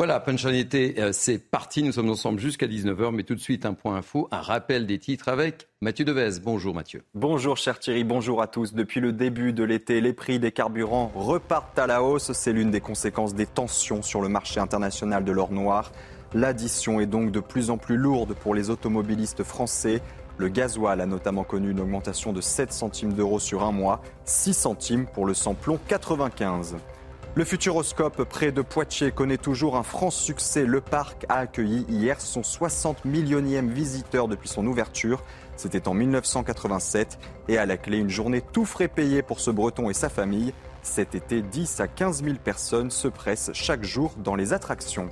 Voilà, Punchline été, euh, c'est parti. Nous sommes ensemble jusqu'à 19h, mais tout de suite un point info, un rappel des titres avec Mathieu Devez. Bonjour Mathieu. Bonjour cher Thierry, bonjour à tous. Depuis le début de l'été, les prix des carburants repartent à la hausse. C'est l'une des conséquences des tensions sur le marché international de l'or noir. L'addition est donc de plus en plus lourde pour les automobilistes français. Le gasoil a notamment connu une augmentation de 7 centimes d'euros sur un mois, 6 centimes pour le samplon 95. Le Futuroscope près de Poitiers connaît toujours un franc succès. Le parc a accueilli hier son 60 millionième visiteur depuis son ouverture. C'était en 1987 et à la clé une journée tout frais payée pour ce breton et sa famille. Cet été, 10 à 15 000 personnes se pressent chaque jour dans les attractions.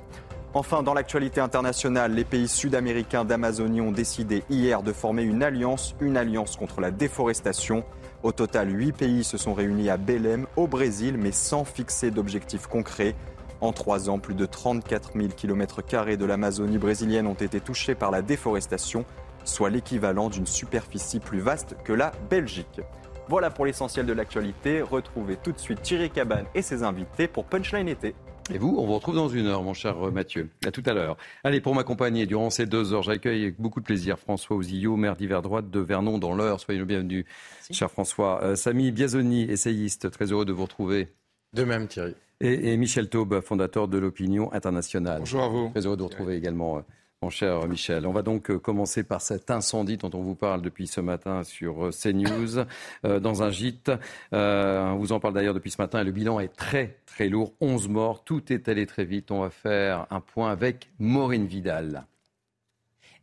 Enfin, dans l'actualité internationale, les pays sud-américains d'Amazonie ont décidé hier de former une alliance, une alliance contre la déforestation. Au total, huit pays se sont réunis à Belém, au Brésil, mais sans fixer d'objectifs concrets. En trois ans, plus de 34 000 km de l'Amazonie brésilienne ont été touchés par la déforestation, soit l'équivalent d'une superficie plus vaste que la Belgique. Voilà pour l'essentiel de l'actualité. Retrouvez tout de suite Thierry Cabane et ses invités pour Punchline été. Et vous, on vous retrouve dans une heure, mon cher Mathieu. À tout à l'heure. Allez, pour m'accompagner durant ces deux heures, j'accueille avec beaucoup de plaisir François Ouzillot, maire d'hiver droite de Vernon dans l'heure. Soyez le bienvenu, cher François. Euh, Samy Biazoni, essayiste, très heureux de vous retrouver. De même, Thierry. Et, Michel Taube, fondateur de l'Opinion internationale. Bonjour à vous. Très heureux de vous retrouver également. Euh, mon cher Michel. On va donc euh, commencer par cet incendie dont on vous parle depuis ce matin sur euh, CNews, euh, dans un gîte. on vous en parle d'ailleurs depuis ce matin et le bilan est très très lourd. 11 morts, tout est allé très vite. On va faire un point avec Maureen Vidal.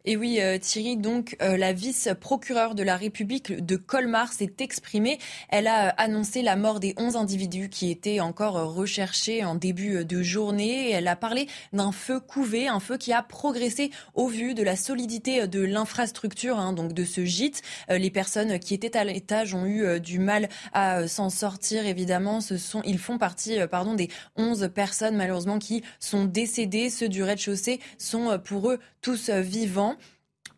Et oui, euh, Thierry, donc euh, la vice-procureure de la République de Colmar s'est exprimée. Elle a euh, annoncé la mort des 11 individus qui étaient encore recherchés en début de journée. Elle a parlé d'un feu couvé, un feu qui a progressé au vu de la solidité de l'infrastructure, hein, donc de ce gîte. les personnes qui étaient à l'étage ont eu du mal à s'en sortir. Évidemment, ce sont, ils font partie, pardon, des 11 personnes malheureusement qui sont décédées. Ceux du rez-de-chaussée sont pour eux tous vivants.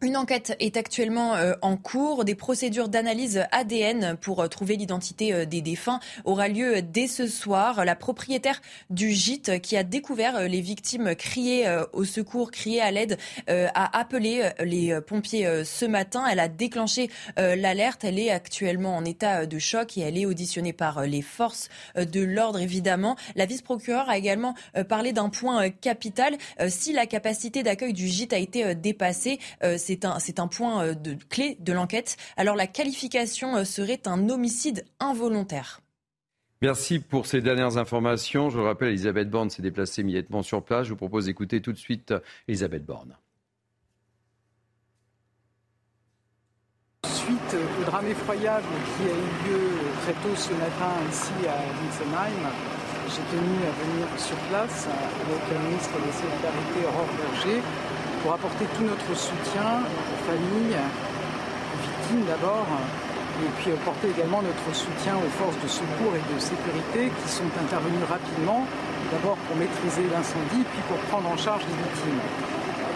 Une enquête est actuellement euh, en cours. Des procédures d'analyse ADN pour euh, trouver l'identité euh, des défunts aura lieu dès ce soir. La propriétaire du gîte qui a découvert les victimes crier au secours, crier à l'aide, a appelé les pompiers ce matin. Elle a déclenché l'alerte. Elle est actuellement en état de choc et elle est auditionnée par les forces de l'ordre, évidemment. La vice-procureure a également parlé d'un point capital. Si la capacité d'accueil du gîte a été dépassée, c'est un, c'est un point euh, de clé de l'enquête. Alors la qualification euh, serait un homicide involontaire. Merci pour ces dernières informations. Je rappelle, Elisabeth Borne s'est déplacée immédiatement sur place. Je vous propose d'écouter tout de suite euh, Elisabeth Borne. Suite au drame effroyable qui a eu lieu très tôt ce matin ici à Winsenheim, j'ai tenu à venir sur place avec le ministre des Solidarités Aurore Berger pour apporter tout notre soutien aux familles, aux victimes d'abord, et puis apporter également notre soutien aux forces de secours et de sécurité qui sont intervenues rapidement, d'abord pour maîtriser l'incendie, puis pour prendre en charge les victimes.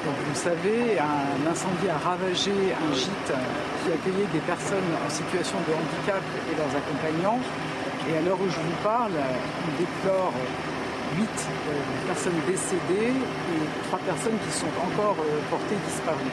Donc vous savez, un incendie a ravagé un gîte qui accueillait des personnes en situation de handicap et leurs accompagnants. Et à l'heure où je vous parle, il déplore 8 euh, personnes décédées et 3 personnes qui sont encore euh, portées disparues.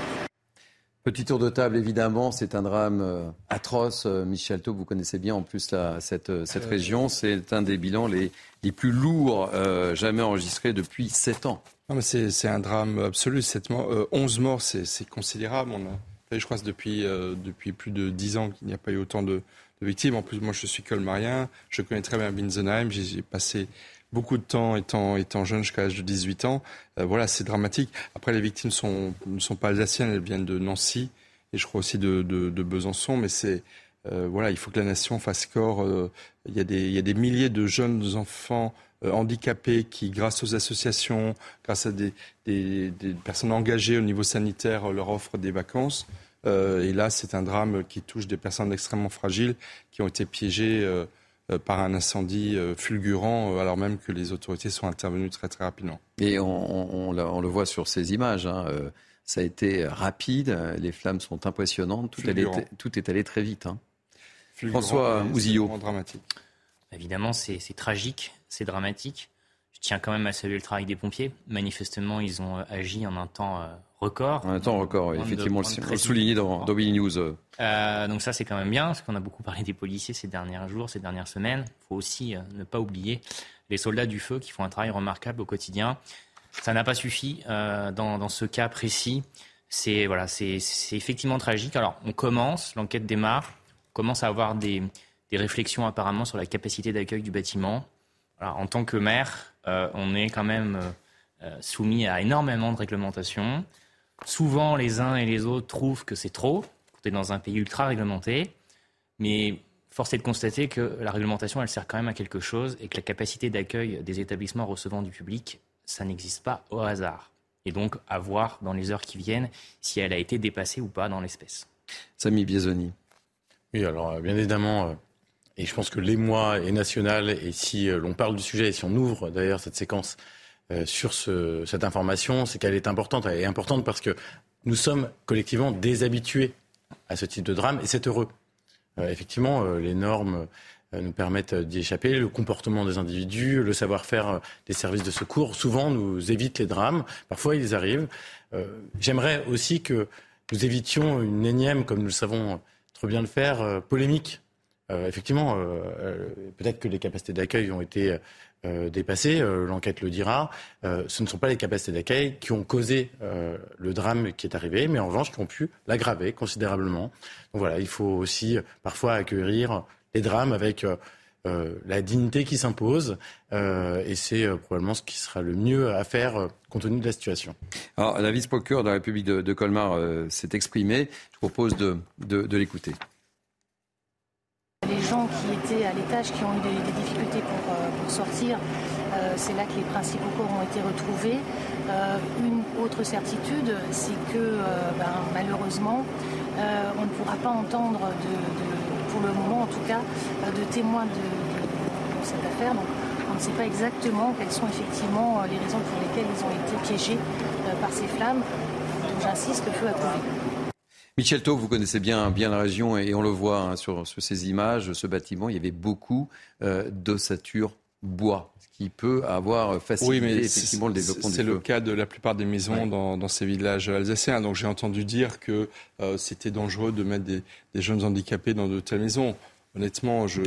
Petit tour de table, évidemment, c'est un drame euh, atroce. Michel Taub, vous connaissez bien en plus cette, cette région. C'est un des bilans les, les plus lourds jamais enregistrés depuis 7 ans. C'est un drame absolu. 7 morts, 11 morts, c'est considérable. On a, je crois que depuis, depuis plus de 10 ans qu'il n'y a pas eu autant de, de, victimes. En plus, moi, je suis colmarien. Je connais très bien Winsenheim. J'ai passé beaucoup de temps étant, étant jeune jusqu'à l'âge de 18 ans. Euh, voilà, c'est dramatique. Après, les victimes sont, ne sont pas alsaciennes, elles viennent de Nancy et je crois aussi de, de, de Besançon, mais c'est euh, voilà, il faut que la nation fasse corps. Euh, il, y a des, il y a des milliers de jeunes enfants handicapés qui, grâce aux associations, grâce à des, des, des, personnes engagées au niveau sanitaire, leur offrent des vacances. et là, c'est un drame qui touche des personnes extrêmement fragiles qui ont été piégées euh, par un incendie euh, fulgurant, euh, alors même que les autorités sont intervenues très très rapidement. Et on, le voit sur ces images. Hein, ça a été rapide, les flammes sont impressionnantes, tout, tout est allé très vite. Hein. François Ouzillot. dramatique. Évidemment, c'est tragique, c'est dramatique. Je tiens quand même à saluer le travail des pompiers. Manifestement, ils ont agi en un temps record. En un temps record, effectivement, on le souligné dans, dans News. donc ça, c'est quand même bien, parce qu'on a beaucoup parlé des policiers ces derniers jours, ces dernières semaines. Il faut aussi ne pas oublier les soldats du feu qui font un travail remarquable au quotidien. Ça n'a pas suffi dans, dans, ce cas précis. C'est voilà, c'est effectivement tragique. Alors, on commence, l'enquête démarre, on commence à avoir des, des réflexions apparemment sur la capacité d'accueil du bâtiment. en tant que maire, euh, on est quand même euh, euh, soumis à énormément de réglementations. Souvent, les uns et les autres trouvent que c'est trop. On est dans un pays ultra réglementé, mais force est de constater que la réglementation, elle sert quand même à quelque chose et que la capacité d'accueil des établissements recevant du public, ça n'existe pas au hasard. Et donc, à voir dans les heures qui viennent si elle a été dépassée ou pas dans l'espèce. Samy Biazoni. Oui, alors bien évidemment, et je pense que l'émoi est national. Et si euh, l'on parle du sujet, et si on ouvre d'ailleurs cette séquence euh, sur ce, cette information, c'est qu'elle est importante. Elle est importante parce que nous sommes collectivement déshabitués à ce type de drame, et c'est heureux. Euh, effectivement, les normes nous permettent d'y échapper. Le comportement des individus, le savoir-faire des services de secours, souvent nous évite les drames. Parfois, ils arrivent. J'aimerais aussi que nous évitions une énième, comme nous le savons trop bien le faire, polémique effectivement, euh, euh, peut-être que les capacités d'accueil ont été dépassées, l'enquête le dira. ce ne sont pas les capacités d'accueil qui ont causé le drame qui est arrivé, mais en revanche qui ont pu l'aggraver considérablement. Donc voilà, il faut aussi parfois accueillir les drames avec la dignité qui s'impose, et c'est probablement ce qui sera le mieux à faire compte tenu de la situation. Alors, la vice-procureure de la République de, Colmar s'est exprimée. Je propose de, l'écouter à l'étage, qui ont eu des, difficultés pour, euh, sortir, euh, c'est là que les principaux corps ont été retrouvés. Euh, une autre certitude, c'est que ben, malheureusement, on ne pourra pas entendre, pour le moment en tout cas, de témoins de, cette affaire. Donc, on ne sait pas exactement quelles sont effectivement les raisons pour lesquelles ils ont été piégés par ces flammes. J'insiste, le feu a prouvé. Michel Taub, vous connaissez bien, bien la région et on le voit hein, sur, ces images, ce bâtiment, il y avait beaucoup euh, d'ossature bois, ce qui peut avoir facilité oui, effectivement le développement C'est le cas de la plupart des maisons dans, ces villages alsaciens. Donc j'ai entendu dire que euh, c'était dangereux de mettre des, jeunes handicapés dans de telles maisons. Honnêtement, je,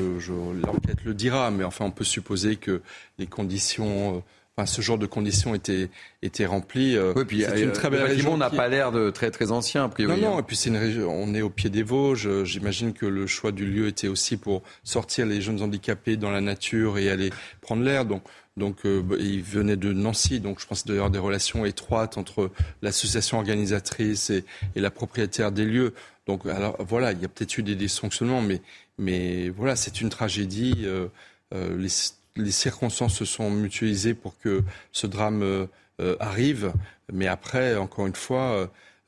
l'enquête le dira, mais enfin on peut supposer que les conditions... Euh, ce genre de conditions étaient, étaient remplies. Euh, oui, puis une euh, très belle région. n'a pas l'air de très très ancien. non, non. Et puis c'est une région. On est au pied des Vosges. J'imagine que le choix du lieu était aussi pour sortir les jeunes handicapés dans la nature et aller prendre l'air. Donc donc, euh, bah, il venait de Nancy, donc je pense d'ailleurs des relations étroites entre l'association organisatrice et, la propriétaire des lieux. Donc, alors voilà, il y a peut-être eu des dysfonctionnements, mais, mais voilà, c'est une tragédie. Euh, les, les circonstances se sont mutualisées pour que ce drame euh, euh, arrive. Mais après, encore une fois,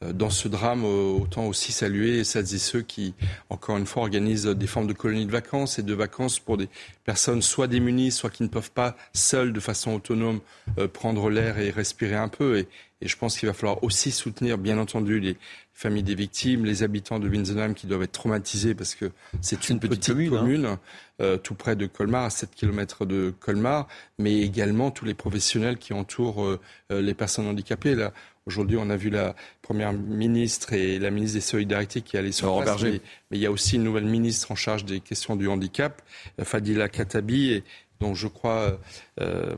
euh, dans ce drame, autant aussi saluer celles et ceux qui, encore une fois, organisent des formes de colonies de vacances et de vacances pour des personnes soit démunies, soit qui ne peuvent pas seules, de façon autonome, prendre l'air et respirer un peu. Et, et je pense qu'il va falloir aussi soutenir, bien entendu, les, familles des victimes, les habitants de Winsenheim qui doivent être traumatisés parce que c'est une, petite, commune, hein. euh, tout près de Colmar, à 7 km de Colmar, mais également tous les professionnels qui entourent euh, euh, les personnes handicapées. Là, aujourd'hui, on a vu la première ministre et la ministre des Solidarités qui allaient sur place, mais, mais, il y a aussi une nouvelle ministre en charge des questions du handicap, Fadila Katabi, et, donc je crois euh,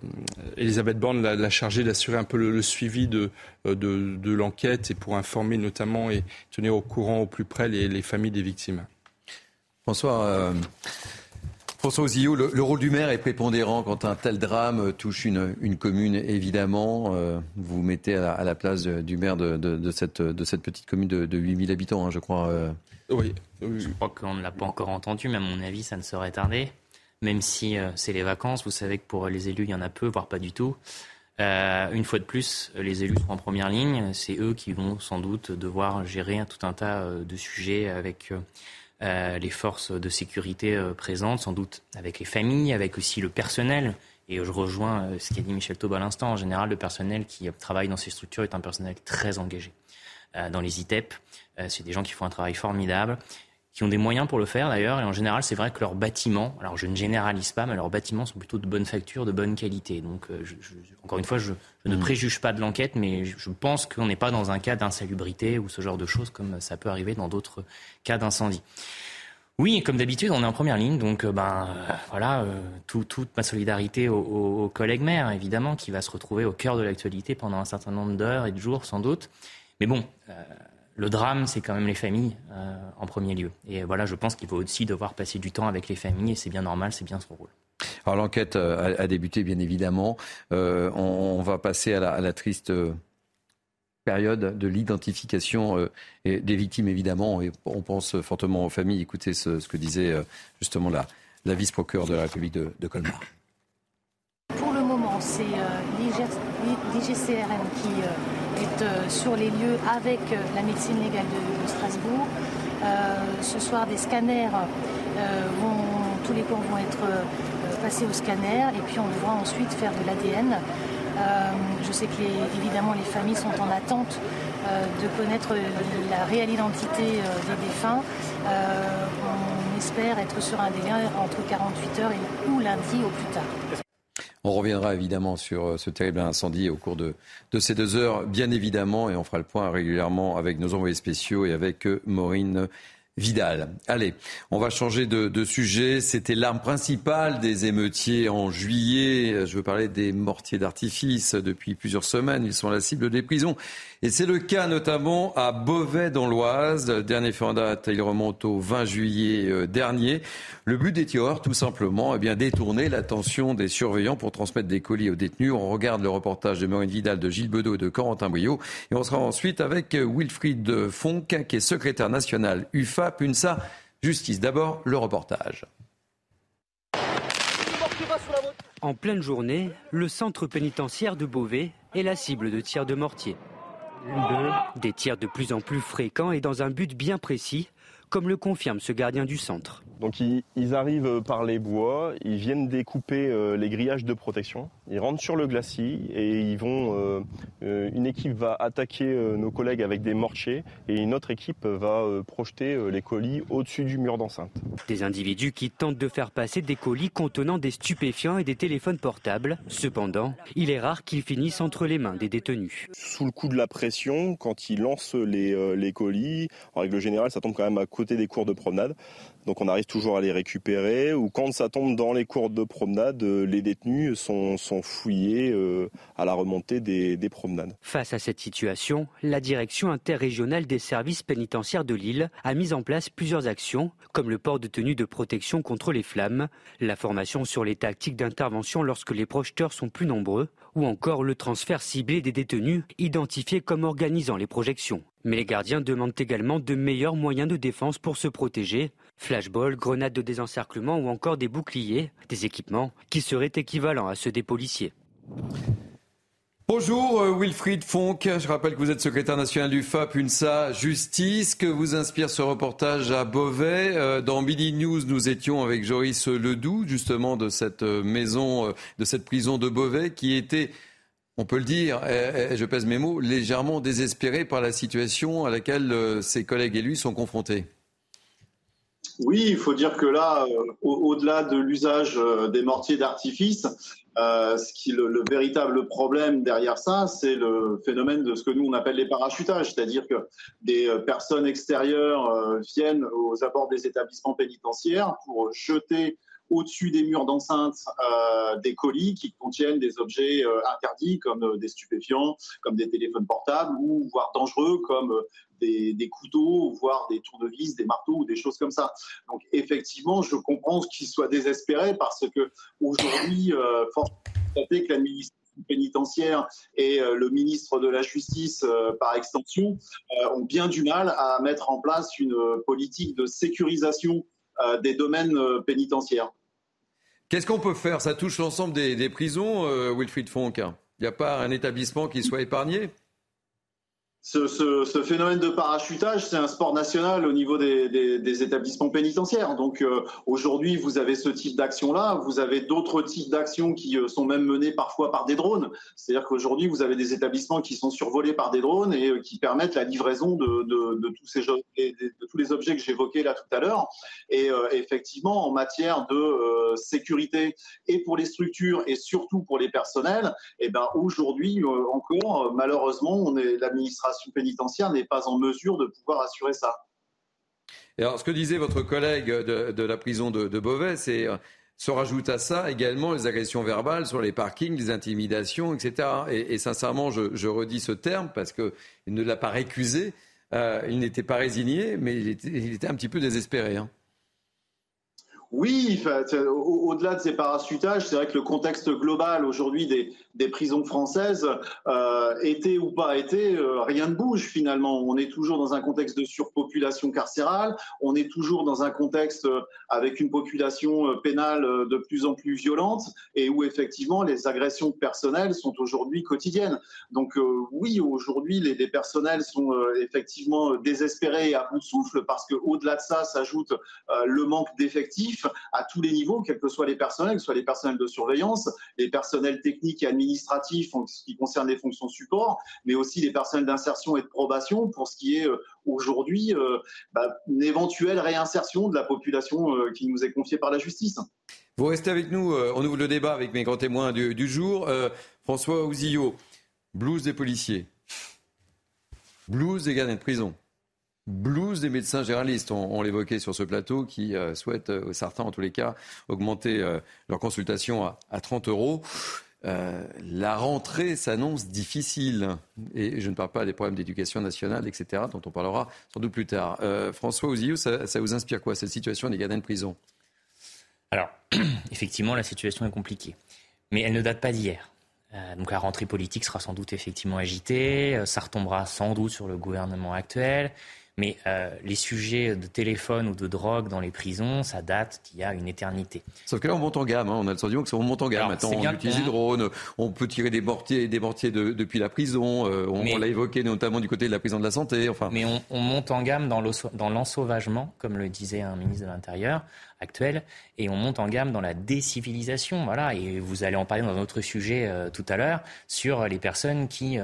Elisabeth Borne l'a chargée d'assurer un peu le, suivi de, euh, de, de l'enquête et pour informer notamment et tenir au courant au plus près les, familles des victimes. François, euh, François Ozillot, le, rôle du maire est prépondérant quand un tel drame touche une, une commune, évidemment. Euh, vous vous mettez à la, place du maire de, de, cette, de cette petite commune de, de 8000 habitants, hein, je crois. Oui, oui. Je crois qu'on ne l'a pas encore entendu, mais à mon avis, ça ne serait tardé même si euh, c'est les vacances. Vous savez que pour les élus, il y en a peu, voire pas du tout. Euh, une fois de plus, les élus sont en première ligne. C'est eux qui vont sans doute devoir gérer tout un tas euh, de sujets avec les forces de sécurité présentes, sans doute avec les familles, avec aussi le personnel. Et je rejoins ce qu'a dit Michel Taub à l'instant. En général, le personnel qui travaille dans ces structures est un personnel très engagé. Dans les ITEP, c'est des gens qui font un travail formidable qui ont des moyens pour le faire d'ailleurs. Et en général, c'est vrai que leurs bâtiments, alors je ne généralise pas, mais leurs bâtiments sont plutôt de bonne facture, de bonne qualité. Donc, euh, encore une fois, je, ne mm. préjuge pas de l'enquête, mais je pense qu'on n'est pas dans un cas d'insalubrité ou ce genre de choses comme ça peut arriver dans d'autres cas d'incendie. Oui, comme d'habitude, on est en première ligne, donc euh, ben euh, voilà, toute ma solidarité aux, collègues maires, évidemment, qui va se retrouver au cœur de l'actualité pendant un certain nombre d'heures et de jours, sans doute. Mais bon, le drame, c'est quand même les familles euh, en premier lieu. Et voilà, je pense qu'il faut aussi devoir passer du temps avec les familles, et c'est bien normal, c'est bien son rôle. Alors l'enquête euh, a, débuté, bien évidemment. Euh, on, va passer à la, triste période de l'identification des victimes, évidemment. Et on pense fortement aux familles. Écoutez ce, que disait justement la, la vice-procureure de la République de, de Colmar. Pour le moment, c'est l'IGCRM qui euh, sur les lieux avec euh, la médecine légale de, Strasbourg. Euh, ce soir, des scanners vont, tous les corps vont être passés au scanner et puis on devra ensuite faire de l'ADN. je sais que évidemment les familles sont en attente de connaître la réelle identité des défunts. on espère être sur un délai entre 48 heures et, ou lundi au plus tard. On reviendra évidemment sur euh, ce terrible incendie au cours de, ces deux heures, bien évidemment, et on fera le point régulièrement avec nos envoyés spéciaux et avec euh, Maureen Vidal. Allez, on va changer de, sujet. C'était l'arme principale des émeutiers en juillet. Je veux parler des mortiers d'artifice. Depuis plusieurs semaines, ils sont la cible des prisons. Et c'est le cas notamment à Beauvais dans l'Oise. Dernier fait en date, il remonte au 20 juillet euh, dernier. Le but des tireurs, tout simplement, est bien détourner l'attention des surveillants pour transmettre des colis aux détenus. On regarde le reportage de Maureen Vidal, de Gilles Bedeau et de Corentin Bouillot. Et on sera ensuite avec Wilfried Fonck, qui est secrétaire national UFA, PUNSA Justice. D'abord, le reportage. En pleine journée, le centre pénitentiaire de Beauvais est la cible de tirs de mortier. Des tirs de plus en plus fréquents et dans un but bien précis, comme le confirme ce gardien du centre. Donc ils, arrivent par les bois, ils viennent découper euh, les grillages de protection, ils rentrent sur le glacis et ils vont. Euh, euh, une équipe va attaquer nos collègues avec des mortiers et une autre équipe va projeter les colis au-dessus du mur d'enceinte. Des individus qui tentent de faire passer des colis contenant des stupéfiants et des téléphones portables. Cependant, il est rare qu'ils finissent entre les mains des détenus. Sous le coup de la pression, quand ils lancent les, les colis, en règle générale, ça tombe quand même à côté des cours de promenade. Donc on arrive toujours à les récupérer. Ou quand ça tombe dans les cours de promenade, euh, les détenus sont, fouillés euh, à la remontée des, des, promenades. Face à cette situation, la direction interrégionale des services pénitentiaires de Lille a mis en place plusieurs actions, comme le port de tenue de protection contre les flammes, la formation sur les tactiques d'intervention lorsque les projeteurs sont plus nombreux, ou encore le transfert ciblé des détenus identifiés comme organisant les projections. Mais les gardiens demandent également de meilleurs moyens de défense pour se protéger, Flashball, grenades de désencerclement ou encore des boucliers, des équipements qui seraient équivalents à ceux des policiers. Bonjour euh, Wilfried Fonck, je rappelle que vous êtes secrétaire national du FAP UNSA Justice. Que vous inspire ce reportage à Beauvais euh, Dans Midi News, nous étions avec Joris Ledoux, justement de cette euh, maison, de cette prison de Beauvais qui était on peut le dire, je pèse mes mots, légèrement désespéré par la situation à laquelle ses collègues et lui sont confrontés. Oui, il faut dire que là, euh, au-delà de l'usage euh, des mortiers d'artifice, euh, le, le, véritable problème derrière ça, c'est le phénomène de ce que nous on appelle les parachutages, c'est-à-dire que des personnes extérieures viennent aux abords des établissements pénitentiaires pour jeter au-dessus des murs d'enceinte des colis qui contiennent des objets interdits comme des stupéfiants, comme des téléphones portables ou voire dangereux comme des, couteaux, voire des tournevis, des marteaux ou des choses comme ça. Donc effectivement, je comprends qu'ils soient désespérés parce que aujourd'hui, euh, force que l'administration pénitentiaire et le ministre de la Justice, par extension, ont bien du mal à mettre en place une politique de sécurisation euh, des domaines euh, pénitentiaires. Qu'est-ce qu'on peut faire? Ça touche l'ensemble des, prisons, euh, Wilfried Fonck. Il n'y a pas un établissement qui soit épargné? Ce, phénomène de parachutage, c'est un sport national au niveau des, établissements pénitentiaires. Donc euh, aujourd'hui, vous avez ce type d'action-là. Vous avez d'autres types d'actions qui euh, sont même menées parfois par des drones. C'est-à-dire qu'aujourd'hui, vous avez des établissements qui sont survolés par des drones et euh, qui permettent la livraison de, tous, les objets que j'évoquais là tout à l'heure. Et effectivement, en matière de sécurité et pour les structures et surtout pour les personnels, eh ben aujourd'hui encore, malheureusement, on est l'administration pénitentiaire n'est pas en mesure de pouvoir assurer ça. Et alors, ce que disait votre collègue de, la prison de, Beauvais, c'est euh, se rajoute à ça également les agressions verbales sur les parkings, les intimidations, etc. Et, sincèrement, je, redis ce terme parce qu'il ne l'a pas récusé. Euh, il n'était pas résigné, mais il était, un petit peu désespéré. Hein. Oui, au-delà de ces parachutages, c'est vrai que le contexte global aujourd'hui des, des prisons françaises, euh, été ou pas été, euh, rien ne bouge finalement. On est toujours dans un contexte de surpopulation carcérale, on est toujours dans un contexte euh, avec une population euh, pénale de plus en plus violente et où effectivement les agressions personnelles sont aujourd'hui quotidiennes. Donc oui, aujourd'hui les, personnels sont effectivement désespérés et à bout de souffle parce qu'au-delà de ça s'ajoute le manque d'effectifs à tous les niveaux, quels que soient les personnels, que ce soit les personnels de surveillance, les personnels techniques et administratifs en ce qui concerne les fonctions support, mais aussi les personnels d'insertion et de probation pour ce qui est euh, aujourd'hui euh, bah, une éventuelle réinsertion de la population euh, qui nous est confiée par la justice. Vous restez avec nous, on ouvre le débat avec mes grands témoins du, jour. François Ouzillot, blues des policiers, blues des gardiens de prison, blues des médecins généralistes, on, l'évoquait sur ce plateau, qui souhaitent, certains en tous les cas, augmenter leur consultation à, à 30 euros. Euh, la rentrée s'annonce difficile. Et je ne parle pas des problèmes d'éducation nationale, etc., dont on parlera sans doute plus tard. Euh, François Ouzillou, ça, vous inspire quoi, cette situation des gardiens de prison? Alors, effectivement, la situation est compliquée. Mais elle ne date pas d'hier. Euh, donc la rentrée politique sera sans doute effectivement agitée. Ça retombera sans doute sur le gouvernement actuel. Mais euh, les sujets de téléphone ou de drogue dans les prisons, ça date d'il y a une éternité. Sauf que là, on monte en gamme. Hein. On a le sentiment que on monte en gamme. Maintenant, on utilise des drones, on peut tirer des mortiers, des mortiers depuis la prison. Euh, on, l'a évoqué notamment du côté de la prison de la santé. Enfin. Mais on, monte en gamme dans l'ensauvagement, comme le disait un ministre de l'Intérieur actuel, et on monte en gamme dans la décivilisation. Voilà, et vous allez en parler dans un autre sujet euh, tout à l'heure sur les personnes qui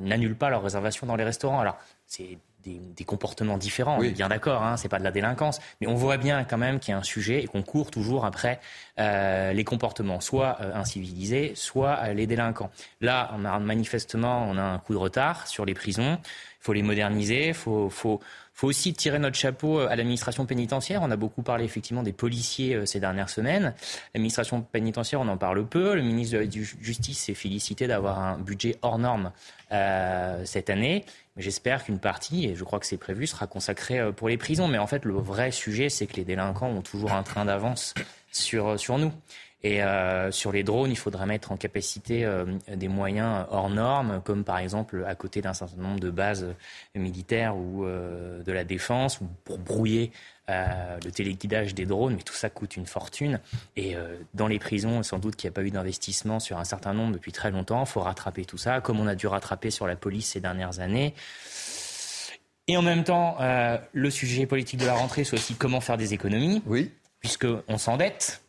n'annulent pas leur réservation dans les restaurants. Alors, c'est des, comportements différents. On est bien d'accord, hein, c'est pas de la délinquance, mais on voit bien quand même qu'il y a un sujet et qu'on court toujours après euh, les comportements, soit euh, incivilisés, soit euh, les délinquants. Là, on a, manifestement, on a un coup de retard sur les prisons. Faut les moderniser, il faut, faut, faut aussi tirer notre chapeau à l'administration pénitentiaire. On a beaucoup parlé effectivement des policiers ces dernières semaines. L'administration pénitentiaire, on en parle peu. Le ministre de la Justice s'est félicité d'avoir un budget hors norme euh, cette année. J'espère qu'une partie, et je crois que c'est prévu, sera consacrée euh, pour les prisons. Mais en fait, le vrai sujet, c'est que les délinquants ont toujours un train d'avance sur, euh, sur nous. Et euh, sur les drones, il faudrait mettre en capacité euh, des moyens hors normes, comme par exemple à côté d'un certain nombre de bases militaires ou euh, de la défense, ou pour brouiller le téléguidage des drones, mais tout ça coûte une fortune. Et dans les prisons, sans doute qu'il n'y a pas eu d'investissement sur un certain nombre depuis très longtemps. Il faut rattraper tout ça, comme on a dû rattraper sur la police ces dernières années. Et en même temps, le sujet politique de la rentrée, c'est aussi comment faire des économies. Oui. Puisqu'on s'endette.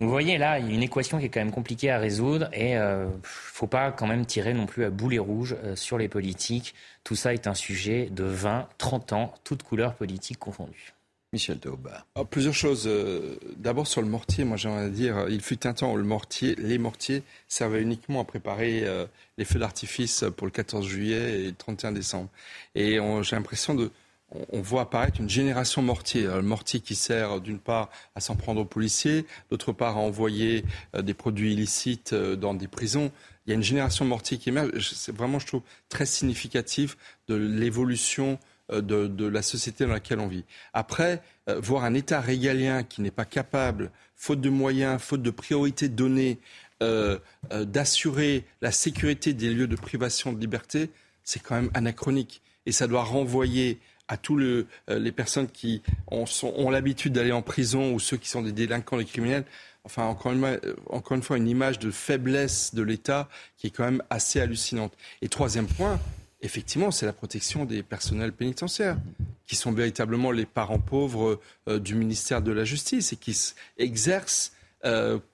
Vous voyez là, il y a une équation qui est quand même compliquée à résoudre et euh, faut pas quand même tirer non plus à boulet rouge euh, sur les politiques. Tout ça est un sujet de 20, 30 ans, toutes couleurs politiques confondues. Michel Taubin. plusieurs choses. Euh, d'abord sur le mortier, moi j'aimerais dire, il fut un temps où le mortier, les mortiers servaient uniquement à préparer euh, les feux d'artifice pour le 14 juillet et le 31 décembre. Et j'ai l'impression de on voit apparaître une génération mortier. Le mortier qui sert d'une part à s'en prendre aux policiers, d'autre part à envoyer euh, des produits illicites euh, dans des prisons. Il y a une génération mortier qui émerge. C'est vraiment, je trouve, très significatif de l'évolution euh, de, la société dans laquelle on vit. Après, voir un État régalien qui n'est pas capable, faute de moyens, faute de priorités données, d'assurer la sécurité des lieux de privation de liberté, c'est quand même anachronique. Et ça doit renvoyer à tous euh, les personnes qui ont, l'habitude d'aller en prison ou ceux qui sont des délinquants, des criminels. Enfin, encore une, euh, encore une fois, une image de faiblesse de l'État qui est quand même assez hallucinante. Et troisième point, effectivement, c'est la protection des personnels pénitentiaires, qui sont véritablement les parents pauvres euh, du ministère de la Justice et qui exercent,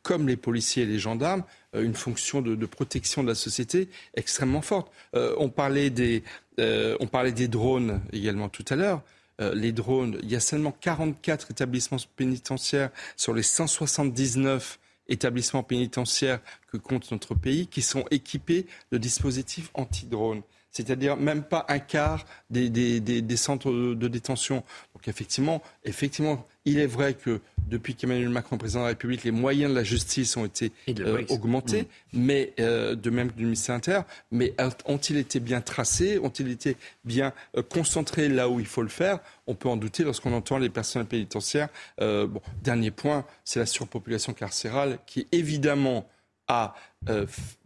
comme les policiers et les gendarmes, une fonction de, de, protection de la société extrêmement forte. on, parlait des, on parlait des drones également tout à l'heure. les drones, il y a seulement 44 établissements pénitentiaires sur les 179 établissements pénitentiaires que compte notre pays qui sont équipés de dispositifs anti-drones c'est-à-dire même pas un quart des, des, des, centres de détention. Donc effectivement, effectivement, il est vrai que depuis qu'Emmanuel Macron est président de la République, les moyens de la justice ont été euh, augmentés, mm. mais euh, de même que du ministère intérieur. Mais ont-ils été bien tracés? Ont-ils été bien euh, concentrés là où il faut le faire? On peut en douter lorsqu'on entend les personnels pénitentiaires. bon, dernier point, c'est la surpopulation carcérale qui évidemment a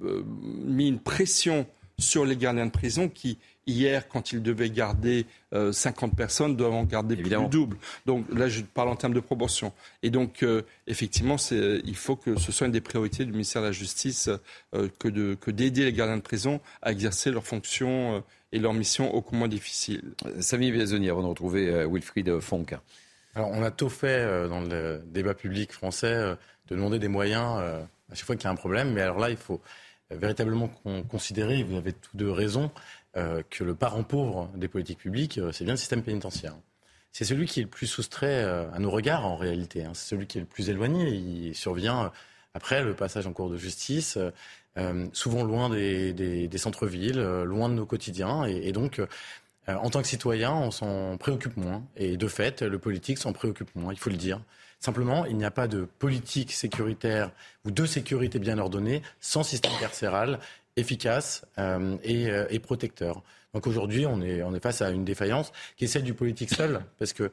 mis une pression sur les gardiens de prison qui, hier, quand ils devaient garder 50 euh, personnes, doivent en garder plus du double. Donc là, je parle en termes de proportion. Et donc, euh, effectivement, il faut que ce soit une des priorités du ministère de la Justice euh, que d'aider les gardiens de prison à exercer leurs fonctions et leurs missions au moins difficiles. Samy Biazoni, avant de retrouver Wilfried Fonck. Alors, on a tout fait dans le débat public français de demander des moyens à chaque fois qu'il y a un problème. Mais alors là, il faut véritablement considérer, vous avez tous deux raison, euh, que le parent pauvre des politiques publiques, euh, c'est bien le système pénitentiaire. C'est celui qui est le plus soustrait euh, à nos regards en réalité. Hein. C'est celui qui est le plus éloigné. Il survient après le passage en cours de justice, souvent loin des, centres-villes, loin de nos quotidiens. Et, donc, en tant que citoyen, on s'en préoccupe moins. Et de fait, le politique s'en préoccupe moins, il faut le dire. Simplement, il n'y a pas de politique sécuritaire ou de sécurité bien ordonnée sans système carcéral efficace euh, euh, et, protecteur. Donc aujourd'hui, on est, on est face à une défaillance qui est celle du politique seul, parce que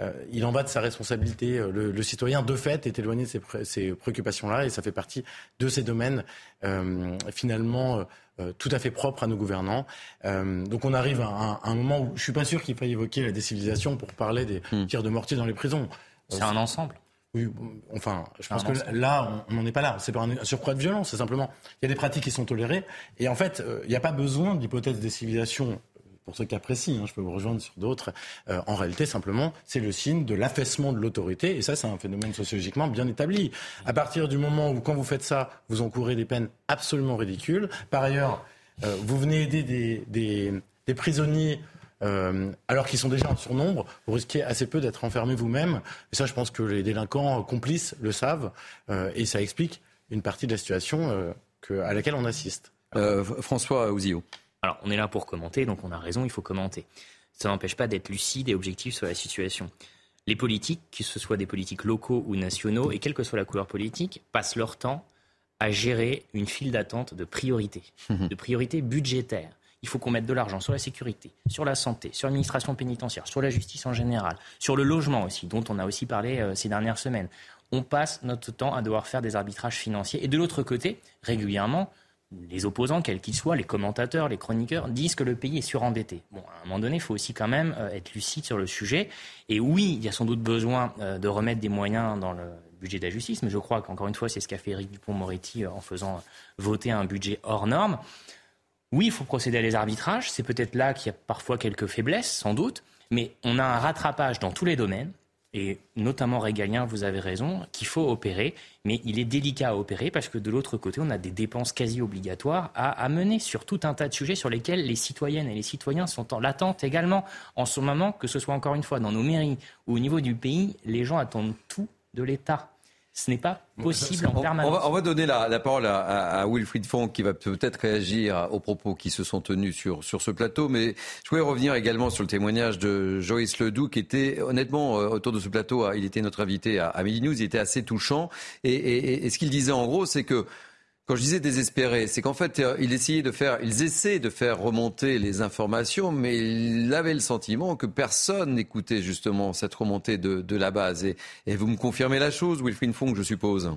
euh, il en va de sa responsabilité. Le, citoyen, de fait, est éloigné de ces, préoccupations-là, et ça fait partie de ces domaines finalement tout à fait propres à nos gouvernants. donc on arrive à un, moment où je suis pas sûr qu'il faille évoquer la décivilisation pour parler des hmm. tirs de mortier dans les prisons. C'est un ensemble. Oui, enfin, je pense que là, on n'en est pas là. C'est pas un surcroît de violence, c'est simplement. Il y a des pratiques qui sont tolérées. Et en fait, euh, il n'y a pas besoin d'hypothèse de civilisation pour qui apprécient, hein, je peux vous rejoindre sur d'autres, euh, en réalité, simplement, c'est le signe de l'affaissement de l'autorité, et ça, c'est un phénomène sociologiquement bien établi. À partir du moment où, quand vous faites ça, vous encourez des peines absolument ridicules. Par ailleurs, euh, vous venez aider des, des, des prisonniers euh, alors qu'ils sont déjà en surnombre, vous risquez assez peu d'être enfermé vous-même. Et ça, je pense que les délinquants complices le savent, euh, et ça explique une partie de la situation euh, à laquelle on assiste. François Ouzio. Alors, on est là pour commenter, donc on a raison, il faut commenter. Ça n'empêche pas d'être lucide et objectif sur la situation. Les politiques, que ce soit des politiques locaux ou nationaux, et quelle que soit la couleur politique, passent leur temps à gérer une file d'attente de priorités, de priorités budgétaires il faut qu'on mette de l'argent sur la sécurité, sur la santé, sur l'administration pénitentiaire, sur la justice en général, sur le logement aussi, dont on a aussi parlé euh, ces dernières semaines. On passe notre temps à devoir faire des arbitrages financiers. Et de l'autre côté, régulièrement, les opposants, quels qu'ils soient, les commentateurs, les chroniqueurs, disent que le pays est surendetté. Bon, à un moment donné, il faut aussi quand même euh, être lucide sur le sujet. Et oui, il y a sans doute besoin euh, de remettre des moyens dans le budget de la justice, mais je crois qu'encore une fois, c'est ce qu'a fait Éric Dupont-Moretti en faisant voter un budget hors norme. Oui, il faut procéder à les arbitrages. C'est peut-être là qu'il y a parfois quelques faiblesses, sans doute. Mais on a un rattrapage dans tous les domaines. Et notamment régalien, vous avez raison, qu'il faut opérer, mais il est délicat à opérer parce que de l'autre côté, on a des dépenses quasi obligatoires à, mener sur tout un tas de sujets sur lesquels les citoyennes et les citoyens sont en l'attente également. En ce moment, que ce soit encore une fois dans nos mairies ou au niveau du pays, les gens attendent tout de l'État. Ce n'est pas possible en permanence. On va, donner la, parole à, Wilfried Fonck qui va peut-être réagir aux propos qui se sont tenus sur, sur ce plateau. Mais je voulais revenir également sur le témoignage de Joyce Ledoux qui était honnêtement euh, autour de ce plateau. Il était notre invité à, à Midi News. Il était assez touchant. et ce qu'il disait en gros, c'est que quand je disais désespéré, c'est qu'en fait, euh, il essayait de faire, ils essaient de faire remonter les informations, mais il avait le sentiment que personne n'écoutait justement cette remontée de, la base. Et, vous me confirmez la chose, Wilfried Funk, je suppose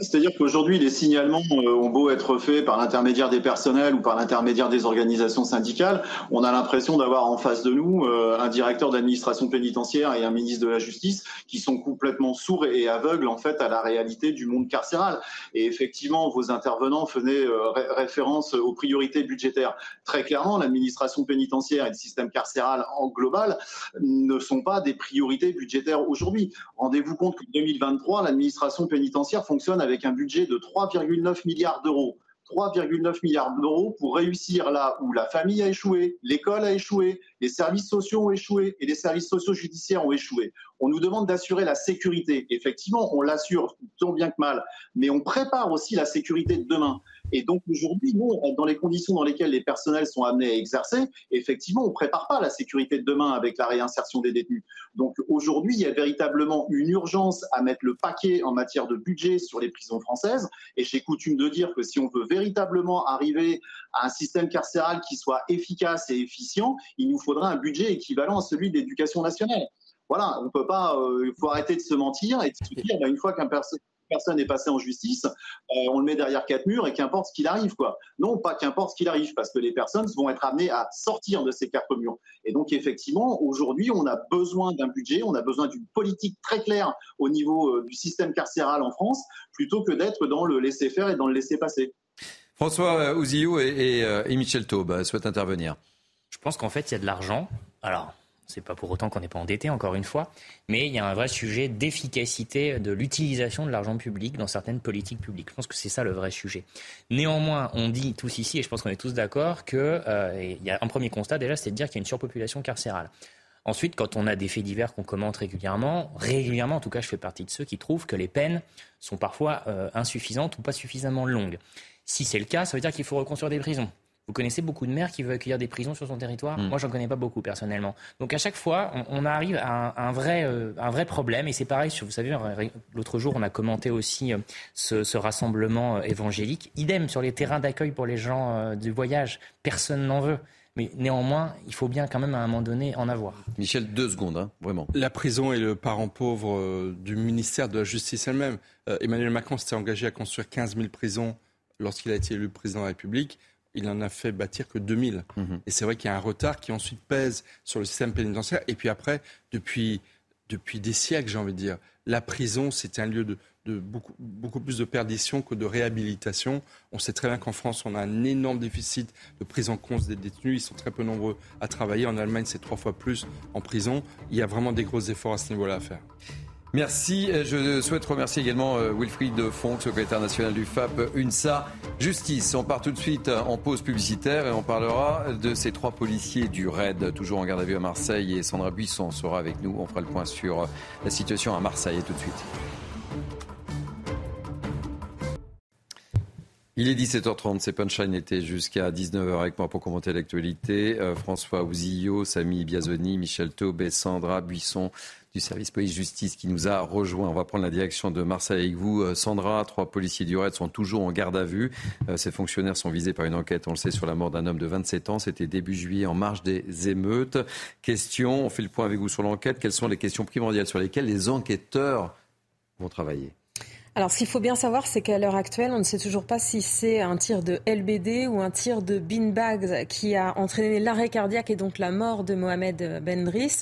c'est-à-dire qu'aujourd'hui, les signalements euh, ont beau être faits par l'intermédiaire des personnels ou par l'intermédiaire des organisations syndicales, on a l'impression d'avoir en face de nous euh, un directeur d'administration pénitentiaire et un ministre de la Justice qui sont complètement sourds et aveugles en fait à la réalité du monde carcéral. Et effectivement, vos intervenants faisaient euh, référence aux priorités budgétaires. Très clairement, l'administration pénitentiaire et le système carcéral en global ne sont pas des priorités budgétaires aujourd'hui. Rendez-vous compte que 2023, l'administration pénitentiaire fonctionne avec un budget de 3,9 milliards d'euros. 3,9 milliards d'euros pour réussir là où la famille a échoué, l'école a échoué, les services sociaux ont échoué et les services sociaux judiciaires ont échoué. On nous demande d'assurer la sécurité. Effectivement, on l'assure tant bien que mal, mais on prépare aussi la sécurité de demain. Et donc aujourd'hui, nous, dans les conditions dans lesquelles les personnels sont amenés à exercer, effectivement, on ne prépare pas la sécurité de demain avec la réinsertion des détenus. Donc aujourd'hui, il y a véritablement une urgence à mettre le paquet en matière de budget sur les prisons françaises. Et j'ai coutume de dire que si on veut véritablement arriver à un système carcéral qui soit efficace et efficient, il nous faudra un budget équivalent à celui de l'éducation nationale. Voilà, on peut pas, euh, il faut arrêter de se mentir et de se dire, bah, une fois qu'un personne personne est passé en justice, euh, on le met derrière quatre murs et qu'importe ce qu'il arrive. Quoi. Non, pas qu'importe ce qu'il arrive, parce que les personnes vont être amenées à sortir de ces quatre murs. Et donc, effectivement, aujourd'hui, on a besoin d'un budget, on a besoin d'une politique très claire au niveau euh, du système carcéral en France, plutôt que d'être dans le laisser-faire et dans le laisser-passer. François Ouzillou et, et, Michel Taube souhaitent intervenir. Je pense qu'en fait, il y a de l'argent. Alors, c'est pas pour autant qu'on n'est pas endetté, encore une fois, mais il y a un vrai sujet d'efficacité de l'utilisation de l'argent public dans certaines politiques publiques. Je pense que c'est ça le vrai sujet. Néanmoins, on dit tous ici, et je pense qu'on est tous d'accord, qu'il euh, y a un premier constat déjà, c'est de dire qu'il y a une surpopulation carcérale. Ensuite, quand on a des faits divers qu'on commente régulièrement, régulièrement, en tout cas, je fais partie de ceux qui trouvent que les peines sont parfois euh, insuffisantes ou pas suffisamment longues. Si c'est le cas, ça veut dire qu'il faut reconstruire des prisons. Vous connaissez beaucoup de maires qui veulent accueillir des prisons sur son territoire Moi, mm. Moi, j'en connais pas beaucoup personnellement. Donc à chaque fois, on, arrive à un, vrai, euh, un vrai problème. Et c'est pareil, vous savez, l'autre jour, on a commenté aussi euh, ce, rassemblement euh, évangélique. Idem sur les terrains d'accueil pour les gens du voyage. Personne n'en veut. Mais néanmoins, il faut bien quand même à un moment donné en avoir. Michel, deux secondes, hein, vraiment. La prison est le parent pauvre du ministère de la Justice elle-même. Emmanuel Macron s'était engagé à construire 15 000 prisons lorsqu'il a été élu président de la République il en a fait bâtir que 2000. Mhm. Et c'est vrai qu'il y a un retard qui ensuite pèse sur le système pénitentiaire. Et puis après, depuis, depuis des siècles, j'ai envie de dire, la prison, c'est un lieu de, beaucoup, beaucoup, plus de perdition que de réhabilitation. On sait très bien qu'en France, on a un énorme déficit de prise en compte des détenus. Ils sont très peu nombreux à travailler. En Allemagne, c'est trois fois plus en prison. Il y a vraiment des gros efforts à ce niveau-là à faire. Merci. Je souhaite remercier également euh, Wilfried Fonck, secrétaire national du FAP UNSA Justice. On part tout de suite en pause publicitaire et on parlera de ces trois policiers du RAID, toujours en garde à vue à Marseille. Et Sandra Buisson sera avec nous. On fera le point sur la situation à Marseille. Tout de suite. Il est 17h30, c'est Punchline était jusqu'à 19h avec moi pour commenter l'actualité. Euh, François Ouzillot, Samy Biazoni, Michel Taubé, Sandra Buisson du service police-justice qui nous a rejoint. On va prendre la direction de Marseille avec vous. Euh, Sandra, trois policiers du RAID sont toujours en garde à vue. Euh, ces fonctionnaires sont visés par une enquête, on le sait, sur la mort d'un homme de 27 ans. C'était début juillet en marge des émeutes. Question, on fait le point avec vous sur l'enquête. Quelles sont les questions primordiales sur lesquelles les enquêteurs vont travailler? Alors, ce qu'il faut bien savoir, c'est qu'à l'heure actuelle, on ne sait toujours pas si c'est un tir de LBD ou un tir de beanbags qui a entraîné l'arrêt cardiaque et donc la mort de Mohamed Bendris.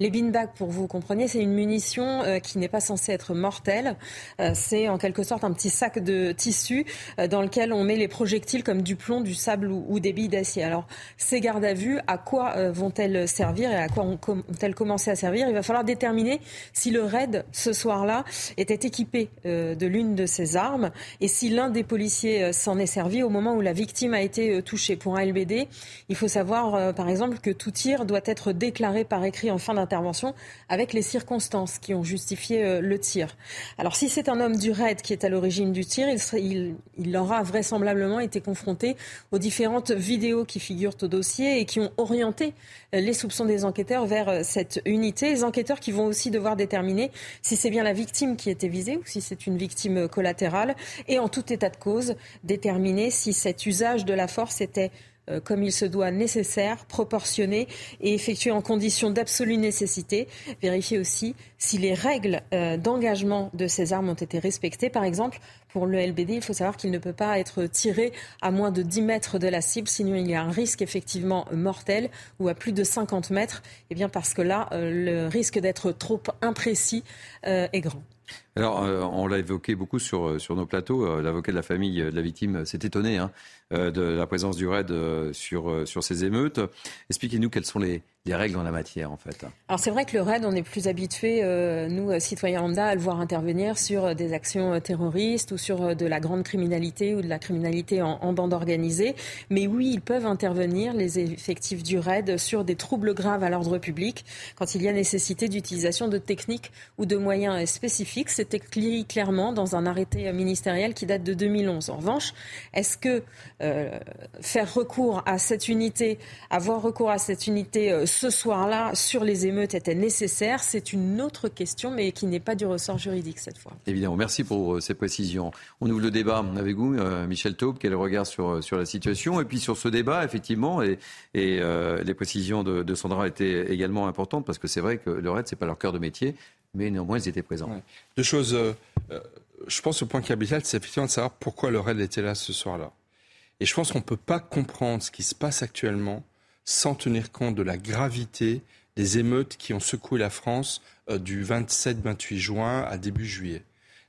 Les beanbags, pour vous compreniez, c'est une munition euh, qui n'est pas censée être mortelle. Euh, c'est en quelque sorte un petit sac de tissu euh, dans lequel on met les projectiles comme du plomb, du sable ou, des billes d'acier. Alors, ces gardes à vue, à quoi vont-elles servir et à quoi ont-elles commencé à servir? Il va falloir déterminer si le raid ce soir-là était équipé de l'une de ces armes et si l'un des policiers euh, s'en est servi au moment où la victime a été euh, touchée. Pour un LBD, il faut savoir euh, par exemple que tout tir doit être déclaré par écrit en fin d'intervention avec les circonstances qui ont justifié le tir. Alors si c'est un homme du raid qui est à l'origine du tir, il, il aura vraisemblablement été confronté aux différentes vidéos qui figurent au dossier et qui ont orienté les soupçons des enquêteurs vers cette unité. Les enquêteurs qui vont aussi devoir déterminer si c'est bien la victime qui était visée ou si c'est une victime collatérale et en tout état de cause déterminer si cet usage de la force était comme il se doit nécessaire, proportionné et effectué en conditions d'absolue nécessité. Vérifier aussi si les règles d'engagement de ces armes ont été respectées. Par exemple, pour le LBD, il faut savoir qu'il ne peut pas être tiré à moins de 10 mètres de la cible, sinon il y a un risque effectivement mortel, ou à plus de 50 mètres, et eh bien parce que là, le risque d'être trop imprécis est grand. Alors, euh, on l'a évoqué beaucoup sur, euh, sur nos plateaux. Euh, l'avocat de la famille de la victime s'est étonné hein, de la présence du RAID sur, sur ces émeutes. Expliquez-nous quelles sont les, les règles en la matière, en fait. Alors c'est vrai que le RAID, on est plus habitué, euh, nous, euh, citoyens lambda, à le voir intervenir sur euh, des actions terroristes ou sur de la grande criminalité ou de la criminalité en, bande organisée. Mais oui, ils peuvent intervenir, les effectifs du RAID, sur des troubles graves à l'ordre public, quand il y a nécessité d'utilisation de techniques ou de moyens spécifiques. C'était clairement dans un arrêté ministériel qui date de 2011. En revanche, est-ce que faire recours à cette unité, avoir recours à cette unité ce soir-là sur les émeutes était nécessaire. C'est une autre question, mais qui n'est pas du ressort juridique cette fois. Évidemment, merci pour euh, ces précisions. On ouvre le débat avec vous, euh, Michel Taube, quel regard sur, euh, sur la situation? Et puis sur ce débat, effectivement, et, et les précisions de, Sandra étaient également importantes, parce que c'est vrai que le RAID, ce n'est pas leur cœur de métier, mais néanmoins, ils étaient présents. Deux choses. je pense que le point capital, c'est effectivement de savoir pourquoi le RAID était là ce soir-là. Et je pense qu'on ne peut pas comprendre ce qui se passe actuellement sans tenir compte de la gravité des émeutes qui ont secoué la France euh, du 27-28 juin à début juillet.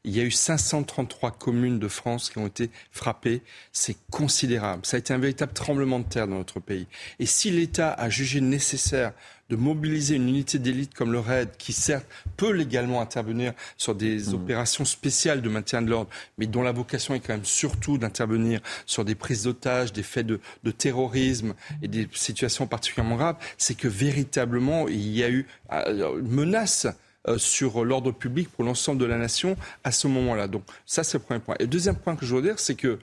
Il y a eu 533 communes de France qui ont été frappées. C'est considérable. Ça a été un véritable tremblement de terre dans notre pays. Et si l'État a jugé nécessaire de mobiliser une unité d'élite comme le RAID, qui certes peut légalement intervenir sur des mmh. opérations spéciales de maintien de l'ordre, mais dont la vocation est quand même surtout d'intervenir sur des prises d'otages, des faits de, terrorisme et des situations particulièrement graves, c'est que véritablement il y a eu euh, une menace euh, sur l'ordre public pour l'ensemble de la nation à ce moment-là. Donc ça, c'est le premier point. Et le deuxième point que je veux dire, c'est que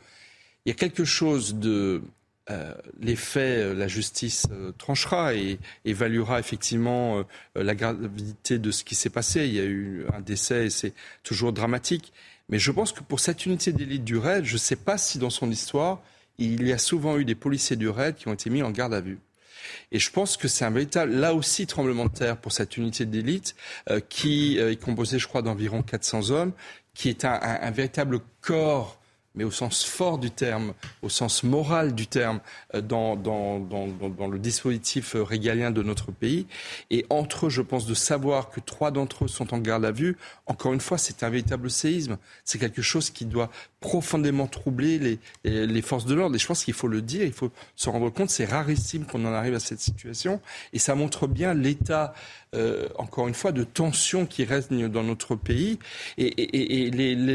il y a quelque chose de euh, les faits, euh, la justice euh, tranchera et évaluera effectivement la gravité de ce qui s'est passé. Il y a eu un décès et c'est toujours dramatique. Mais je pense que pour cette unité d'élite du RAID, je ne sais pas si dans son histoire, il y a souvent eu des policiers du RAID qui ont été mis en garde à vue. Et je pense que c'est un véritable, là aussi, tremblement de terre pour cette unité d'élite qui est composée, je crois, d'environ 400 hommes, qui est un véritable corps mais au sens fort du terme, au sens moral du terme, euh, dans, dans, dans, dans, le dispositif euh, régalien de notre pays. Et entre eux, je pense, de savoir que trois d'entre eux sont en garde à vue, encore une fois, c'est un véritable séisme. C'est quelque chose qui doit profondément troubler les, forces de l'ordre. Et je pense qu'il faut le dire, il faut se rendre compte, c'est rarissime qu'on en arrive à cette situation. Et ça montre bien l'état, euh, encore une fois, de tension qui règne dans notre pays. Et,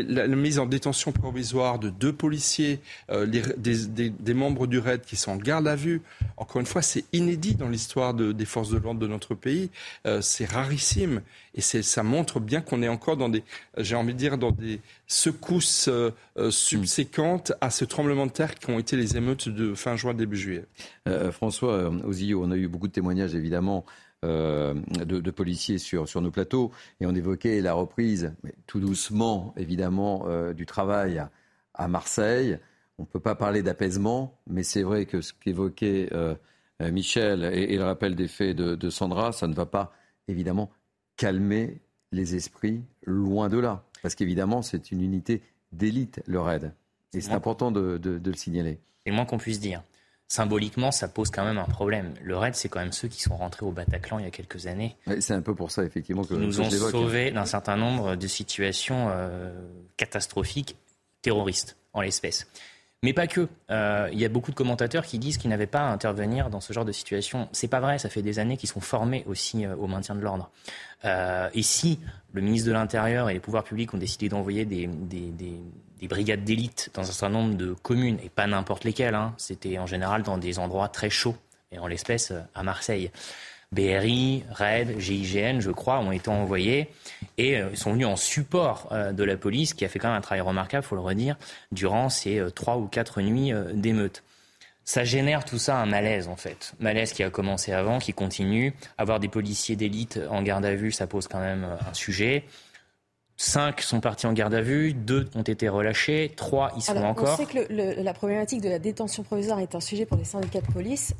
la, mise en détention provisoire de deux policiers, euh, des, membres du RAID qui sont en garde à vue, encore une fois, c'est inédit dans l'histoire de, des forces de l'ordre de notre pays. Euh, c'est rarissime. Et ça montre bien qu'on est encore dans des, j'ai envie de dire, dans des secousses euh, euh, à ce tremblement de terre qui ont été les émeutes de fin juin, début juillet. Euh, François Ozio, on a eu beaucoup de témoignages évidemment de, policiers sur, nos plateaux et on évoquait la reprise, tout doucement évidemment, du travail à, Marseille. On ne peut pas parler d'apaisement, mais c'est vrai que ce qu'évoquait Michel et, le rappel des faits de Sandra, ça ne va pas évidemment calmer les esprits loin de là. Parce qu'évidemment, c'est une unité d'élite, le RAID. Et c'est important de, le signaler. C'est le moins qu'on puisse dire. Symboliquement, ça pose quand même un problème. Le RAID, c'est quand même ceux qui sont rentrés au Bataclan il y a quelques années. c'est un peu pour ça, effectivement, que, nous ont sauvés d'un certain nombre de situations euh, catastrophiques, terroristes, en l'espèce. Mais pas que. Euh, il y a beaucoup de commentateurs qui disent qu'ils n'avaient pas à intervenir dans ce genre de situation. C'est pas vrai. Ça fait des années qu'ils sont formés aussi euh, au maintien de l'ordre. Euh, et si le ministre de l'Intérieur et les pouvoirs publics ont décidé d'envoyer des, des, des, des, brigades d'élite dans un certain nombre de communes, et pas n'importe lesquelles, hein, c'était en général dans des endroits très chauds, et en l'espèce à Marseille. BRI, RAID, GIGN, je crois, ont été envoyés et euh, sont venus en support euh, de la police, qui a fait quand même un travail remarquable, faut le redire, durant ces euh, trois ou quatre nuits d'émeutes. Ça génère tout ça un malaise en fait, malaise qui a commencé avant, qui continue. Avoir des policiers d'élite en garde à vue, ça pose quand même un sujet Cinq sont partis en garde à vue, deux ont été relâchés, trois y sont encore. On sait que la problématique de la détention provisoire est un sujet pour les syndicats de police.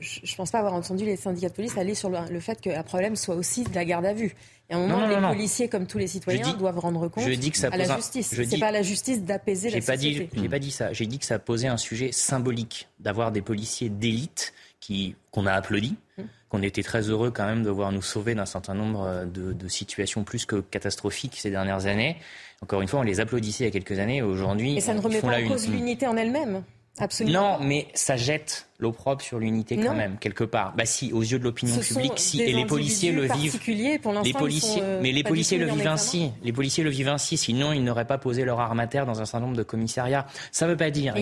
Je ne pense pas avoir entendu les syndicats de police aller sur le, fait que le problème soit aussi de la garde à vue. Et à un moment, les policiers, comme tous les citoyens, doivent rendre compte à la justice. Ce n'est pas à la justice d'apaiser la société. Je n'ai pas dit ça. J'ai dit que ça posait un sujet symbolique d'avoir des policiers d'élite qu'on a applaudi. Hum qu'on était très heureux quand même de voir nous sauver d'un certain nombre de, situations plus que catastrophiques ces dernières années. Encore une fois, on les applaudissait il y a quelques années. Aujourd'hui, et ça ne remet pas en cause l'unité en elle-même. Absolument. Non, mais ça jette l'opprobre sur l'unité quand même quelque part. Bah si, aux yeux de l'opinion publique, si et les policiers le vivent. Pour les policiers, euh, mais les policiers le vivent ainsi. Les policiers le vivent ainsi. Sinon, ils n'auraient pas posé leur armataire dans un certain nombre de commissariats. Ça ne veut pas dire.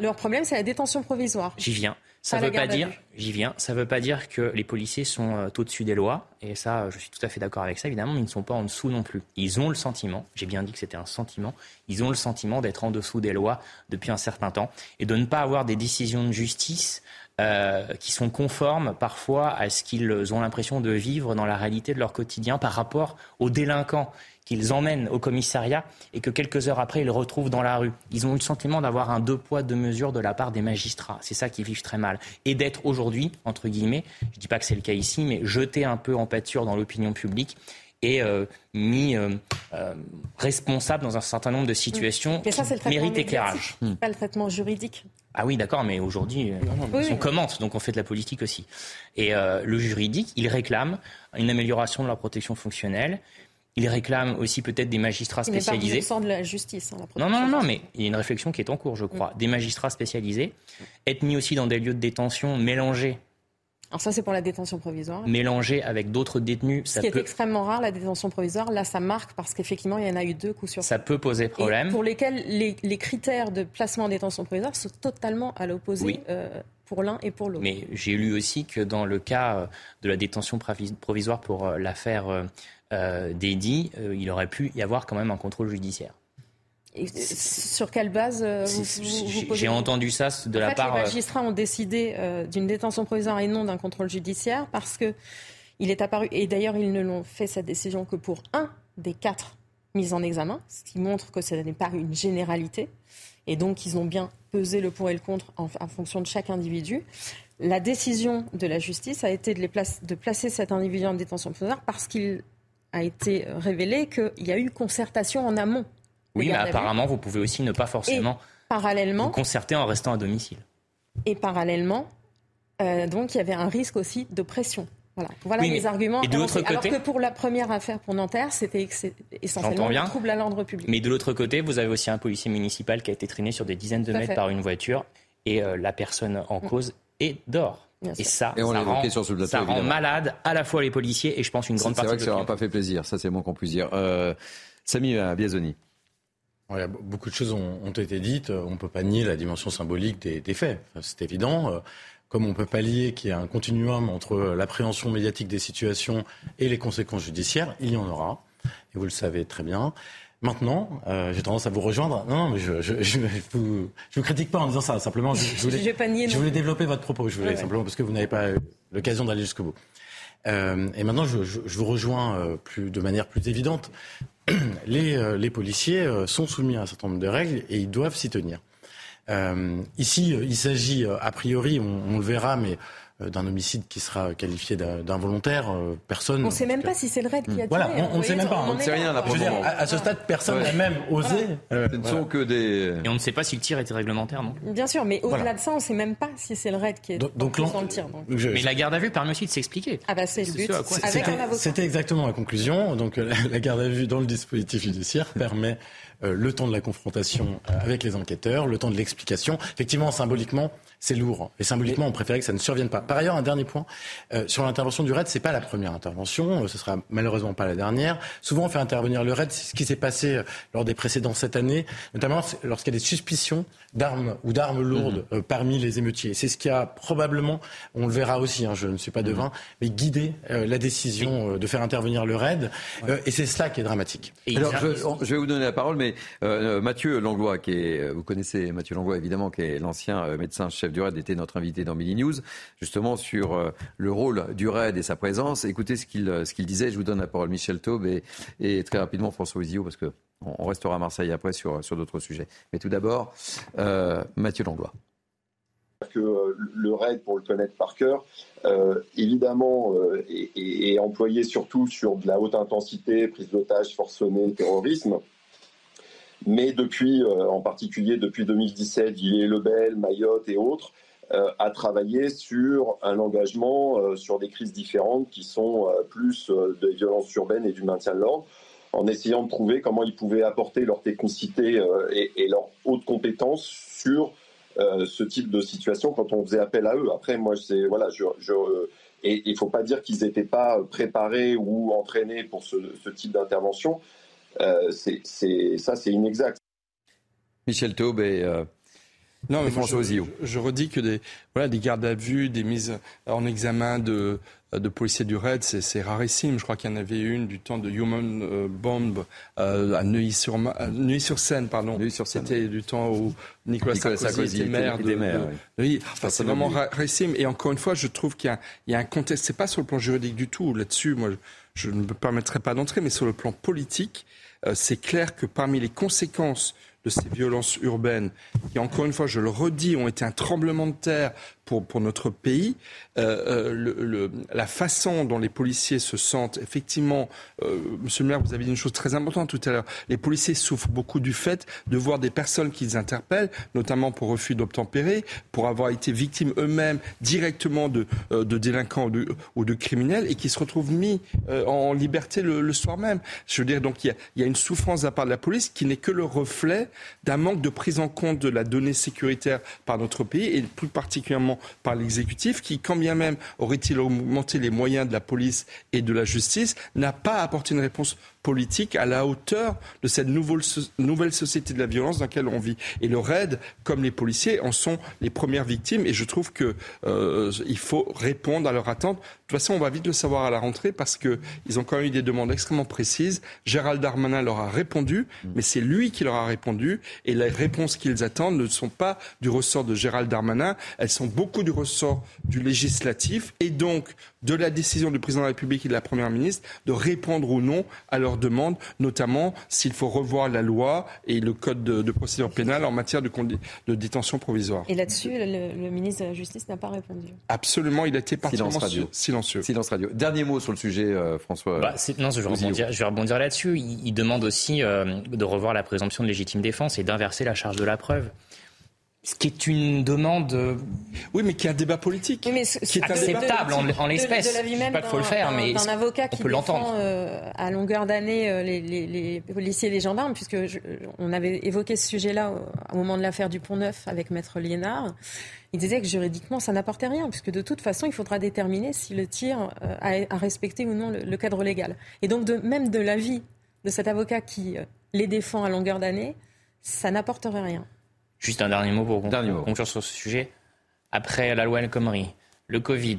leur problème, c'est la détention provisoire. J'y viens. Ça ne veut pas dire, j'y viens, ça veut pas dire que les policiers sont euh, au-dessus des lois, et ça, je suis tout à fait d'accord avec ça, évidemment, mais ils ne sont pas en dessous non plus. Ils ont le sentiment, j'ai bien dit que c'était un sentiment, ils ont le sentiment d'être en dessous des lois depuis un certain temps, et de ne pas avoir des décisions de justice euh, qui sont conformes parfois à ce qu'ils ont l'impression de vivre dans la réalité de leur quotidien par rapport aux délinquants qu'ils emmènent au commissariat et que quelques heures après, ils retrouvent dans la rue. Ils ont eu le sentiment d'avoir un deux poids, deux mesures de la part des magistrats. C'est ça qu'ils vivent très mal. Et d'être aujourd'hui, entre guillemets, je ne dis pas que c'est le cas ici, mais jeté un peu en pâture dans l'opinion publique et euh, mis euh, responsable dans un certain nombre de situations ça, qui méritent éclairage. Pas le traitement juridique. Ah oui, d'accord, mais aujourd'hui, euh, on commente, donc on fait de la politique aussi. Et euh, le juridique, il réclame une amélioration de leur protection fonctionnelle. Il réclame aussi peut-être des magistrats spécialisés. Il de la justice. Hein, non, non, non, mais il y a une réflexion qui est en cours, je crois. Des magistrats spécialisés, être mis aussi dans des lieux de détention mélangés alors ça, c'est pour la détention provisoire. Mélangé avec d'autres détenus. Ce qui est extrêmement rare, la détention provisoire. Là, ça marque parce qu'effectivement, il y en a eu deux coups sur Ça peut poser problème. pour lesquels les, critères de placement en détention provisoire sont totalement à l'opposé. Euh, pour l'un et pour l'autre. Mais j'ai lu aussi que dans le cas euh, de la détention provisoire pour euh, l'affaire euh, il aurait pu y avoir quand même un contrôle judiciaire sur quelle base euh, J'ai entendu ça de la part. Les euh, magistrats ont décidé d'une détention provisoire et non d'un contrôle judiciaire parce que il est apparu, et d'ailleurs ils ne l'ont fait cette décision que pour un des quatre mis en examen, ce qui montre que ce n'est pas une généralité. Et donc ils ont bien pesé le pour et le contre en, fonction de chaque individu. La décision de la justice a été de, les de placer cet individu en détention provisoire parce qu'il a été révélé qu'il y a eu concertation en amont oui, mais apparemment, vous pouvez aussi ne pas forcément parallèlement, vous concerter en restant à domicile. Et parallèlement, euh, donc il y avait un risque aussi de pression. Voilà, voilà les arguments. Et de l'autre côté, alors que pour la première affaire pour Nanterre, c'était essentiellement un trouble à l'ordre public. Mais de l'autre côté, vous avez aussi un policier municipal qui a été traîné sur des dizaines de mètres par une voiture et euh, la personne en mm. cause est dehors. Et ça, on ça, rend, sur ce plateau, ça rend malade à la fois les policiers et je pense une grande partie. C'est vrai que ça n'aura pas fait plaisir, ça c'est moins qu'on puisse dire. Euh, Samy Biazoni beaucoup de choses ont, été dites. On ne peut pas nier la dimension symbolique des, faits. c'est évident. Euh, comme on ne peut pas lier qu'il y a un continuum entre l'appréhension médiatique des situations et les conséquences judiciaires, il y en aura. Et vous le savez très bien. Maintenant, euh, j'ai tendance à vous rejoindre. Non, non mais je ne vous, critique pas en disant ça. Simplement, je, voulais, développer votre propos. Je voulais simplement parce que vous n'avez pas eu l'occasion d'aller jusqu'au bout. Euh, et maintenant, je, vous rejoins plus, de manière plus évidente. Euh, les, policiers euh, sont soumis à un certain nombre de règles et ils doivent s'y tenir. Euh, ici, il s'agit, a priori, on, le verra, mais d'un homicide qui sera qualifié d'involontaire, personne. On ne sait même pas si c'est le raid qui a tiré. Voilà, on ne sait même pas. On ne sait rien là. à, ce stade, personne n'a même osé. Ce ne sont que des. Et on ne sait pas si le tir était réglementaire, non? Bien sûr, mais au-delà de ça, on ne sait même pas si c'est le raid qui est donc, donc dans le tir. Mais la garde à vue permet aussi de s'expliquer. Ah bah c'est le but. C'était exactement la conclusion. Donc la garde à vue dans le dispositif judiciaire permet euh, le temps de la confrontation euh, avec les enquêteurs, le temps de l'explication. Effectivement, symboliquement, c'est lourd. Et symboliquement, on préférait que ça ne survienne pas. Par ailleurs, un dernier point euh, sur l'intervention du RAID, c'est pas la première intervention, ce sera malheureusement pas la dernière. Souvent, on fait intervenir le RAID, c'est ce qui s'est passé lors des précédents cette année, notamment lorsqu'il y a des suspicions d'armes ou d'armes lourdes mhm. parmi les émeutiers. C'est ce qui a probablement, on le verra aussi, hein, je ne suis pas devin, mhm. mais guidé la décision de faire intervenir le RAID. et c'est cela qui est dramatique. Alors, je, je, vais vous donner la parole, mais euh, Mathieu Langlois, qui est, euh, vous connaissez Mathieu Langlois évidemment, qui est l'ancien euh, médecin chef du RAID, était notre invité dans Mini News. Justement, sur le rôle du RAID et sa présence. Écoutez ce qu'il ce qu'il disait. Je vous donne la parole, Michel Taube, et, très rapidement François Ouzio, parce que on restera à Marseille après sur, sur d'autres sujets. Mais tout d'abord, Mathieu Langlois que euh, le RAID, pour le connaître par cœur, euh, évidemment, euh, est, employé surtout sur de la haute intensité, prise d'otages forcenés, terrorisme. Mais depuis, en particulier depuis 2017, Villiers Lebel, Mayotte et autres, a travaillé sur un engagement sur des crises différentes qui sont plus de violence urbaine et du maintien de l'ordre, en essayant de trouver comment ils pouvaient apporter leur technicité et, leur haute compétence sur euh, ce type de situation quand on faisait appel à eux. Après, moi, c'est voilà, je, et il faut pas dire qu'ils n'étaient pas préparés ou entraînés pour ce, type d'intervention. Euh, c'est, ça, c'est inexact. Michel euh, non, mais je, je, redis que des, voilà, des gardes à vue, des mises en examen de, de policiers du RAID, c'est rarissime. Je crois qu'il y en avait une du temps de Human euh, Bomb euh, à Neuilly-sur-Seine. pardon. C'était du temps où Nicolas, Sarkozy, était maire. De, Neuilly. c'est vraiment rarissime. Et encore une fois, je trouve qu'il y, y, a un contexte. C'est pas sur le plan juridique du tout. Là-dessus, moi, je ne me permettrai pas d'entrer, mais sur le plan politique, euh, c'est clair que parmi les conséquences de ces violences urbaines, qui encore une fois, je le redis, ont été un tremblement de terre pour, pour notre pays, euh, euh, le, la façon dont les policiers se sentent, effectivement, euh, Monsieur le maire, vous avez dit une chose très importante tout à l'heure, les policiers souffrent beaucoup du fait de voir des personnes qu'ils interpellent, notamment pour refus d'obtempérer, pour avoir été victimes eux-mêmes directement de, euh, de délinquants ou de, ou de, criminels, et qui se retrouvent mis euh, en liberté le, le, soir même. Je veux dire, donc il y, a, il y a une souffrance de la part de la police qui n'est que le reflet d'un manque de prise en compte de la donnée sécuritaire par notre pays, et plus particulièrement par l'exécutif, qui, quand bien même aurait-il augmenté les moyens de la police et de la justice, n'a pas apporté une réponse politique à la hauteur de cette nouvelle, nouvelle société de la violence dans laquelle on vit. Et le RAID, comme les policiers, en sont les premières victimes. Et je trouve qu'il euh, faut répondre à leur attente. De toute façon, on va vite le savoir à la rentrée parce qu'ils ont quand même eu des demandes extrêmement précises. Gérald Darmanin leur a répondu, mais c'est lui qui leur a répondu. Et les réponses qu'ils attendent ne sont pas du ressort de Gérald Darmanin, elles sont beaucoup du ressort du législatif et donc de la décision du président de la République et de la Première ministre de répondre ou non à leurs demandes, notamment s'il faut revoir la loi et le code de, procédure pénale en matière de, de détention provisoire. Et là-dessus, le, ministre de la Justice n'a pas répondu. Absolument, il a été particulièrement silencieux. Silence radio. Dernier mot sur le sujet, euh, François. Bah, non, je vais, rebondir, je vais rebondir là-dessus. Il, demande aussi euh, de revoir la présomption de légitime défense et d'inverser la charge de la preuve. Ce qui est une demande. Euh, oui, mais qui est un débat politique. qui est acceptable en, l'espèce. De, de pas qu'il faut le faire, mais un avocat qui défend euh, à longueur d'année euh, les, les, les, policiers et les gendarmes, puisque on avait évoqué ce sujet-là au, moment de l'affaire du Pont Neuf avec Maître Liénard. Il disait que juridiquement, ça n'apportait rien, puisque de toute façon, il faudra déterminer si le tir a, respecté ou non le, cadre légal. Et donc, de, même de l'avis de cet avocat qui les défend à longueur d'année, ça n'apporterait rien. Juste un dernier mot pour conclure sur ce sujet. Après la loi El Khomri, le Covid,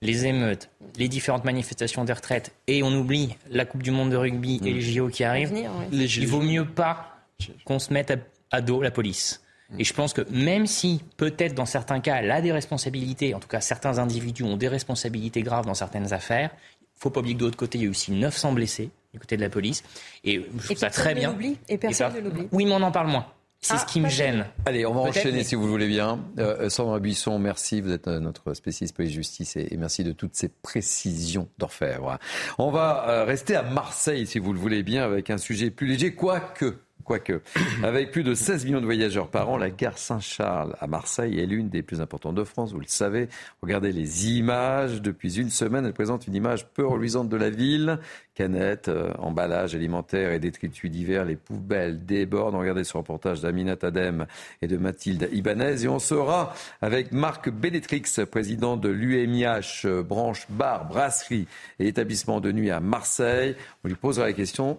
les émeutes, les différentes manifestations des retraites, et on oublie la Coupe du Monde de rugby et les JO qui arrivent, il vaut mieux pas qu'on se mette à, dos la police. Et je pense que même si peut-être dans certains cas elle a des responsabilités, en tout cas certains individus ont des responsabilités graves dans certaines affaires, il faut pas oublier que de l'autre côté il y a aussi 900 blessés du côté de la police. Et je trouve ça très bien. Et personne ne l'oublie. Oui, mais on en parle moins. C'est ce ah, qui me gêne. Allez, on va enchaîner si vous voulez bien. Euh, Sandra Buisson, merci. Vous êtes euh, notre spécialiste police-justice et, merci de toutes ces précisions d'orfèvre. On va euh, rester à Marseille, si vous le voulez bien, avec un sujet plus léger, quoique Quoique, avec plus de 16 millions de voyageurs par an, la gare Saint-Charles à Marseille est l'une des plus importantes de France, vous le savez. Regardez les images. Depuis une semaine, elle présente une image peu reluisante de la ville. Canettes, euh, emballages alimentaires et détritus divers, les poubelles débordent. Regardez ce reportage d'Amina Tadem et de Mathilde Ibanez. Et on sera avec Marc Bénétrix, président de l'UMIH, euh, branche bar, brasserie et établissement de nuit à Marseille. On lui posera la question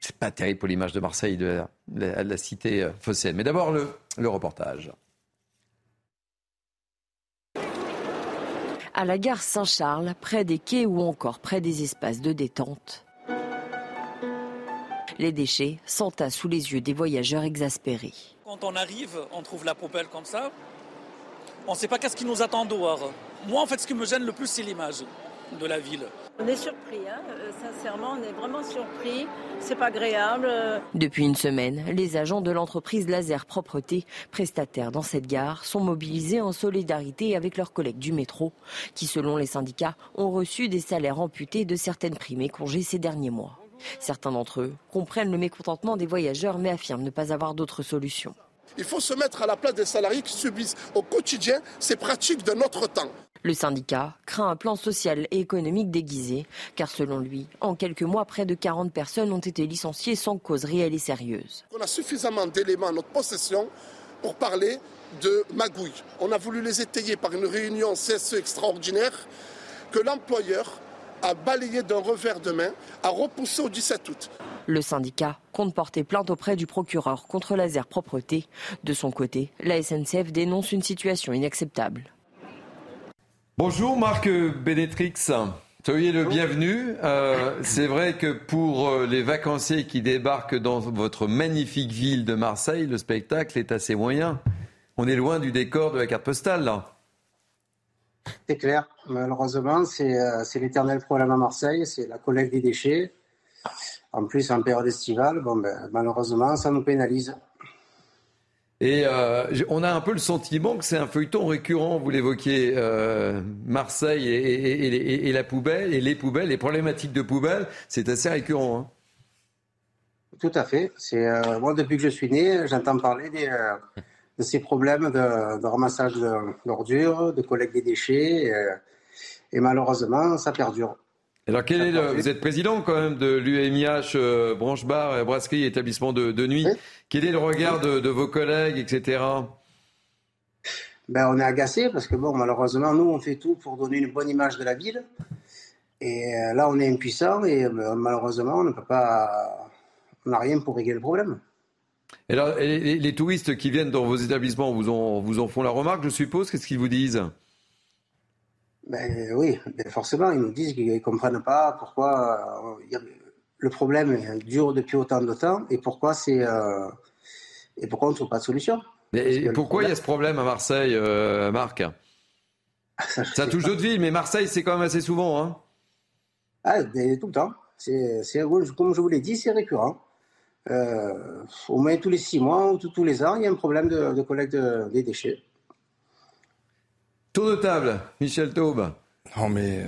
c'est pas terrible pour l'image de Marseille, de la, cité euh, phocéenne. Mais d'abord, le, le reportage. À la gare Saint-Charles, près des quais ou encore près des espaces de détente, les déchets s'entassent sous les yeux des voyageurs exaspérés. Quand on arrive, on trouve la poubelle comme ça. On ne sait pas qu'est-ce qui nous attend dehors. moi, en fait, ce qui me gêne le plus, c'est l'image de la ville. On est surpris, hein. Euh, sincèrement, on est vraiment surpris. C'est pas agréable. Depuis une semaine, les agents de l'entreprise Laser Propreté, prestataires dans cette gare, sont mobilisés en solidarité avec leurs collègues du métro, qui, selon les syndicats, ont reçu des salaires amputés de certaines primes et congés ces derniers mois. Certains d'entre eux comprennent le mécontentement des voyageurs mais affirment ne pas avoir d'autre solution. Il faut se mettre à la place des salariés qui subissent au quotidien ces pratiques de notre temps. Le syndicat craint un plan social et économique déguisé, car selon lui, en quelques mois, près de 40 personnes ont été licenciées sans cause réelle et sérieuse. On a suffisamment d'éléments à notre possession pour parler de magouille. On a voulu les étayer par une réunion CSE extraordinaire que l'employeur a balayé d'un revers de main, a repoussé au 17 août. Le syndicat compte porter plainte auprès du procureur contre Laser Propreté. De son côté, la SNCF dénonce une situation inacceptable. Bonjour Marc Bénétrix. Soyez le bienvenu. Euh, c'est vrai que pour euh, les vacanciers qui débarquent dans votre magnifique ville de Marseille, le spectacle est assez moyen. On est loin du décor de la carte postale, là. C'est clair. Malheureusement, euh, c'est l'éternel problème à Marseille, c'est la collecte des déchets. En plus, en période estivale, bon, ben, malheureusement, ça nous pénalise. Et euh, on a un peu le sentiment que c'est un feuilleton récurrent, vous l'évoquiez, euh, Marseille et, la poubelle, et les poubelles, les problématiques de poubelles, c'est assez récurrent. Hein. Tout à fait. C'est euh, moi depuis que je suis né, j'entends parler de ces problèmes de, ramassage d'ordures, de, collecte des déchets, et malheureusement, ça perdure. Alors, quel est vous êtes président quand même de l'UMIH, euh, branche bar, brasserie, établissement de, nuit. Quel est le regard de, vos collègues, etc. Ben, on est agacé parce que bon, malheureusement, nous, on fait tout pour donner une bonne image de la ville. Et euh, là, on est impuissant et euh, malheureusement, on ne peut pas, on n'a rien pour régler le problème. Et alors, les, touristes qui viennent dans vos établissements vous en, vous en font la remarque, je suppose. Qu'est-ce qu'ils vous disent? Ben, Oui, ben, forcément, ils nous disent qu'ils ne comprennent pas pourquoi euh, le problème dure depuis autant de temps et pourquoi, c'est, euh, et pourquoi on ne trouve pas de solution. Et pourquoi il y a ce problème à Marseille, euh, Marc? Ça touche d'autres villes, mais Marseille, c'est quand même assez souvent. Hein ah, ben, tout le temps. C'est, comme je vous l'ai dit, c'est récurrent. Au moins tous les six mois ou tous les ans, il y a un problème de, collecte des déchets. Tour de table, Michel Taube. Non, mais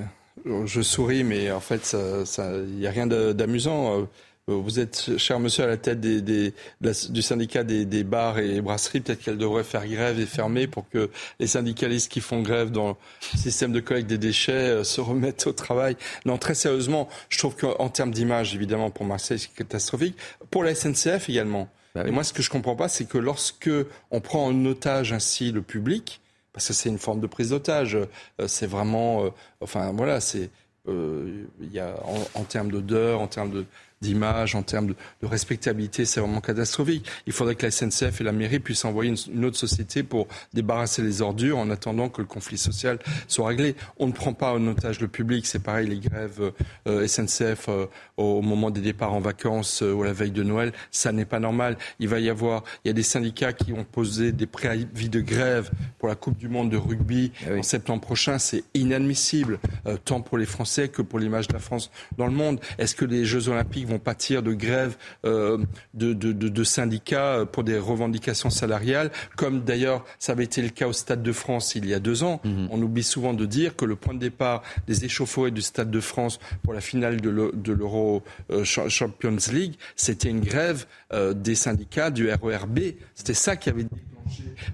euh, je souris, mais en fait, il ça, n'y a rien d'amusant. Euh, vous êtes, cher monsieur, à la tête des, du syndicat des, bars et brasseries. Peut-être qu'elle devrait faire grève et fermer pour que les syndicalistes qui font grève dans le système de collecte des déchets euh, se remettent au travail. Non, très sérieusement, je trouve qu'en termes d'image, évidemment, pour Marseille, c'est catastrophique. Pour la SNCF également. Bah et moi, ce que je comprends pas, c'est que lorsque on prend en otage ainsi le public, parce que c'est une forme de prise d'otage. Euh, c'est vraiment, euh, enfin voilà, c'est il y a en, en termes d'odeur, en termes de d'image, en termes de, respectabilité, c'est vraiment catastrophique. Il faudrait que la SNCF et la mairie puissent envoyer une, autre société pour débarrasser les ordures en attendant que le conflit social soit réglé. On ne prend pas en otage le public, c'est pareil, les grèves euh, SNCF euh, au moment des départs en vacances euh, ou à la veille de Noël, ça n'est pas normal. Il va y avoir, il y a des syndicats qui ont posé des préavis de grève pour la Coupe du Monde de rugby ah en septembre prochain, c'est inadmissible, tant pour les Français que pour l'image de la France dans le monde. Est-ce que les Jeux Olympiques vont pâtir de grèves euh, de, de, syndicats pour des revendications salariales, comme d'ailleurs ça avait été le cas au Stade de France il y a deux ans. Mhm. On oublie souvent de dire que le point de départ des échauffourées du Stade de France pour la finale de l'Euro euh, Champions League, c'était une grève euh, des syndicats du RERB. C'était ça qui avait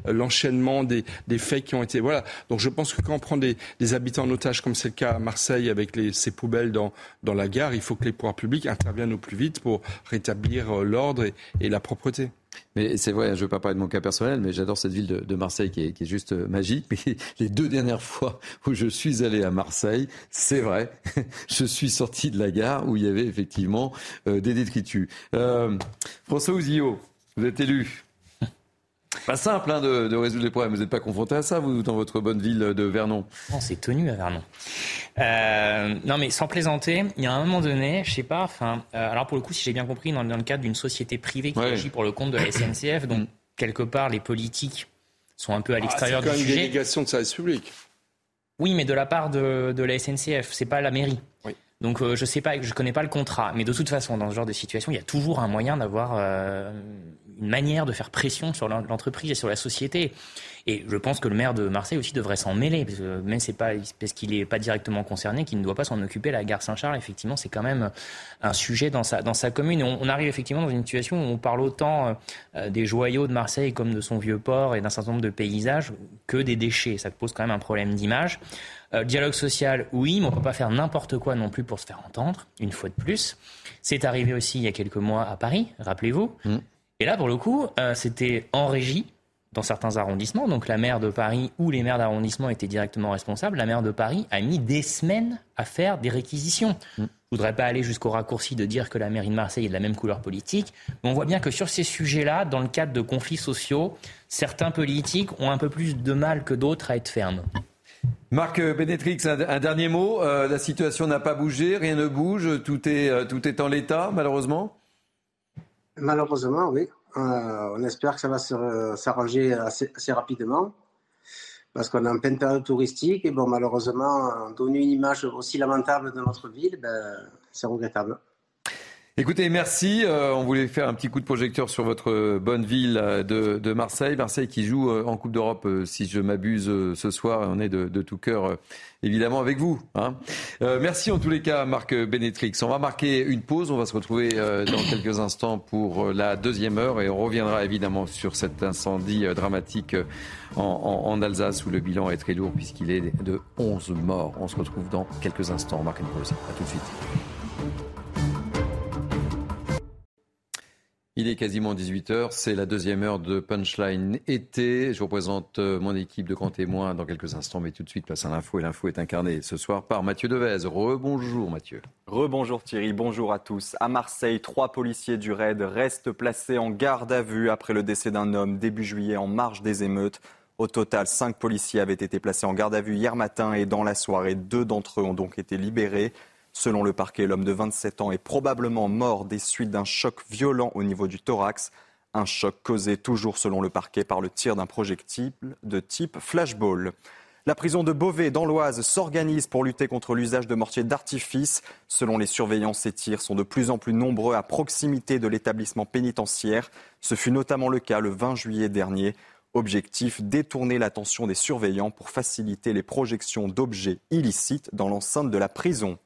l'enchaînement des, faits qui ont été. Voilà. Donc je pense que quand on prend des, habitants en otage, comme c'est le cas à Marseille avec ces poubelles dans, dans la gare, il faut que les pouvoirs publics interviennent au plus vite pour rétablir euh, l'ordre et, la propreté. Mais c'est vrai, je ne veux pas parler de mon cas personnel, mais j'adore cette ville de, Marseille qui est, juste euh, magique. Mais les deux dernières fois où je suis allé à Marseille, c'est vrai, je suis sorti de la gare où il y avait effectivement euh, des détritus. François Ouzillot, vous êtes élu. Pas simple hein, de, résoudre les problèmes. Vous n'êtes pas confronté à ça, vous, dans votre bonne ville de Vernon? Non, c'est tenu à Vernon. Euh, non, mais sans plaisanter, il y a un moment donné, je sais pas, enfin, euh, alors pour le coup, si j'ai bien compris, dans, le cadre d'une société privée qui agit pour le compte de la SNCF, donc quelque part, les politiques sont un peu à ah, l'extérieur du sujet. C'est une délégation de service public. Oui, mais de la part de, de la SNCF, c'est pas la mairie. Donc euh, je sais pas, je connais pas le contrat, mais de toute façon, dans ce genre de situation, il y a toujours un moyen d'avoir euh, une manière de faire pression sur l'entreprise et sur la société. Et je pense que le maire de Marseille aussi devrait s'en mêler, parce que même c'est pas parce qu'il n'est pas directement concerné qu'il ne doit pas s'en occuper. La gare Saint-Charles, effectivement, c'est quand même un sujet dans sa commune. On, arrive effectivement dans une situation où on parle autant euh, des joyaux de Marseille comme de son vieux port et d'un certain nombre de paysages que des déchets. Ça pose quand même un problème d'image. Euh, dialogue social, oui, mais on ne peut pas faire n'importe quoi non plus pour se faire entendre, une fois de plus. C'est arrivé aussi il y a quelques mois à Paris, rappelez-vous. Mm. Et là, pour le coup, euh, c'était en régie dans certains arrondissements. Donc la maire de Paris ou les maires d'arrondissement étaient directement responsables. La maire de Paris a mis des semaines à faire des réquisitions. Mm. Je ne voudrais pas aller jusqu'au raccourci de dire que la mairie de Marseille est de la même couleur politique, mais on voit bien que sur ces sujets-là, dans le cadre de conflits sociaux, certains politiques ont un peu plus de mal que d'autres à être fermes. Marc Bénétrix, un, dernier mot. Euh, la situation n'a pas bougé, rien ne bouge, tout est, euh, en l'état, malheureusement Malheureusement, oui. Euh, on espère que ça va s'arranger assez, rapidement parce qu'on est en pleine période touristique et bon, malheureusement, donner une image aussi lamentable de notre ville, ben, c'est regrettable. Écoutez, merci. Euh, on voulait faire un petit coup de projecteur sur votre bonne ville euh, de, Marseille. Marseille qui joue euh, en Coupe d'Europe, si je m'abuse, ce soir. On est de, tout cœur, évidemment, avec vous. Hein. merci en tous les cas, Marc Bénétrix. On va marquer une pause. On va se retrouver dans quelques instants pour la deuxième heure et on reviendra évidemment sur cet incendie dramatique en, en Alsace où le bilan est très lourd puisqu'il est de 11 morts. On se retrouve dans quelques instants. On marque une pause. À tout de suite. Il est quasiment 18h, c'est la deuxième heure de Punchline été. Je vous présente euh, mon équipe de grands témoins dans quelques instants, mais tout de suite place à l'info et l'info est incarnée ce soir par Mathieu Devez. Rebonjour Mathieu. Rebonjour Thierry, bonjour à tous. À Marseille, trois policiers du RAID restent placés en garde à vue après le décès d'un homme début juillet en marge des émeutes. Au total, cinq policiers avaient été placés en garde à vue hier matin et dans la soirée, deux d'entre eux ont donc été libérés. Selon le parquet, l'homme de 27 ans est probablement mort des suites d'un choc violent au niveau du thorax. Un choc causé toujours selon le parquet par le tir d'un projectile de type flashball. La prison de Beauvais dans l'Oise s'organise pour lutter contre l'usage de mortiers d'artifice. Selon les surveillants, ces tirs sont de plus en plus nombreux à proximité de l'établissement pénitentiaire. Ce fut notamment le cas le 20 juillet dernier. Objectif détourner l'attention des surveillants pour faciliter les projections d'objets illicites dans l'enceinte de la prison.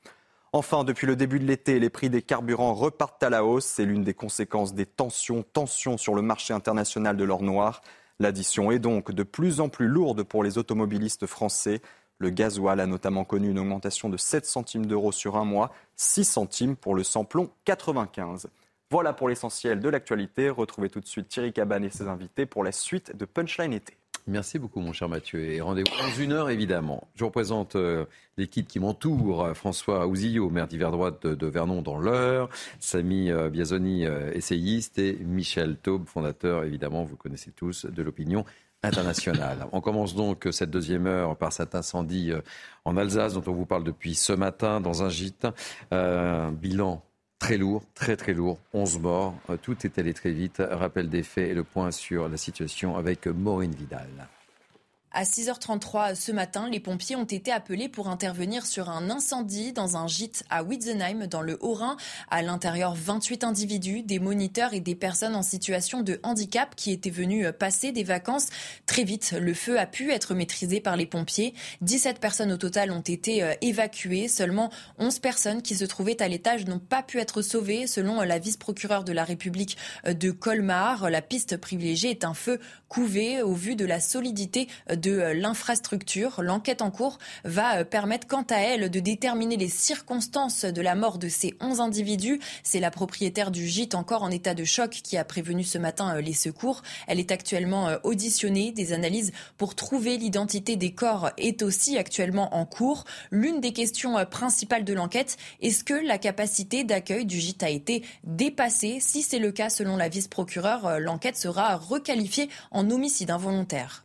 Enfin, depuis le début de l'été, les prix des carburants repartent à la hausse. C'est l'une des conséquences des tensions, tensions sur le marché international de l'or noir. L'addition est donc de plus en plus lourde pour les automobilistes français. Le gasoil a notamment connu une augmentation de 7 centimes d'euros sur un mois, 6 centimes pour le samplon 95. Voilà pour l'essentiel de l'actualité. Retrouvez tout de suite Thierry Cabane et ses invités pour la suite de Punchline été. Merci beaucoup, mon cher Mathieu. Et rendez-vous dans une heure, évidemment. Je vous présente euh, l'équipe qui m'entoure. François Ouzillot, maire d'hiver droite de, Vernon dans l'heure. Samy euh, Biazoni, euh, essayiste. Et Michel Taube, fondateur, évidemment, vous connaissez tous, de l'opinion internationale. On commence donc cette deuxième heure par cet incendie en Alsace dont on vous parle depuis ce matin dans un gîte. Bilan Très lourd, très très lourd. 11 morts. Euh, tout est allé très vite. Rappel des faits et le point sur la situation avec Maureen Vidal. À 6h33 ce matin, les pompiers ont été appelés pour intervenir sur un incendie dans un gîte à Witzenheim, dans le Haut-Rhin. À l'intérieur, 28 individus, des moniteurs et des personnes en situation de handicap qui étaient venus passer des vacances. Très vite, le feu a pu être maîtrisé par les pompiers. 17 personnes au total ont été euh, évacuées. Seulement 11 personnes qui se trouvaient à l'étage n'ont pas pu être sauvées, selon la vice-procureure de la République euh, de Colmar. La piste privilégiée est un feu couvé au vu de la solidité euh, de euh, l'infrastructure. L'enquête en cours va euh, permettre quant à elle de déterminer les circonstances de la mort de ces 11 individus. C'est la propriétaire du gîte encore en état de choc qui a prévenu ce matin euh, les secours. Elle est actuellement auditionnée. Des analyses pour trouver l'identité des corps est aussi actuellement en cours. L'une des questions principales de l'enquête, est-ce que la capacité d'accueil du gîte a été dépassée? Si c'est le cas, selon la vice-procureure, l'enquête sera requalifiée en homicide involontaire.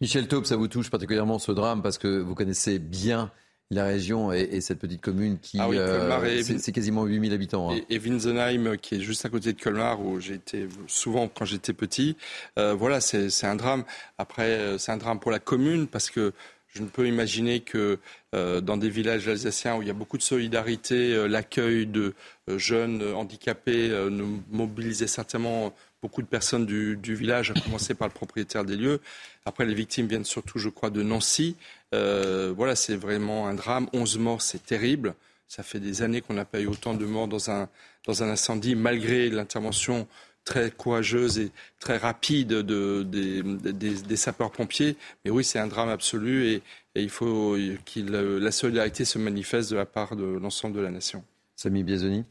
Michel Taube, ça vous touche particulièrement ce drame parce que vous connaissez bien la région et, cette petite commune qui, ah euh, c'est quasiment 8000 habitants. Hein. Et, Winsenheim, qui est juste à côté de Colmar, où j'ai été souvent quand j'étais petit. Euh, voilà, c'est un drame. Après, euh, c'est un drame pour la commune parce que Je ne peux imaginer que dans des villages alsaciens où il y a beaucoup de solidarité, l'accueil de jeunes handicapés ne mobilisait certainement beaucoup de personnes du, village, à commencer par le propriétaire des lieux. Après, les victimes viennent surtout, je crois, de Nancy. voilà, c'est vraiment un drame. 11 morts, c'est terrible. Ça fait des années qu'on n'a pas eu autant de morts dans un, dans un incendie, malgré l'intervention très courageuse et très rapide de, des, sapeurs-pompiers. Mais oui, c'est un drame absolu et, il faut que la solidarité se manifeste de la part de l'ensemble de la nation. Samy Biazoni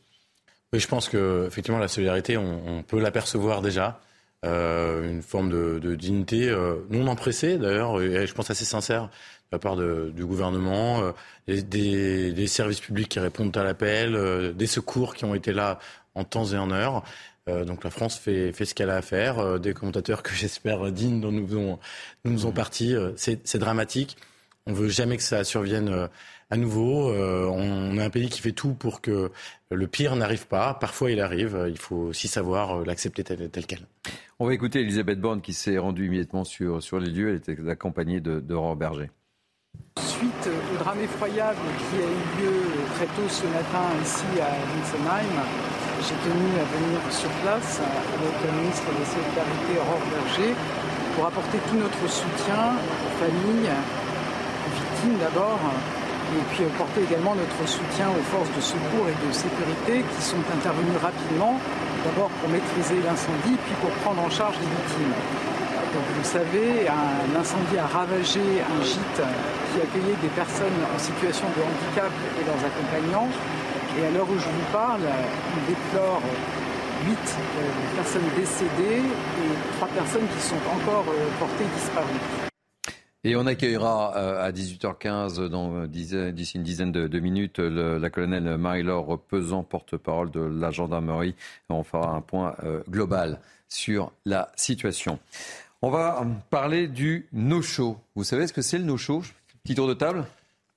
Oui, je pense que effectivement la solidarité, on, peut l'apercevoir déjà. Euh, une forme de, dignité euh, non empressée d'ailleurs, et je pense assez sincère de la part du gouvernement, euh, des, services publics qui répondent à l'appel, des secours qui ont été là en temps et en heure. Euh, donc la France fait, ce qu'elle a à faire. Euh, des commentateurs que j'espère dignes dont nous nous, nous ont mmh. partis. Euh, c'est dramatique. On veut jamais que ça survienne à nouveau. on est un pays qui fait tout pour que le pire n'arrive pas. Parfois, il arrive. Il faut aussi savoir l'accepter tel, tel quel. On va écouter Elisabeth Borne qui s'est rendue immédiatement sur, sur les lieux. Elle était accompagnée de, de Berger. Suite au drame effroyable qui a eu lieu très tôt ce matin ici à Winsenheim, j'ai tenu à venir sur place avec le ministre de la Solidarité, Aurore Berger, pour apporter tout notre soutien aux familles, aux victimes d'abord, et puis apporter également notre soutien aux forces de secours et de sécurité qui sont intervenues rapidement, d'abord pour maîtriser l'incendie, puis pour prendre en charge les victimes. Donc vous le savez, un incendie a ravagé un gîte qui accueillait des personnes en situation de handicap et leurs accompagnants. Et à l'heure où je vous parle, il déplore 8 euh, personnes décédées et 3 personnes qui sont encore euh, portées disparues. Et on accueillera euh, à 18h15, d'ici une dizaine de, minutes, la colonelle Marie-Laure Pesant, porte-parole de la gendarmerie. On fera un point global sur la situation. On va parler du no-show. Vous savez ce que c'est le no-show? Petit tour de table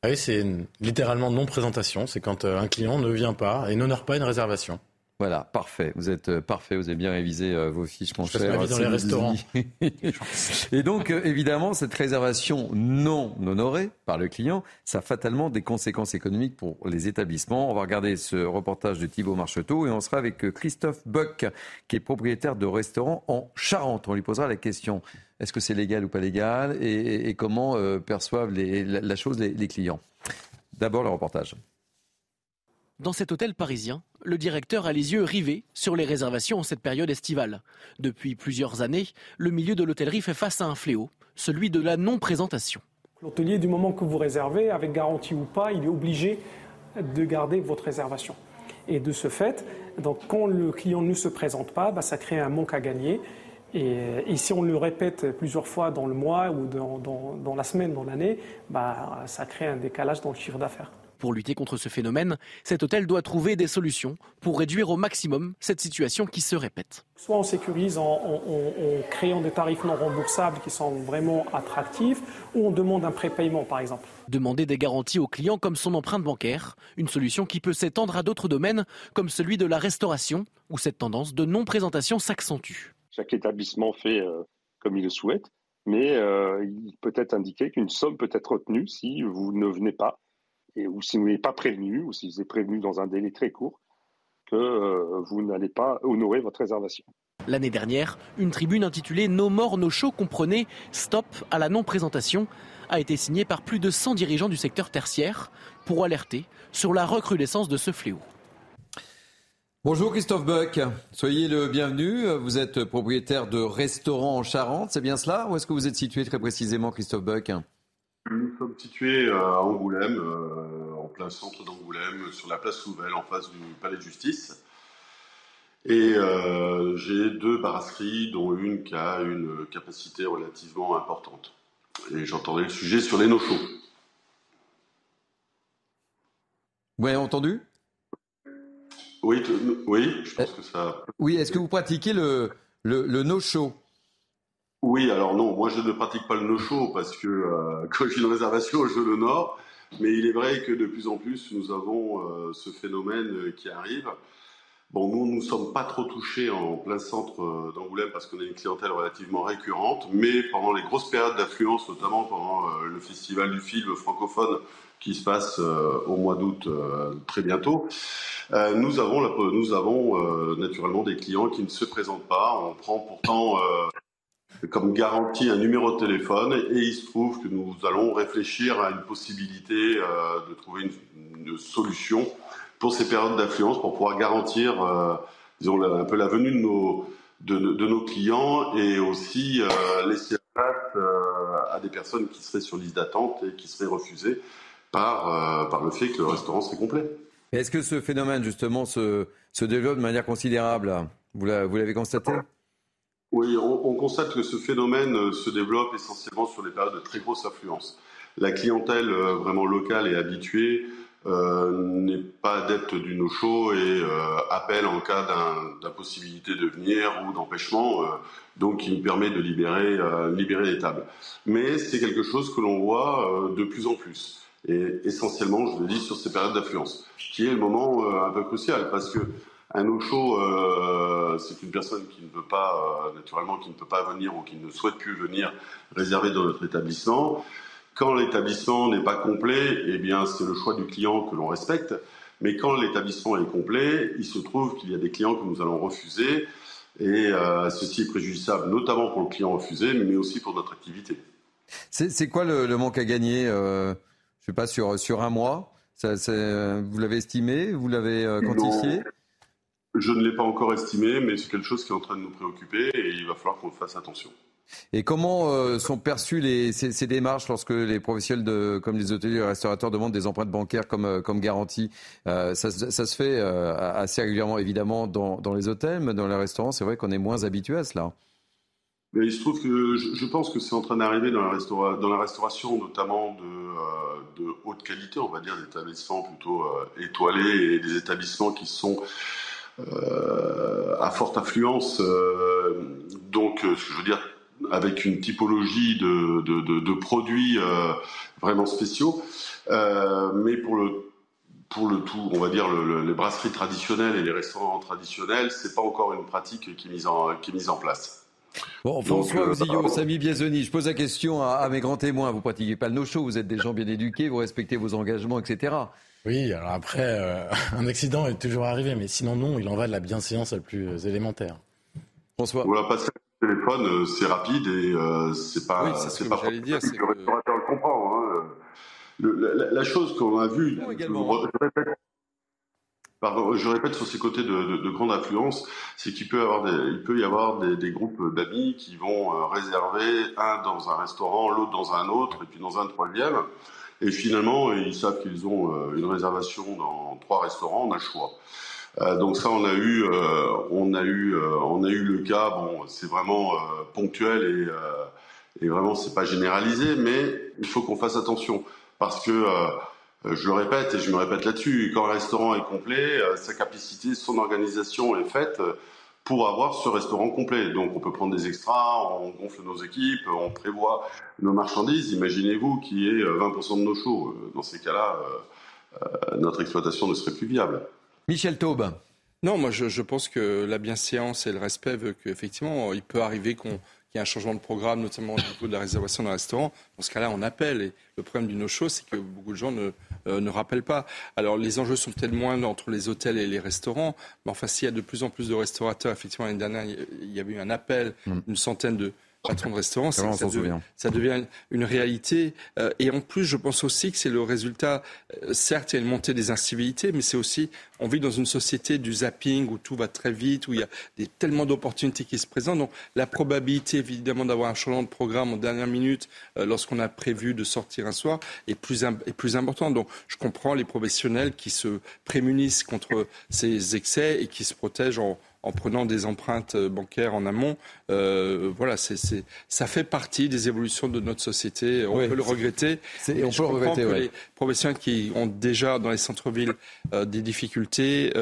ah oui, c'est littéralement non-présentation. C'est quand euh, un client ne vient pas et n'honore pas une réservation. Voilà, parfait. Vous êtes euh, parfait. Vous avez bien révisé euh, vos fiches, mon Je cher. dans les restaurants. et donc, évidemment, cette réservation non honorée par le client, ça a fatalement des conséquences économiques pour les établissements. On va regarder ce reportage de Thibault Marcheteau et on sera avec Christophe Buck, qui est propriétaire de restaurant en Charente. On lui posera la question est-ce que c'est légal ou pas légal et, comment euh, perçoivent la, chose les, clients? D'abord le reportage. Dans cet hôtel parisien, le directeur a les yeux rivés sur les réservations en cette période estivale. Depuis plusieurs années, le milieu de l'hôtellerie fait face à un fléau, celui de la non-présentation. L'hôtelier, du moment que vous réservez, avec garantie ou pas, il est obligé de garder votre réservation. Et de ce fait, quand le client ne se présente pas, bah, ça crée un manque à gagner. Et, si on le répète plusieurs fois dans le mois ou dans, la semaine, dans l'année, bah, ça crée un décalage dans le chiffre d'affaires. Pour lutter contre ce phénomène, cet hôtel doit trouver des solutions pour réduire au maximum cette situation qui se répète. Soit on sécurise en, créant des tarifs non remboursables qui sont vraiment attractifs, ou on demande un prépaiement par exemple. Demander des garanties aux clients comme son empreinte bancaire, une solution qui peut s'étendre à d'autres domaines comme celui de la restauration, où cette tendance de non-présentation s'accentue. Chaque établissement fait euh, comme il le souhaite, mais euh, il peut être indiqué qu'une somme peut être retenue si vous ne venez pas, et, ou si vous n'êtes pas prévenu, ou si vous êtes prévenu dans un délai très court, que euh, vous n'allez pas honorer votre réservation. L'année dernière, une tribune intitulée No More No Show comprenait Stop à la non-présentation a été signée par plus de 100 dirigeants du secteur tertiaire pour alerter sur la recrudescence de ce fléau. Bonjour Christophe Buck, soyez le bienvenu. Vous êtes propriétaire de restaurant en Charente, c'est bien cela Où est-ce que vous êtes situé très précisément Christophe Buck? Nous sommes situés à Angoulême, euh, en plein centre d'Angoulême, sur la place Nouvelle, en face du palais de justice. Et euh, j'ai deux brasseries, dont une qui a une capacité relativement importante. Et j'entendais le sujet sur les no-shows. Vous avez entendu? Oui, oui, je pense que ça. Oui, est-ce que vous pratiquez le, le, no-show? Oui, alors non, moi je ne pratique pas le no-show parce que euh, quand j'ai une réservation, je l'honore. Mais il est vrai que de plus en plus, nous avons euh, ce phénomène qui arrive. Bon, nous, nous ne sommes pas trop touchés en plein centre euh, d'Angoulême parce qu'on a une clientèle relativement récurrente, mais pendant les grosses périodes d'affluence, notamment pendant euh, le festival du film francophone qui se passe euh, au mois d'août très bientôt, nous avons, nous avons naturellement des clients qui ne se présentent pas. On prend pourtant comme garantie un numéro de téléphone et il se trouve que nous allons réfléchir à une possibilité de trouver une solution pour ces périodes d'affluence, pour pouvoir garantir, euh, disons, un peu la venue de nos, de, nos clients et aussi euh, laisser place euh, à des personnes qui seraient sur liste d'attente et qui seraient refusées par, par le fait que le restaurant serait complet. Est-ce que ce phénomène, justement, se, se développe de manière considérable Vous l'avez constaté? Oui, on, on, constate que ce phénomène se développe essentiellement sur les périodes de très grosse affluence. La clientèle vraiment locale et habituée euh, n'est pas adepte du no-show et euh, appelle en cas d'impossibilité de venir ou d'empêchement, euh, donc qui nous permet de libérer, libérer les tables. Mais c'est quelque chose que l'on voit de plus en plus, et essentiellement, je le dis, sur ces périodes d'affluence, qui est le moment un peu crucial, parce que un no-show, c'est une personne qui ne veut pas, naturellement, qui ne peut pas venir ou qui ne souhaite plus venir réserver dans notre établissement. Quand l'établissement n'est pas complet, eh bien, c'est le choix du client que l'on respecte. Mais quand l'établissement est complet, il se trouve qu'il y a des clients que nous allons refuser. Et euh, ceci est préjudiciable notamment pour le client refusé, mais aussi pour notre activité. C'est quoi le, manque à gagner euh, Je ne sais pas, sur, sur un mois? Ça, Vous l'avez estimé? Vous l'avez euh, quantifié? Je ne l'ai pas encore estimé, mais c'est quelque chose qui est en train de nous préoccuper et il va falloir qu'on fasse attention. Et comment euh, sont perçues les, ces, démarches lorsque les professionnels de, comme les hôteliers et les restaurateurs demandent des empreintes bancaires comme, euh, comme garantie? Euh, ça, ça, se fait assez régulièrement, évidemment, dans, dans, les hôtels, mais dans les restaurants, c'est vrai qu'on est moins habitué à cela. Mais il se trouve que je, pense que c'est en train d'arriver dans, la dans la restauration, notamment de, de, haute qualité, on va dire, des établissements plutôt étoilés et des établissements qui sont à forte affluence. donc, je veux dire, avec une typologie de, de, de, produits euh, vraiment spéciaux. Euh, mais pour le, pour le tout, on va dire le, les brasseries traditionnelles et les restaurants traditionnels, c'est pas encore une pratique qui est mise en, qui est mise en place. Bon, François euh, Samy Biazoni, je pose la question à, à, mes grands témoins. Vous pratiquez pas le no-show, vous êtes des gens bien éduqués, vous respectez vos engagements, etc. Oui, alors après, euh, un accident est toujours arrivé, mais sinon non, il en va de la bienséance la plus élémentaire. François. Voilà, téléphone, euh, c'est rapide et euh, c'est pas. Oui, c'est ce que pas j'allais dire. Le restaurateur le comprend. Hein. la, chose qu'on a vue, je, répète, je répète sur ces côtés de, grande influence, c'est qu'il peut, avoir il peut y avoir des, groupes d'amis qui vont euh, réserver un dans un restaurant, l'autre dans un autre, et puis dans un troisième. Et finalement, ils savent qu'ils ont une réservation dans trois restaurants, on a le choix. Euh, donc ça, on a eu, euh, on a eu, euh, on a eu le cas. Bon, c'est vraiment ponctuel et, et vraiment c'est pas généralisé, mais il faut qu'on fasse attention parce que je le répète et je me répète là-dessus. Quand le restaurant est complet, sa capacité, son organisation est faite pour avoir ce restaurant complet. Donc on peut prendre des extras, on gonfle nos équipes, on prévoit nos marchandises. Imaginez-vous qu'il y ait 20% de nos shows. Dans ces cas-là, notre exploitation ne serait plus viable. Michel Taube. Non, moi je, pense que la bienséance et le respect veut qu'effectivement, il peut arriver qu'il y ait un changement de programme, notamment au niveau de la réservation d'un restaurant. Dans ce cas-là, on appelle. Et le problème du no-show, c'est que beaucoup de gens ne, euh, ne rappellent pas. Alors les enjeux sont peut-être moins entre les hôtels et les restaurants. Mais enfin, s'il y a de plus en plus de restaurateurs, effectivement, l'année dernière, il y avait eu un appel, mm. une centaine de, patron de restaurant, ça, ça, devient une réalité. Euh, et en plus, je pense aussi que c'est le résultat, euh, certes, il y a une montée des incivilités, mais c'est aussi, on vit dans une société du zapping où tout va très vite, où il y a des, tellement d'opportunités qui se présentent. Donc la probabilité, évidemment, d'avoir un changement de programme en dernière minute, euh, lorsqu'on a prévu de sortir un soir, est plus, est plus importante. Donc je comprends les professionnels qui se prémunissent contre ces excès et qui se protègent en en prenant des empreintes euh, bancaires en amont. Euh, voilà, c'est, ça fait partie des évolutions de notre société. On peut le regretter. Et on peut le regretter. Que Les professionnels qui ont déjà dans les centres-villes euh, des difficultés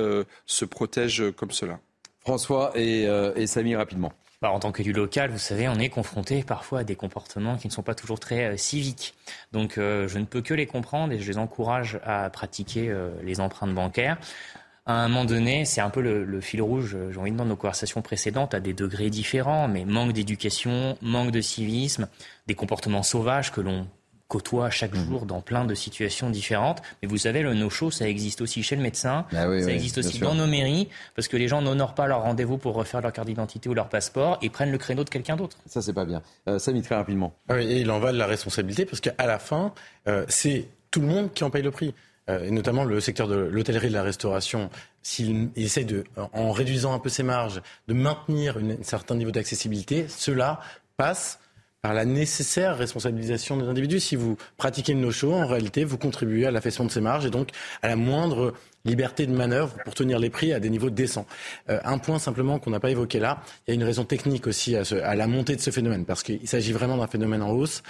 se protègent comme cela. François et, et Samy, rapidement. Bah, en tant qu'élu local, vous savez, on est confronté parfois à des comportements qui ne sont pas toujours très civiques. Donc je ne peux que les comprendre et je les encourage à pratiquer les empreintes bancaires. À un moment donné, c'est un peu le, fil rouge, j'ai envie de dire, de nos conversations précédentes, à des degrés différents, mais manque d'éducation, manque de civisme, des comportements sauvages que l'on côtoie chaque mhm. jour dans plein de situations différentes. Mais vous savez, le no-show, ça existe aussi chez le médecin, bah ça existe aussi dans nos mairies, parce que les gens n'honorent pas leur rendez-vous pour refaire leur carte d'identité ou leur passeport et prennent le créneau de quelqu'un d'autre. Ça, c'est pas bien. Euh, ça très rapidement. Ah et il en va de la responsabilité, parce qu'à la fin, euh, c'est tout le monde qui en paye le prix. Euh, et notamment le secteur de l'hôtellerie et de la restauration, s'il essaie de, en réduisant un peu ses marges, de maintenir un certain niveau d'accessibilité, cela passe par la nécessaire responsabilisation des individus. Si vous pratiquez le no-show, en réalité, vous contribuez à l'affaissement de ces marges et donc à la moindre liberté de manœuvre pour tenir les prix à des niveaux décents. Euh, un point simplement qu'on n'a pas évoqué là, il y a une raison technique aussi à, ce, à la montée de ce phénomène, parce qu'il s'agit vraiment d'un phénomène en hausse.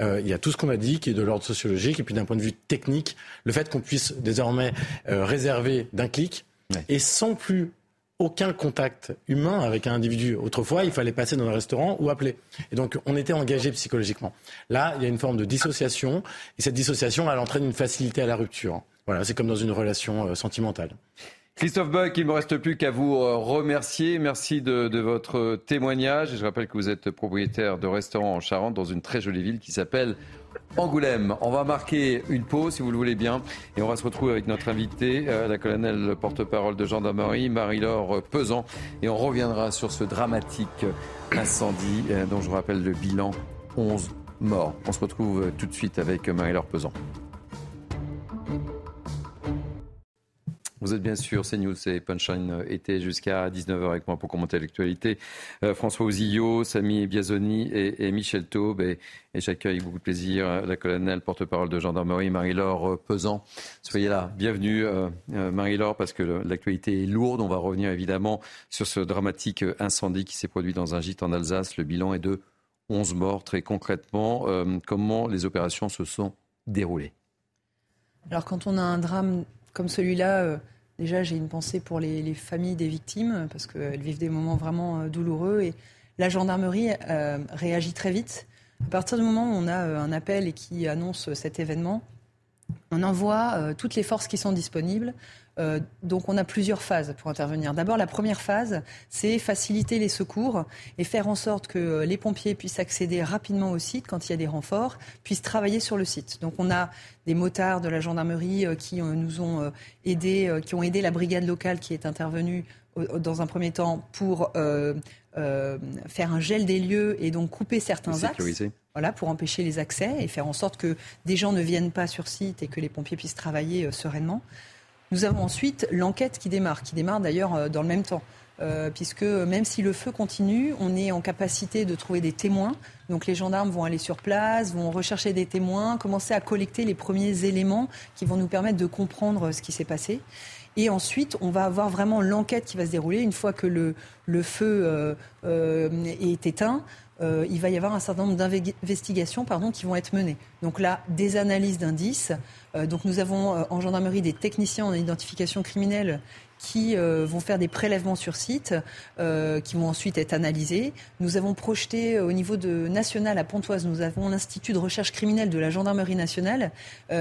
Euh, il y a tout ce qu'on a dit qui est de l'ordre sociologique, et puis d'un point de vue technique, le fait qu'on puisse désormais euh, réserver d'un clic, et sans plus aucun contact humain avec un individu. Autrefois, il fallait passer dans un restaurant ou appeler. Et donc, on était engagé psychologiquement. Là, il y a une forme de dissociation, et cette dissociation, elle entraîne une facilité à la rupture. Voilà, c'est comme dans une relation euh, sentimentale. Christophe Buck, il ne me reste plus qu'à vous euh, remercier. Merci de, votre témoignage. Je rappelle que vous êtes propriétaire de restaurant en Charente, dans une très jolie ville qui s'appelle Angoulême. On va marquer une pause, si vous le voulez bien, et on va se retrouver avec notre invité, euh, la colonelle porte-parole de gendarmerie, Marie-Laure Pesant, et on reviendra sur ce dramatique incendie euh, dont je vous rappelle le bilan 11 morts. On se retrouve tout de suite avec Marie-Laure Pesant. Vous êtes bien sûr CNews et Punchline était jusqu'à 19h avec moi pour commenter l'actualité. Euh, François Ouzillot, Samy Biazoni et, Michel Taube. Et, j'accueille avec beaucoup de plaisir euh, la colonelle porte-parole de gendarmerie Marie-Laure Pesant. Soyez là, bienvenue euh, Marie-Laure parce que l'actualité est lourde. On va revenir évidemment sur ce dramatique incendie qui s'est produit dans un gîte en Alsace. Le bilan est de 11 morts. Très concrètement, comment les opérations se sont déroulées? Alors quand on a un drame comme celui-là, Déjà, j'ai une pensée pour les, familles des victimes, parce qu'elles vivent des moments vraiment euh, douloureux. Et la gendarmerie euh, réagit très vite. À partir du moment où on a euh, un appel et qui annonce cet événement, on envoie toutes les forces qui sont disponibles. Euh, donc on a plusieurs phases pour intervenir. D'abord, la première phase, c'est faciliter les secours et faire en sorte que les pompiers puissent accéder rapidement au site quand il y a des renforts, puissent travailler sur le site. Donc on a des motards de la gendarmerie euh, qui euh, nous ont aidés, qui ont aidé la brigade locale qui est intervenue dans un premier temps pour faire un gel des lieux et donc couper certains axes. Voilà, pour empêcher les accès et faire en sorte que des gens ne viennent pas sur site et que les pompiers puissent travailler sereinement. Nous avons ensuite l'enquête qui démarre, qui démarre d'ailleurs euh, dans le même temps. Euh, puisque même si le feu continue, on est en capacité de trouver des témoins. Donc les gendarmes vont aller sur place, vont rechercher des témoins, commencer à collecter les premiers éléments qui vont nous permettre de comprendre ce qui s'est passé. Et ensuite, on va avoir vraiment l'enquête qui va se dérouler une fois que le, feu euh, est éteint. Euh, il va y avoir un certain nombre d'investigations pardon, qui vont être menées. Donc là, des analyses d'indices. Euh, donc nous avons euh, en gendarmerie des techniciens en identification criminelle qui vont faire des prélèvements sur site, qui vont ensuite être analysés. Nous avons projeté au niveau de national à Pontoise, nous avons l'Institut de recherche criminelle de la gendarmerie nationale,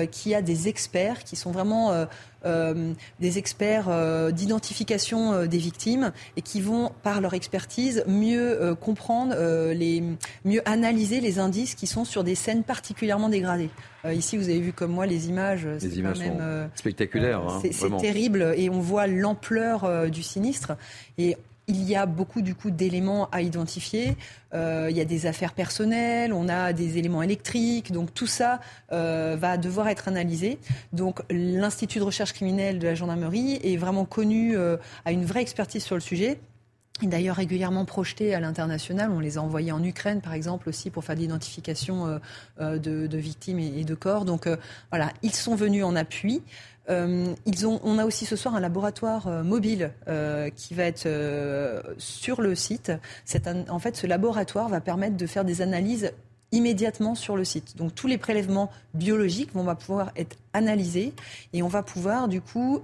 qui a des experts qui sont vraiment euh, des experts euh, d'identification euh, des victimes et qui vont, par leur expertise, mieux comprendre, les, mieux analyser les indices qui sont sur des scènes particulièrement dégradées. ici, vous avez vu comme moi les images. Les images sont spectaculaires. Hein, c'est terrible et on voit l'ampleur du sinistre. Et il y a beaucoup du coup d'éléments à identifier. Euh, il y a des affaires personnelles, on a des éléments électriques, donc tout ça euh, va devoir être analysé. Donc l'Institut de recherche criminelle de la gendarmerie est vraiment connu, euh, a une vraie expertise sur le sujet. Et d'ailleurs régulièrement projeté à l'international. On les a envoyés en Ukraine, par exemple, aussi pour faire l'identification de, victimes et, de corps. Donc voilà, ils sont venus en appui. Euh, ils ont, on a aussi ce soir un laboratoire euh, mobile euh, qui va être sur le site. en fait, ce laboratoire va permettre de faire des analyses immédiatement sur le site. Donc tous les prélèvements biologiques vont pouvoir être analysés et on va pouvoir du coup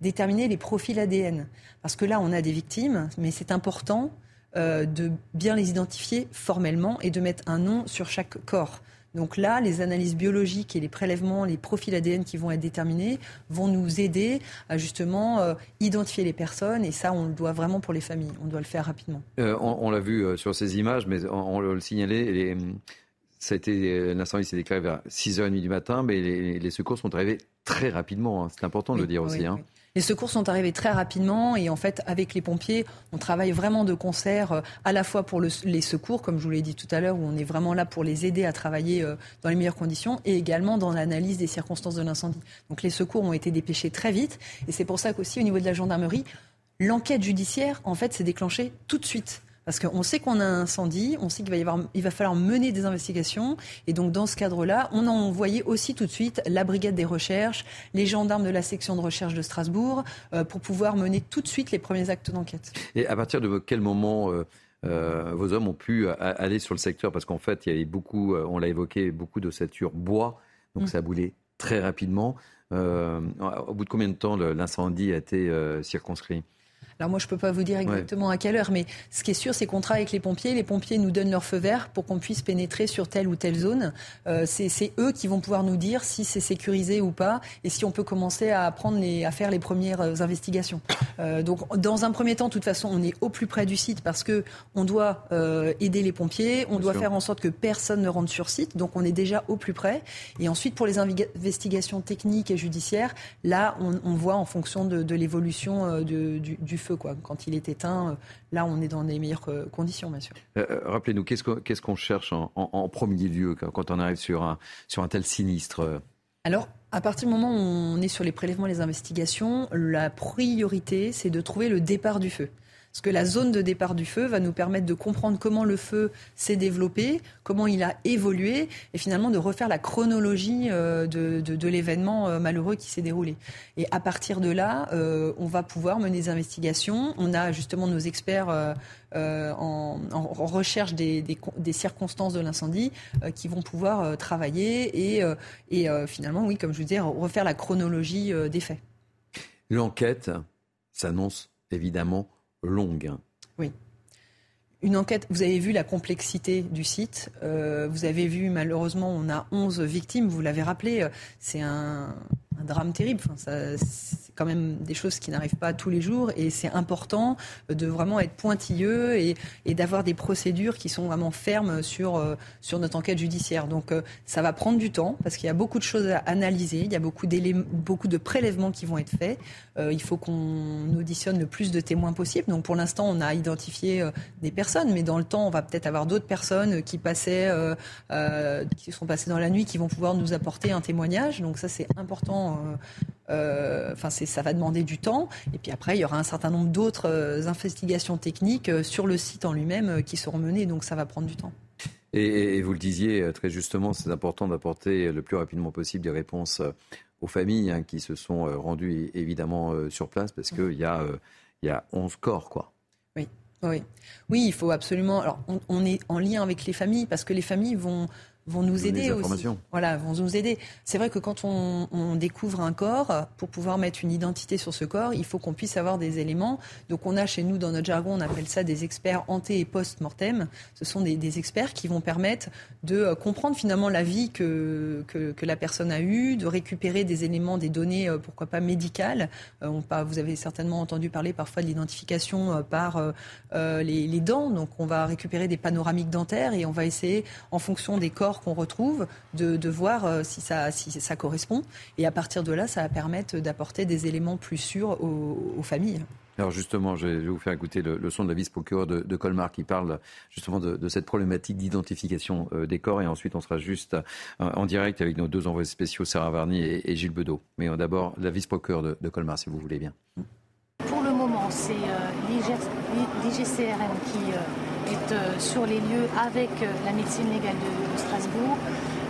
déterminer les profils ADN. Parce que là, on a des victimes, mais c'est important de bien les identifier formellement et de mettre un nom sur chaque corps. Donc là, les analyses biologiques et les prélèvements, les profils ADN qui vont être déterminés vont nous aider à justement euh, identifier les personnes. Et ça, on le doit vraiment pour les familles. On doit le faire rapidement. Euh, on, l'a vu euh, sur ces images, mais on, le signalait. ça a été, l'incendie s'est déclaré vers 6h30 du matin, mais les, secours sont arrivés très rapidement. Hein. C'est important de le dire aussi. Hein. Les secours sont arrivés très rapidement et en fait, avec les pompiers, on travaille vraiment de concert euh, à la fois pour les secours, comme je vous l'ai dit tout à l'heure, où on est vraiment là pour les aider à travailler euh, dans les meilleures conditions et également dans l'analyse des circonstances de l'incendie. Donc les secours ont été dépêchés très vite et c'est pour ça qu'aussi au niveau de la gendarmerie, l'enquête judiciaire, en fait, s'est déclenchée tout de suite. Parce qu'on sait qu'on a un incendie, on sait qu'il va, y avoir, il va falloir mener des investigations. Et donc, dans ce cadre-là, on a envoyé aussi tout de suite la brigade des recherches, les gendarmes de la section de recherche de Strasbourg, euh, pour pouvoir mener tout de suite les premiers actes d'enquête. Et à partir de quel moment euh, euh, vos hommes ont pu aller sur le secteur? Parce qu'en fait, il y avait beaucoup, on l'a évoqué, beaucoup d'ossature bois. Donc, mm. ça a boulé très rapidement. au bout de combien de temps l'incendie a été circonscrit? Alors moi, je ne peux pas vous dire exactement à quelle heure, mais ce qui est sûr, c'est qu'on travaille avec les pompiers. Les pompiers nous donnent leur feu vert pour qu'on puisse pénétrer sur telle ou telle zone. Euh, c'est eux qui vont pouvoir nous dire si c'est sécurisé ou pas et si on peut commencer à, prendre les, à faire les premières euh, investigations. Euh, donc, dans un premier temps, de toute façon, on est au plus près du site parce que on doit aider les pompiers, on doit faire en sorte que personne ne rentre sur site. Donc, on est déjà au plus près. Et ensuite, pour les investigations techniques et judiciaires, là, on, voit en fonction de, l'évolution du, du feu quand il est éteint, euh, là, on est dans les meilleures euh, conditions, bien sûr. Euh, rappelez-nous, qu'est-ce qu'on cherche en, premier lieu quand on arrive sur un, sur un tel sinistre Alors, à partir du moment où on est sur les prélèvements et les investigations, la priorité, c'est de trouver le départ du feu. Parce que la zone de départ du feu va nous permettre de comprendre comment le feu s'est développé, comment il a évolué, et finalement de refaire la chronologie euh, de, l'événement euh, malheureux qui s'est déroulé. Et à partir de là, euh, on va pouvoir mener des investigations. On a justement nos experts en, recherche des, circonstances de l'incendie qui vont pouvoir travailler et, et finalement, oui, comme je vous disais, refaire la chronologie des faits. L'enquête s'annonce évidemment longue. Oui. Une enquête, vous avez vu la complexité du site, euh, vous avez vu malheureusement on a 11 victimes, vous l'avez rappelé, c'est un, drame terrible. Quand même des choses qui n'arrivent pas tous les jours et c'est important de vraiment être pointilleux et, d'avoir des procédures qui sont vraiment fermes sur, euh, sur notre enquête judiciaire. Donc euh, ça va prendre du temps parce qu'il y a beaucoup de choses à analyser, il y a beaucoup, beaucoup de prélèvements qui vont être faits. Euh, il faut qu'on auditionne le plus de témoins possible. Donc pour l'instant, on a identifié des personnes, mais dans le temps, on va peut-être avoir d'autres personnes qui passaient, qui sont passées dans la nuit, qui vont pouvoir nous apporter un témoignage. Donc ça, c'est important enfin, ça va demander du temps. Et puis après, il y aura un certain nombre d'autres euh, investigations techniques sur le site en lui-même qui seront menées. Donc ça va prendre du temps. Et, vous le disiez très justement, c'est important d'apporter le plus rapidement possible des réponses aux familles hein, qui se sont rendues évidemment sur place parce qu'il y, a, y a 11 corps. Quoi. Oui. Oui. oui, il faut absolument. Alors, on, est en lien avec les familles parce que les familles vont vont nous aider aussi. Voilà, vont nous aider. C'est vrai que quand on, découvre un corps, pour pouvoir mettre une identité sur ce corps, il faut qu'on puisse avoir des éléments. Donc on a chez nous, dans notre jargon, on appelle ça des experts anté et post-mortem. Ce sont des, experts qui vont permettre de euh, comprendre finalement la vie que, que, la personne a eue, de récupérer des éléments, des données, euh, pourquoi pas médicales. Euh, on, vous avez certainement entendu parler parfois de l'identification par les, les dents. Donc on va récupérer des panoramiques dentaires et on va essayer, en fonction des corps qu'on retrouve, de, voir euh, si ça, si ça correspond. Et à partir de là, ça va permettre d'apporter des éléments plus sûrs aux, familles. Alors justement, je vais vous faire écouter le, son de la vice-procureure de, Colmar qui parle justement de, cette problématique d'identification euh, des corps. Et ensuite, on sera juste euh, en direct avec nos deux envoyés spéciaux, Sarah Varny et, Gilles Bedeau. Mais d'abord, la vice-procureure de, Colmar, si vous voulez bien. Pour le moment, c'est l'IGCRM qui euh, sur les lieux avec euh, la médecine légale de, Strasbourg.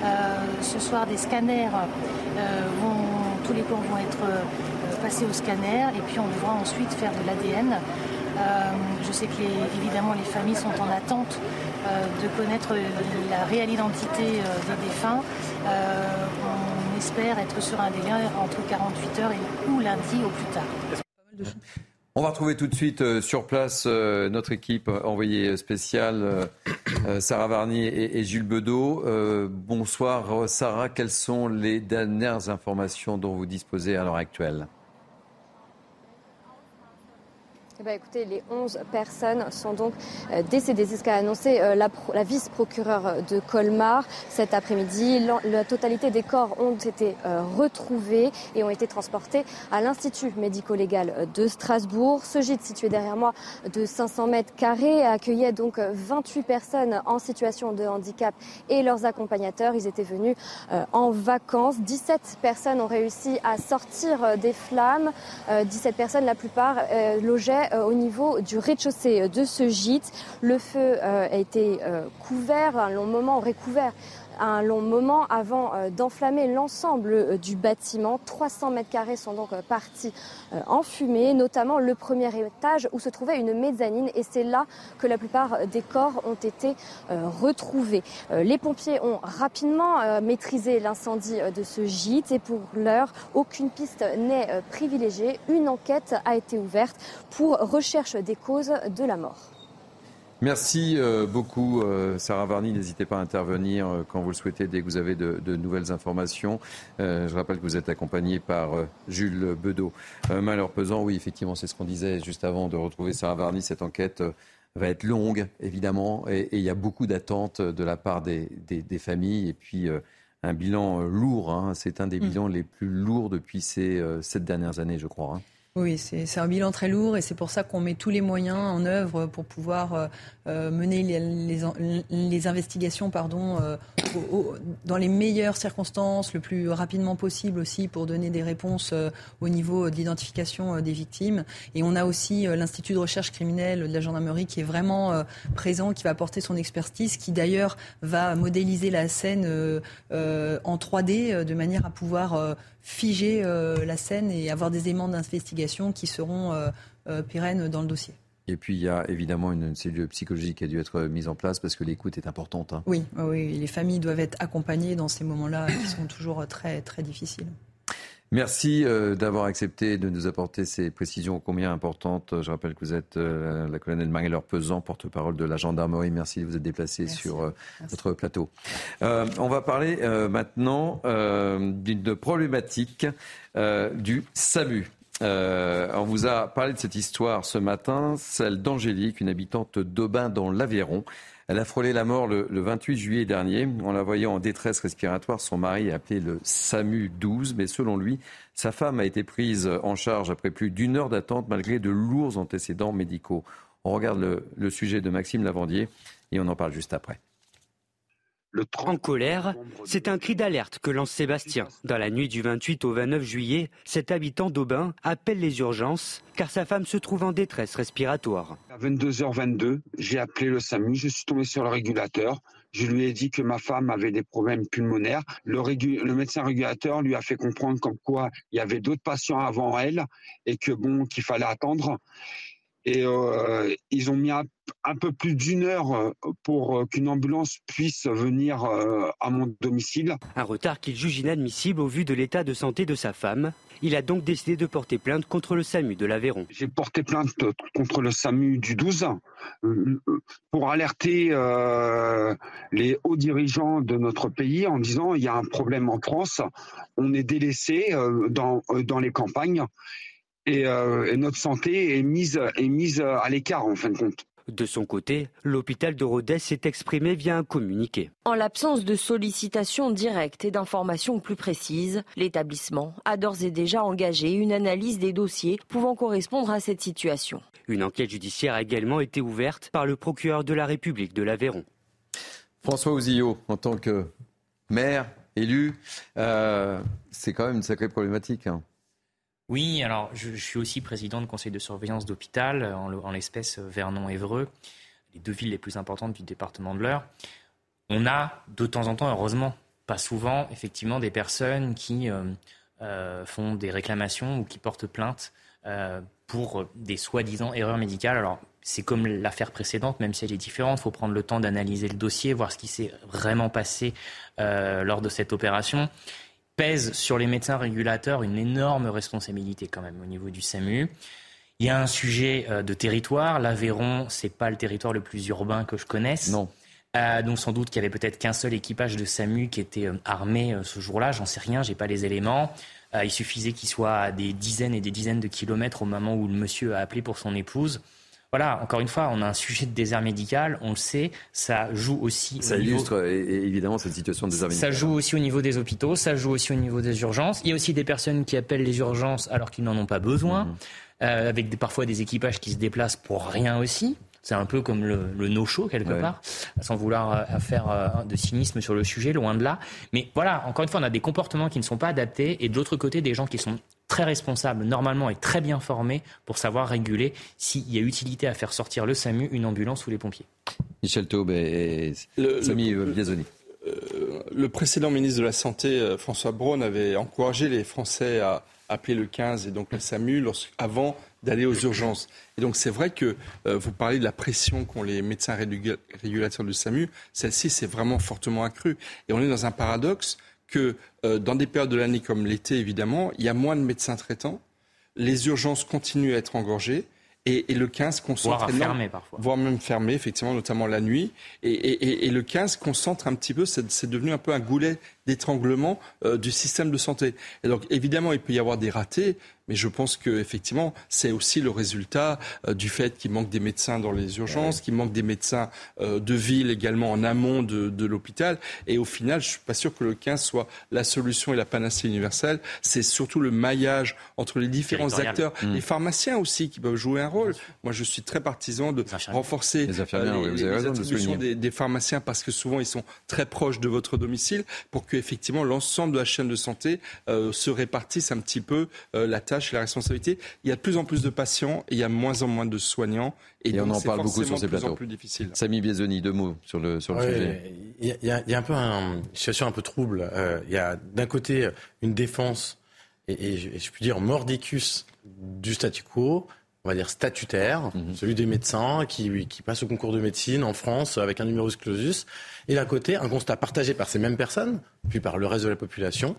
Euh, ce soir, des scanners vont, tous les corps vont être passés au scanner et puis on devra ensuite faire de l'ADN. je sais que évidemment les familles sont en attente de connaître la réelle identité des défunts. on espère être sur un délai entre 48 heures et ou lundi au plus tard. On va retrouver tout de suite euh, sur place euh, notre équipe envoyée spéciale, euh, Sarah Varny et, Jules Bedeau. bonsoir Sarah, quelles sont les dernières informations dont vous disposez à l'heure actuelle? Eh ben, écoutez, les 11 personnes sont donc euh, décédées. C'est ce qu'a annoncé euh, la, vice-procureure de Colmar cet après-midi. La, totalité des corps ont été euh, retrouvés et ont été transportés à l'Institut médico-légal de Strasbourg. Ce gîte situé derrière moi de 500 mètres carrés accueillait donc 28 personnes en situation de handicap et leurs accompagnateurs. Ils étaient venus en vacances. 17 personnes ont réussi à sortir des flammes. 17 personnes, la plupart logeaient au niveau du rez-de-chaussée de ce gîte. Le feu euh, a été euh, couvert, un long moment aurait couvert un long moment avant euh, d'enflammer l'ensemble euh, du bâtiment. 300 mètres carrés sont donc euh, partis en fumée, notamment le premier étage où se trouvait une mezzanine et c'est là que la plupart des corps ont été retrouvés. Les pompiers ont rapidement maîtrisé l'incendie de ce gîte et pour l'heure, aucune piste n'est privilégiée. Une enquête a été ouverte pour recherche des causes de la mort. Merci euh, beaucoup, euh, Sarah Varny. N'hésitez pas à intervenir euh, quand vous le souhaitez dès que vous avez de, nouvelles informations. je rappelle que vous êtes accompagné par Jules Bedeau. malheur pesant, oui, effectivement, c'est ce qu'on disait juste avant de retrouver Sarah Varny. Cette enquête va être longue, évidemment, et, il y a beaucoup d'attentes de la part des, familles. Et puis, un bilan lourd. Hein. c'est un des mm. bilans les plus lourds depuis ces sept dernières années, je crois. Hein. Oui, c'est un bilan très lourd et c'est pour ça qu'on met tous les moyens en œuvre pour pouvoir euh, euh, mener les, investigations pardon, euh, dans les meilleures circonstances, le plus rapidement possible aussi pour donner des réponses au niveau de l'identification des victimes. Et on a aussi l'Institut de recherche criminelle de la gendarmerie qui est vraiment présent, qui va apporter son expertise, qui d'ailleurs va modéliser la scène en 3D de manière à pouvoir figer euh, la scène et avoir des éléments d'investigation qui seront euh, euh, pérennes dans le dossier. Et puis il y a évidemment une cellule psychologique qui a dû être mise en place parce que l'écoute est importante. Hein. Oui, oui, les familles doivent être accompagnées dans ces moments-là qui sont toujours très très difficiles. Merci euh, d'avoir accepté de nous apporter ces précisions combien importantes. Je rappelle que vous êtes euh, la colonelle Marie-Laure Pesant, porte-parole de la gendarmerie. Merci de vous être déplacé sur euh, notre plateau. on va parler maintenant d'une problématique du SAMU. on vous a parlé de cette histoire ce matin, celle d'Angélique, une habitante d'Aubin dans l'Aveyron. Elle a frôlé la mort le, 28 juillet dernier. En la voyant en détresse respiratoire, son mari a appelé le SAMU 12, mais selon lui, sa femme a été prise en charge après plus d'une heure d'attente malgré de lourds antécédents médicaux. On regarde le, le sujet de Maxime Lavandier et on en parle juste après. En colère, c'est un cri d'alerte que lance Sébastien. Dans la nuit du 28 au 29 juillet, cet habitant d'Aubin appelle les urgences car sa femme se trouve en détresse respiratoire. À 22h22, j'ai appelé le SAMU, je suis tombé sur le régulateur. Je lui ai dit que ma femme avait des problèmes pulmonaires. Le, le médecin régulateur lui a fait comprendre comme quoi il y avait d'autres patients avant elle et que bon qu'il fallait attendre. Et euh, ils ont mis un, peu plus d'une heure euh, pour euh, qu'une ambulance puisse venir à mon domicile. Un retard qu'il juge inadmissible au vu de l'état de santé de sa femme. Il a donc décidé de porter plainte contre le SAMU de l'Aveyron. J'ai porté plainte contre le SAMU du 12 pour alerter les hauts dirigeants de notre pays en disant il y a un problème en France, on est délaissé dans, dans les campagnes euh, et, notre santé est mise, est mise à l'écart en fin de compte. De son côté, l'hôpital de Rodez s'est exprimé via un communiqué. En l'absence de sollicitation directe et d'informations plus précises, l'établissement a d'ores et déjà engagé une analyse des dossiers pouvant correspondre à cette situation. Une enquête judiciaire a également été ouverte par le procureur de la République de l'Aveyron. François Ouzillot, en tant que maire, élu, euh, c'est quand même une sacrée problématique. Hein. Oui, alors je, suis aussi président de conseil de surveillance d'hôpital, en, l'espèce Vernon-Évreux, les deux villes les plus importantes du département de l'Eure. On a de temps en temps, heureusement, pas souvent, effectivement, des personnes qui euh, euh, font des réclamations ou qui portent plainte euh, pour des soi-disant erreurs médicales. Alors, c'est comme l'affaire précédente, même si elle est différente. Il faut prendre le temps d'analyser le dossier, voir ce qui s'est vraiment passé lors de cette opération pèse sur les médecins régulateurs une énorme responsabilité quand même au niveau du SAMU. Il y a un sujet euh, de territoire. L'Aveyron, c'est pas le territoire le plus urbain que je connaisse. Non. Euh, donc sans doute qu'il y avait peut-être qu'un seul équipage de SAMU qui était euh, armé ce jour-là. J'en sais rien, j'ai pas les éléments. il suffisait qu'il soit à des dizaines et des dizaines de kilomètres au moment où le monsieur a appelé pour son épouse. Voilà, encore une fois, on a un sujet de désert médical, on le sait, ça joue aussi. Ça illustre évidemment cette situation de désert médical. Ça joue aussi au niveau des hôpitaux, ça joue aussi au niveau des urgences. Il y a aussi des personnes qui appellent les urgences alors qu'ils n'en ont pas besoin. Mhm. Euh, avec des, parfois des équipages qui se déplacent pour rien aussi. C'est un peu comme le, le no-show quelque part, sans vouloir euh, faire euh, de cynisme sur le sujet, loin de là. Mais voilà, encore une fois, on a des comportements qui ne sont pas adaptés et de l'autre côté, des gens qui sont très responsables, normalement et très bien formés pour savoir réguler s'il y a utilité à faire sortir le SAMU, une ambulance ou les pompiers. Michel Taube et Samy Biazoni. le précédent ministre de la Santé, François Braun, avait encouragé les Français à appeler le 15 et donc le SAMU avant d'aller aux urgences. Et donc c'est vrai que euh, vous parlez de la pression qu'ont les médecins régulateurs du SAMU. Celle-ci s'est vraiment fortement accrue. Et on est dans un paradoxe que euh, dans des périodes de l'année comme l'été, évidemment, il y a moins de médecins traitants. Les urgences continuent à être engorgées. Et, le 15 concentre. Voire fermé parfois. Voire même fermé, effectivement, notamment la nuit. Et, et le 15 concentre un petit peu, c'est devenu un peu un goulet d'étranglement euh, du système de santé. Et donc, évidemment, il peut y avoir des ratés, mais je pense qu'effectivement, c'est aussi le résultat euh, du fait qu'il manque des médecins dans les urgences, qu'il manque des médecins euh, de ville également en amont de, l'hôpital. Et au final, je ne suis pas sûr que le 15 soit la solution et la panacée universelle. C'est surtout le maillage entre les différents acteurs, mmh. les pharmaciens aussi qui peuvent jouer un rôle. Moi, je suis très partisan de renforcer les, attributions des, des, pharmaciens parce que souvent, ils sont très proches de votre domicile pour que effectivement l'ensemble de la chaîne de santé euh, se répartisse un petit peu euh, la tâche et la responsabilité. Il y a de plus en plus de patients et il y a moins en moins de soignants. Et, on en parle beaucoup sur ces plateaux. Plus difficile. Samy Biazoni, deux mots sur le, sur le sujet. Il y, a, un peu une situation un peu trouble. Euh, il y a d'un côté une défense et, je, puis dire mordicus du statu quo, on va dire statutaire, mhm. celui des médecins qui, qui passent au concours de médecine en France avec un numerus clausus, et d'un côté un constat partagé par ces mêmes personnes, puis par le reste de la population,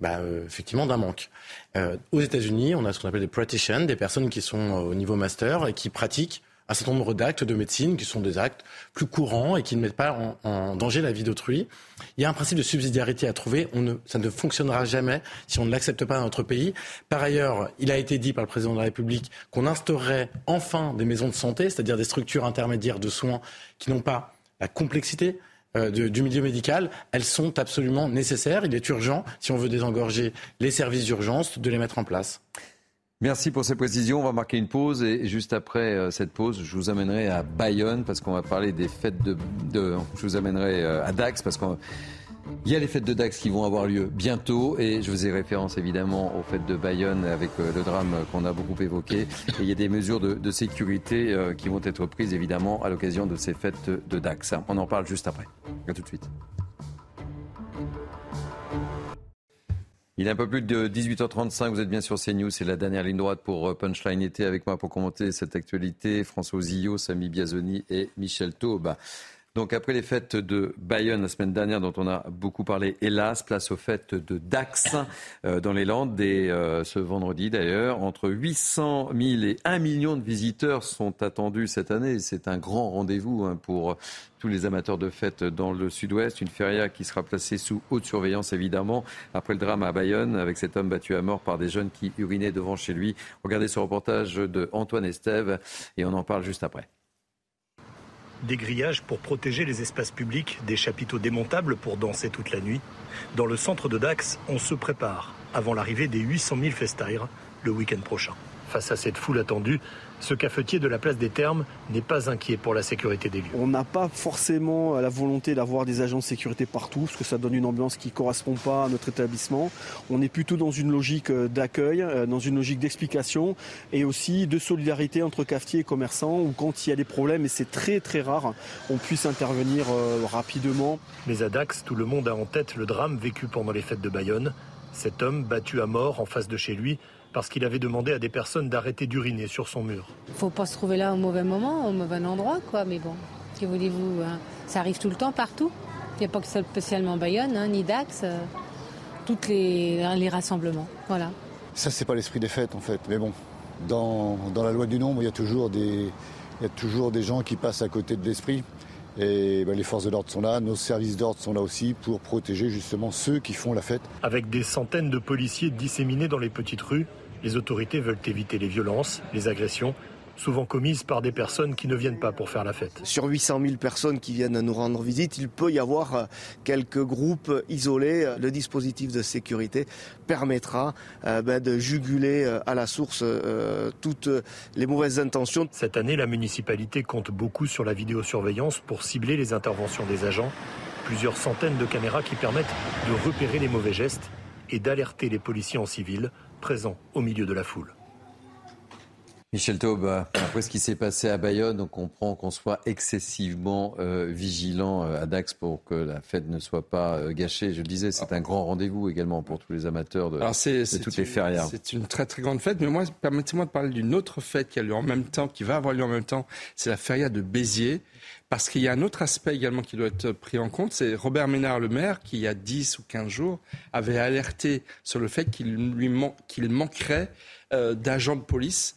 bah, euh, effectivement d'un manque. Euh, aux États-Unis, on a ce qu'on appelle des practitioners, des personnes qui sont au niveau master et qui pratiquent un certain nombre d'actes de médecine qui sont des actes plus courants et qui ne mettent pas en, danger la vie d'autrui. Il y a un principe de subsidiarité à trouver. On ne, ça ne fonctionnera jamais si on ne l'accepte pas dans notre pays. Par ailleurs, il a été dit par le président de la République qu'on instaurerait enfin des maisons de santé, c'est-à-dire des structures intermédiaires de soins qui n'ont pas la complexité euh, du milieu médical, elles sont absolument nécessaires. Il est urgent, si on veut désengorger les services d'urgence, de les mettre en place. Merci pour ces précisions. On va marquer une pause et juste après euh, cette pause, je vous amènerai à Bayonne parce qu'on va parler des fêtes de. je vous amènerai euh, à Dax parce qu'il y a les fêtes de Dax qui vont avoir lieu bientôt et je vous ai référence évidemment aux fêtes de Bayonne avec euh, le drame qu'on a beaucoup évoqué. Et il y a des mesures de, sécurité qui vont être prises évidemment à l'occasion de ces fêtes de Dax. On en parle juste après. A tout de suite. Il est un peu plus de 18h35, vous êtes bien sur CNews, c'est la dernière ligne droite pour euh, Punchline été avec moi pour commenter cette actualité. François Zillot, Samy Biazoni et Michel Taube. Donc après les fêtes de Bayonne la semaine dernière dont on a beaucoup parlé, hélas, place aux fêtes de Dax euh, dans les Landes dès euh, ce vendredi d'ailleurs. Entre 800 000 et 1 million de visiteurs sont attendus cette année. C'est un grand rendez-vous hein, pour tous les amateurs de fêtes dans le sud-ouest. Une feria qui sera placée sous haute surveillance évidemment après le drame à Bayonne avec cet homme battu à mort par des jeunes qui urinaient devant chez lui. Regardez ce reportage de Antoine Estève et on en parle juste après. Des grillages pour protéger les espaces publics, des chapiteaux démontables pour danser toute la nuit. Dans le centre de Dax, on se prépare avant l'arrivée des 800 000 festaires le week-end prochain. Face à cette foule attendue, ce cafetier de la place des Termes n'est pas inquiet pour la sécurité des lieux. On n'a pas forcément la volonté d'avoir des agents de sécurité partout, parce que ça donne une ambiance qui ne correspond pas à notre établissement. On est plutôt dans une logique euh, d'accueil, euh, dans une logique d'explication et aussi de solidarité entre cafetiers et commerçants, où quand il y a des problèmes, et c'est très très rare, on puisse intervenir euh, rapidement. Mais à Dax, tout le monde a en tête le drame vécu pendant les fêtes de Bayonne. Cet homme battu à mort en face de chez lui parce qu'il avait demandé à des personnes d'arrêter d'uriner sur son mur. Faut pas se trouver là au mauvais moment, au mauvais endroit, quoi. Mais bon, que voulez-vous hein? Ça arrive tout le temps, partout. Il n'y a pas que spécialement Bayonne, hein, ni Dax. Euh, tous les, les rassemblements, voilà. Ça, c'est pas l'esprit des fêtes, en fait. Mais bon, dans, dans, la loi du nombre, il y, a toujours des, il y a toujours des gens qui passent à côté de l'esprit. Et ben, les forces de l'ordre sont là, nos services d'ordre sont là aussi pour protéger justement ceux qui font la fête. Avec des centaines de policiers disséminés dans les petites rues, les autorités veulent éviter les violences, les agressions souvent commises par des personnes qui ne viennent pas pour faire la fête. Sur 800 000 personnes qui viennent nous rendre visite, il peut y avoir euh, quelques groupes isolés. Le dispositif de sécurité permettra euh, ben, de juguler euh, à la source toutes les mauvaises intentions. Cette année, la municipalité compte beaucoup sur la vidéosurveillance pour cibler les interventions des agents. Plusieurs centaines de caméras qui permettent de repérer les mauvais gestes et d'alerter les policiers en civil présents au milieu de la foule. Michel Taube, après ce qui s'est passé à Bayonne, on comprend qu'on soit excessivement euh, vigilant euh, à Dax pour que la fête ne soit pas euh, gâchée. Je le disais, c'est un grand rendez-vous également pour tous les amateurs de, toutes les férias. C'est une très très grande fête, mais moi, permettez-moi de parler d'une autre fête qui a lieu en même temps, qui va avoir lieu en même temps. C'est la feria de Béziers. Parce qu'il y a un autre aspect également qui doit être pris en compte, c'est Robert Ménard, le maire, qui il y a 10 ou 15 jours avait alerté sur le fait qu'il lui qu'il manquerait d'agents de police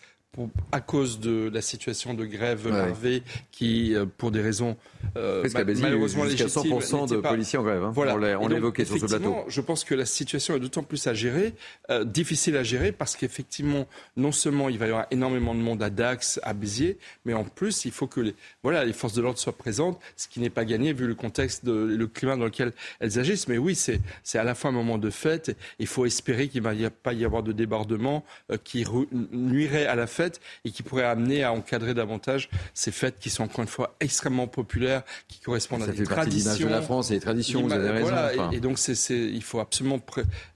à cause de la situation de grève larvée qui, euh, pour des raisons euh, malheureusement jusqu'à 100% de policiers en grève. Hein. Voilà. On l'a évoqué sur ce plateau. Je pense que la situation est d'autant plus à gérer, euh, difficile à gérer, parce qu'effectivement, non seulement il va y avoir énormément de monde à Dax, à Béziers, mais en plus, il faut que les, voilà, les forces de l'ordre soient présentes, ce qui n'est pas gagné vu le contexte, de, le climat dans lequel elles agissent. Mais oui, c'est à la fois un moment de fête. Il faut espérer qu'il ne va pas y avoir de débordement euh, qui nuirait à la fête et qui pourrait amener à encadrer davantage ces fêtes qui sont encore une fois extrêmement populaires, qui correspondent à des traditions. de la France et les traditions, vous avez raison. et, donc il faut absolument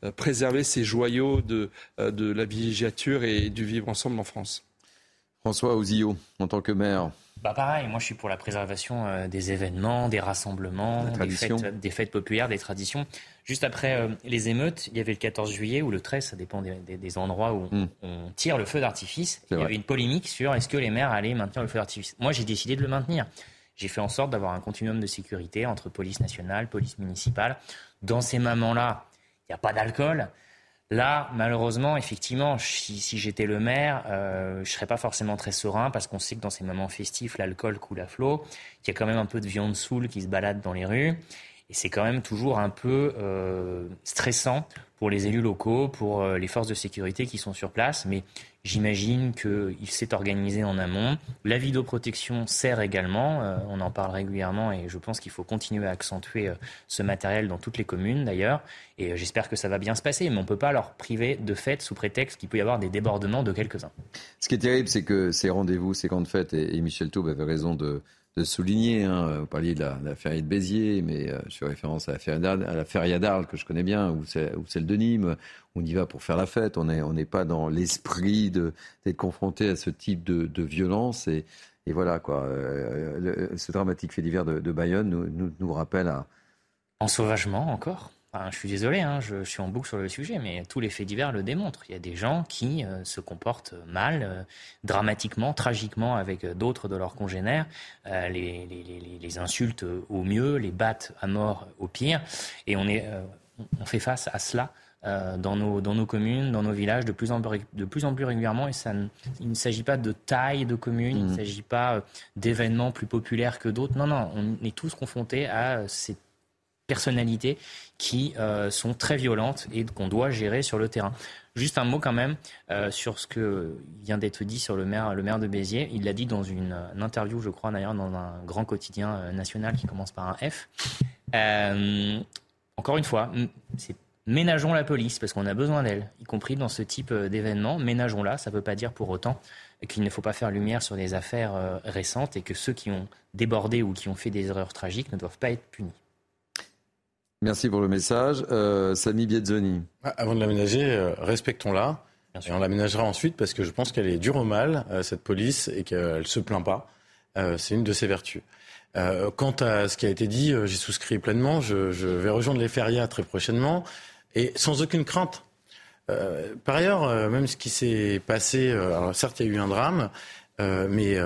euh, préserver ces joyaux de, euh, de la villégiature et du vivre ensemble en France. François Ozio, en tant que maire. Bah pareil, moi je suis pour la préservation euh, des événements, des rassemblements, des fêtes, des fêtes, populaires, des traditions. Juste après euh, les émeutes, il y avait le 14 juillet ou le 13, ça dépend des, endroits où hmm. on tire le feu d'artifice. Il y avait une polémique sur est-ce que les maires allaient maintenir le feu d'artifice. Moi j'ai décidé de le maintenir. J'ai fait en sorte d'avoir un continuum de sécurité entre police nationale, police municipale. Dans ces moments-là, il n'y a pas d'alcool. Là, malheureusement, effectivement, si, j'étais le maire, euh, je ne serais pas forcément très serein parce qu'on sait que dans ces moments festifs, l'alcool coule à flot, qu'il y a quand même un peu de viande soule qui se balade dans les rues. Et c'est quand même toujours un peu euh, stressant pour les élus locaux, pour euh, les forces de sécurité qui sont sur place. Mais j'imagine qu'il s'est organisé en amont. La vidéoprotection sert également. Euh, on en parle régulièrement et je pense qu'il faut continuer à accentuer ce matériel dans toutes les communes d'ailleurs. Et j'espère que ça va bien se passer. Mais on ne peut pas leur priver de fêtes sous prétexte qu'il peut y avoir des débordements de quelques-uns. Ce qui est terrible, c'est que ces rendez-vous, ces grandes fêtes, et Michel Taube avait raison de de souligner. Hein. Vous parliez de la, la feria de Béziers, mais euh, je fais référence à la feria d'Arles, que je connais bien, ou, celle de Nîmes. On y va pour faire la fête. On n'est pas dans l'esprit d'être confronté à ce type de, de violence. Et, voilà, quoi. Euh, ce dramatique fait divers de, de Bayonne nous, rappelle à. En sauvagement je suis désolé, hein, je, suis en boucle sur le sujet, mais tous les faits divers le démontrent. Il y a des gens qui euh, se comportent mal, euh, dramatiquement, tragiquement avec euh, d'autres de leurs congénères, les, les, insultent au mieux, les battent à mort au pire, et on, est, on fait face à cela. dans, nos, dans nos communes, dans nos villages, de plus en plus, de plus, en plus régulièrement. Et ça il ne s'agit pas de taille de commune, il ne mmh. s'agit pas d'événements plus populaires que d'autres. Non, non, on est tous confrontés à ces personnalités qui euh, sont très violentes et qu'on doit gérer sur le terrain. Juste un mot quand même euh, sur ce que vient d'être dit sur le maire, le maire de Béziers. Il l'a dit dans une, interview, je crois d'ailleurs, dans un grand quotidien euh, national qui commence par un F. encore une fois, c'est ménageons la police parce qu'on a besoin d'elle, y compris dans ce type d'événement. Ménageons-la, ça ne veut pas dire pour autant qu'il ne faut pas faire lumière sur des affaires récentes et que ceux qui ont débordé ou qui ont fait des erreurs tragiques ne doivent pas être punis. Merci pour le message. Euh, Samy Bietzoni. Ah, avant de l'aménager, euh, respectons-la. Et on l'aménagera ensuite parce que je pense qu'elle est dure au mal, euh, cette police, et qu'elle ne se plaint pas. c'est une de ses vertus. quant à ce qui a été dit, j'y souscris pleinement. Je, vais rejoindre les férias très prochainement et sans aucune crainte. par ailleurs, même ce qui s'est passé, alors certes, il y a eu un drame, mais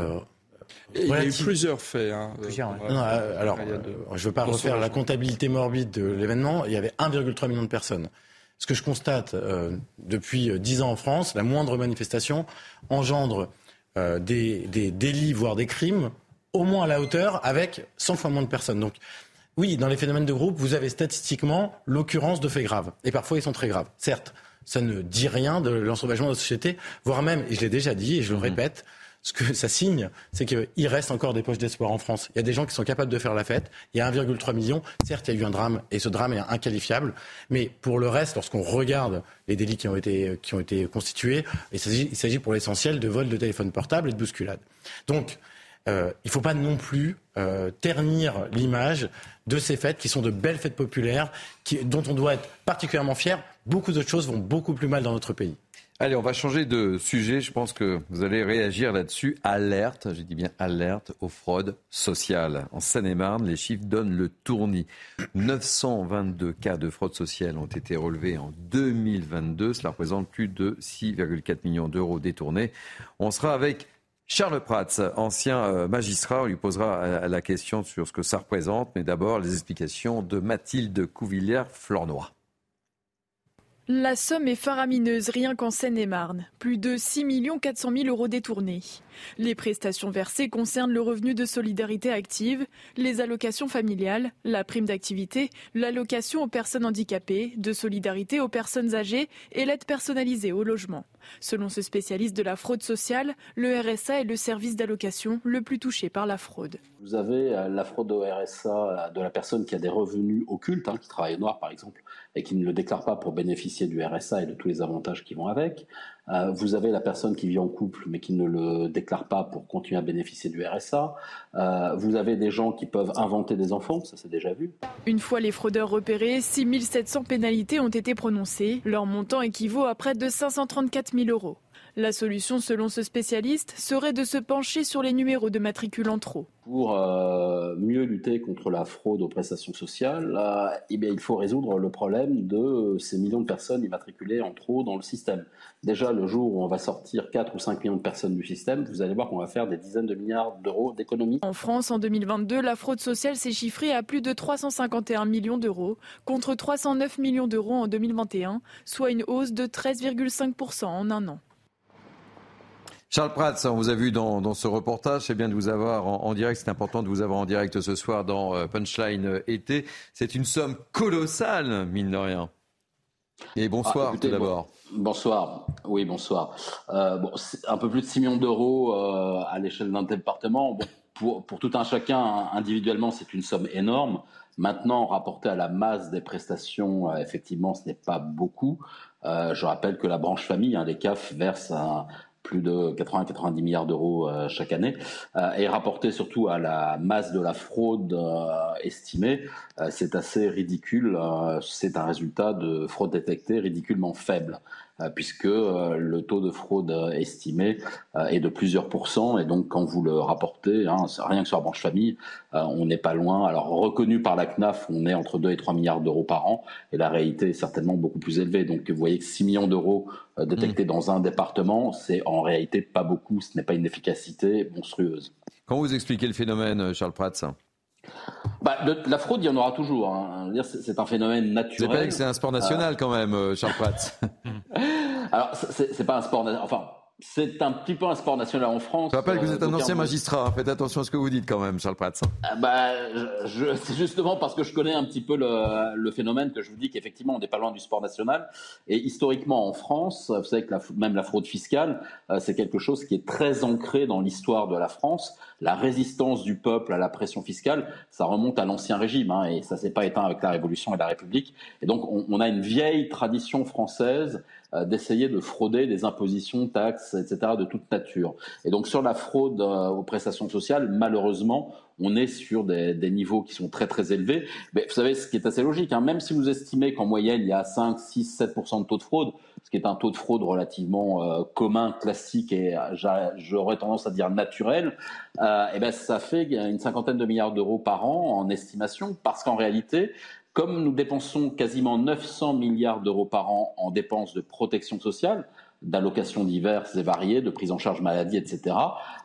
il y a eu plusieurs faits. Hein, alors, je ne veux pas refaire la comptabilité morbide de l'événement. Il y avait 1,3 million de personnes. Ce que je constate depuis dix ans en France, la moindre manifestation engendre des, des délits, voire des crimes, au moins à la hauteur, avec 100 fois moins de personnes. Donc, oui, dans les phénomènes de groupe, vous avez statistiquement l'occurrence de faits graves. Et parfois, ils sont très graves. Certes, ça ne dit rien de l'ensauvagement de la société, voire même, et je l'ai déjà dit et je le mhm. répète, ce que ça signe, c'est qu'il reste encore des poches d'espoir en France. Il y a des gens qui sont capables de faire la fête. Il y a 1,3 million. Certes, il y a eu un drame et ce drame est inqualifiable. Mais pour le reste, lorsqu'on regarde les délits qui ont été, constitués, il s'agit pour l'essentiel de vol de téléphone portable et de bousculade. Donc, euh, il ne faut pas non plus euh, ternir l'image de ces fêtes qui sont de belles fêtes populaires, dont on doit être particulièrement fier. Beaucoup d'autres choses vont beaucoup plus mal dans notre pays. Allez, on va changer de sujet. Je pense que vous allez réagir là-dessus. Alerte, j'ai dit bien alerte aux fraudes sociales. En Seine-et-Marne, les chiffres donnent le tournis. 922 cas de fraude sociale ont été relevés en 2022. Cela représente plus de 6,4 millions d'euros détournés. On sera avec Charles Prats, ancien euh, magistrat, on lui posera euh, la question sur ce que ça représente, mais d'abord les explications de Mathilde Couvillère-Flornois. La somme est faramineuse rien qu'en Seine-et-Marne. Plus de 6 400 000 euros détournés. Les prestations versées concernent le revenu de solidarité active, les allocations familiales, la prime d'activité, l'allocation aux personnes handicapées, de solidarité aux personnes âgées et l'aide personnalisée au logement. Selon ce spécialiste de la fraude sociale, le RSA est le service d'allocation le plus touché par la fraude. Vous avez euh, la fraude au RSA de la personne qui a des revenus occultes, hein, qui travaille au noir par exemple, et qui ne le déclare pas pour bénéficier du RSA et de tous les avantages qui vont avec. Euh, vous avez la personne qui vit en couple mais qui ne le déclare pas pour continuer à bénéficier du RSA. Euh, vous avez des gens qui peuvent inventer des enfants, ça c'est déjà vu. Une fois les fraudeurs repérés, 6700 pénalités ont été prononcées. Leur montant équivaut à près de 534 000 euros. La solution, selon ce spécialiste, serait de se pencher sur les numéros de matricule en trop. Pour euh, mieux lutter contre la fraude aux prestations sociales, eh bien, il faut résoudre le problème de ces millions de personnes immatriculées en trop dans le système. Déjà, le jour où on va sortir 4 ou 5 millions de personnes du système, vous allez voir qu'on va faire des dizaines de milliards d'euros d'économies. En France, en 2022, la fraude sociale s'est chiffrée à plus de 351 millions d'euros, contre 309 millions d'euros en 2021, soit une hausse de 13,5% en un an. Charles Prats, on vous a vu dans, ce reportage. C'est bien de vous avoir en, direct. C'est important de vous avoir en direct ce soir dans euh, Punchline euh, été. C'est une somme colossale, mine de rien. Et bonsoir ah, tout d'abord. bonsoir. Oui, bonsoir. Euh, bon, un peu plus de 6 millions d'euros à l'échelle d'un département. pour, pour, tout un chacun, individuellement, c'est une somme énorme. Maintenant, rapporté à la masse des prestations, effectivement, ce n'est pas beaucoup. je rappelle que la branche famille, hein, les CAF, verse un, plus de 80-90 milliards d'euros euh, chaque année, euh, et rapporté surtout à la masse de la fraude euh, estimée, c'est assez ridicule. c'est un résultat de fraude détectée ridiculement faible. Euh, puisque euh, le taux de fraude estimé euh, est de plusieurs pourcents. Et donc, quand vous le rapportez, hein, rien que sur la branche famille, on n'est pas loin. Alors, reconnu par la CNAF, on est entre 2 et 3 milliards d'euros par an. Et la réalité est certainement beaucoup plus élevée. Donc, vous voyez que 6 millions d'euros détectés mmh. dans un département, c'est en réalité pas beaucoup. Ce n'est pas une efficacité monstrueuse. Quand vous expliquez le phénomène, Charles Prats bah, la fraude, il y en aura toujours. Hein. C'est un phénomène naturel. Vous pas que c'est un sport national quand même, euh, Charles Pratt. Alors, c'est pas un sport national. Enfin, c'est un petit peu un sport national en France. Je rappelle que vous êtes un ancien magistrat. Faites attention à ce que vous dites quand même, Charles Prats. Ah, bah, c'est justement parce que je connais un petit peu le, phénomène que je vous dis qu'effectivement, on n'est pas loin du sport national. Et historiquement, en France, vous savez que même la fraude fiscale, euh, c'est quelque chose qui est très ancré dans l'histoire de la France. La résistance du peuple à la pression fiscale, ça remonte à l'ancien régime, hein, et ça s'est pas éteint avec la Révolution et la République. Et donc, on a une vieille tradition française euh, d'essayer de frauder des impositions, taxes, etc. de toute nature. Et donc sur la fraude euh, aux prestations sociales, malheureusement, on est sur des, niveaux qui sont très très élevés. Mais vous savez, ce qui est assez logique, hein, même si vous estimez qu'en moyenne il y a 5, 6, 7% de taux de fraude, ce qui est un taux de fraude relativement euh, commun, classique et j'aurais tendance à dire naturel, euh, et ben ça fait une cinquantaine de milliards d'euros par an en estimation, parce qu'en réalité, comme nous dépensons quasiment 900 milliards d'euros par an en dépenses de protection sociale, d'allocations diverses et variées, de prise en charge maladie, etc.,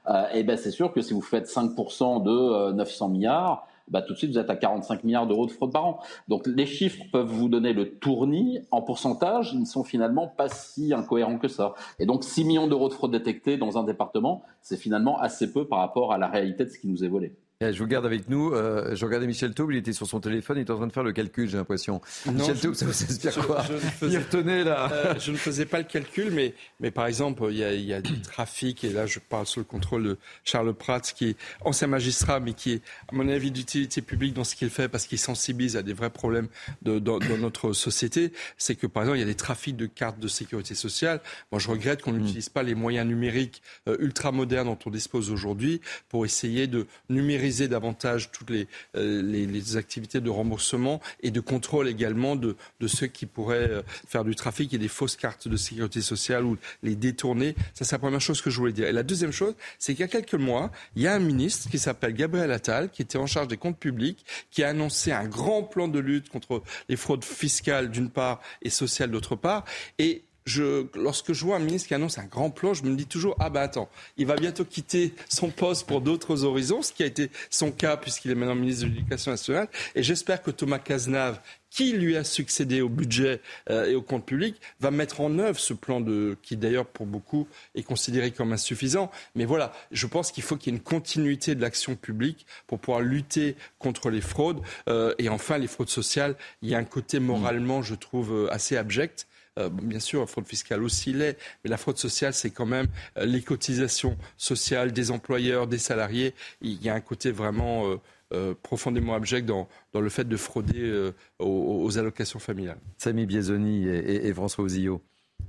euh, et ben c'est sûr que si vous faites 5% de 900 euh, milliards, bah, tout de suite vous êtes à 45 milliards d'euros de fraude par an. Donc les chiffres peuvent vous donner le tournis. En pourcentage, ils ne sont finalement pas si incohérents que ça. Et donc 6 millions d'euros de fraude détectée dans un département, c'est finalement assez peu par rapport à la réalité de ce qui nous est volé. Eh, je vous garde avec nous. Euh, je regardais Michel Taub, il était sur son téléphone, il était en train de faire le calcul, j'ai l'impression. Michel Taub, ça vous inspire quoi je, ne faisais, là. Euh, je ne faisais pas le calcul, mais, mais par exemple, il y, a, il y a du trafic, et là je parle sous le contrôle de Charles Prats, qui est ancien magistrat, mais qui est, à mon avis, d'utilité publique dans ce qu'il fait, parce qu'il sensibilise à des vrais problèmes de, dans, dans, notre société. C'est que, par exemple, il y a des trafics de cartes de sécurité sociale. Moi, je regrette qu'on mm. n'utilise pas les moyens numériques euh, ultra modernes dont on dispose aujourd'hui pour essayer de numériser davantage toutes les, euh, les, les, activités de remboursement et de contrôle également de, de ceux qui pourraient euh, faire du trafic et des fausses cartes de sécurité sociale ou les détourner. Ça, c'est la première chose que je voulais dire. Et la deuxième chose, c'est qu'il y a quelques mois, il y a un ministre qui s'appelle Gabriel Attal, qui était en charge des comptes publics, qui a annoncé un grand plan de lutte contre les fraudes fiscales d'une part et sociales d'autre part. Et je, lorsque je vois un ministre qui annonce un grand plan, je me dis toujours ah ben attends, il va bientôt quitter son poste pour d'autres horizons, ce qui a été son cas puisqu'il est maintenant ministre de l'Éducation nationale. Et j'espère que Thomas Cazenave, qui lui a succédé au budget euh, et au compte public, va mettre en œuvre ce plan de, qui d'ailleurs pour beaucoup est considéré comme insuffisant. Mais voilà, je pense qu'il faut qu'il y ait une continuité de l'action publique pour pouvoir lutter contre les fraudes. Euh, et enfin, les fraudes sociales, il y a un côté moralement, je trouve, euh, assez abject. Euh, bien sûr, la fraude fiscale aussi l'est, mais la fraude sociale, c'est quand même euh, les cotisations sociales des employeurs, des salariés. Il y a un côté vraiment euh, profondément abject dans, le fait de frauder aux, allocations familiales. Samy Biesoni et, François Ozillot.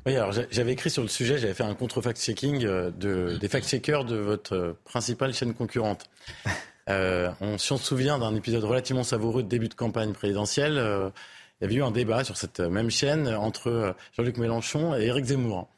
Oui, alors j'avais écrit sur le sujet, j'avais fait un contre-fact-checking des fact-checkers de votre principale chaîne concurrente. on, si on se souvient d'un épisode relativement savoureux de début de campagne présidentielle, il y avait eu un débat sur cette même chaîne entre Jean-Luc Mélenchon et Éric Zemmour.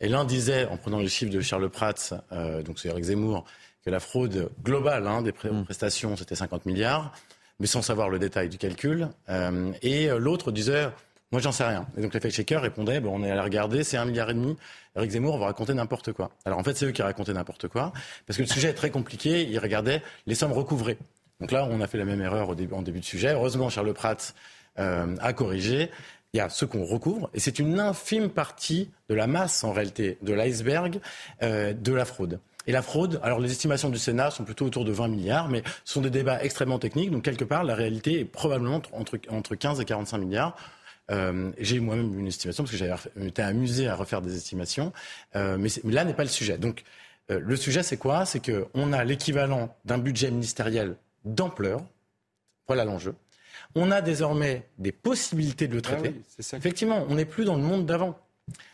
Et l'un disait, en prenant les chiffres de Charles Prats, euh, donc c'est Éric Zemmour, que la fraude globale hein, des mm. prestations, c'était 50 milliards, mais sans savoir le détail du calcul. Euh, et l'autre disait, moi j'en sais rien. Et donc les fact-checkers répondaient, bon, on est allé regarder, c'est un milliard et demi. Éric Zemmour va raconter n'importe quoi. Alors en fait, c'est eux qui racontaient n'importe quoi, parce que le sujet est très compliqué. Ils regardaient les sommes recouvrées. Donc là, on a fait la même erreur au début, en début de sujet. Heureusement, Charles Prats euh, à corriger. Il y a ce qu'on recouvre, et c'est une infime partie de la masse, en réalité, de l'iceberg euh, de la fraude. Et la fraude, alors les estimations du Sénat sont plutôt autour de 20 milliards, mais ce sont des débats extrêmement techniques. Donc quelque part, la réalité est probablement entre, entre 15 et 45 milliards. Euh, j'ai moi-même une estimation parce que j'avais été amusé à refaire des estimations, euh, mais, là n'est pas le sujet. Donc le sujet c'est quoi? C'est qu'on a l'équivalent d'un budget ministériel d'ampleur. Voilà l'enjeu. On a désormais des possibilités de le traiter. Ah Effectivement, on n'est plus dans le monde d'avant.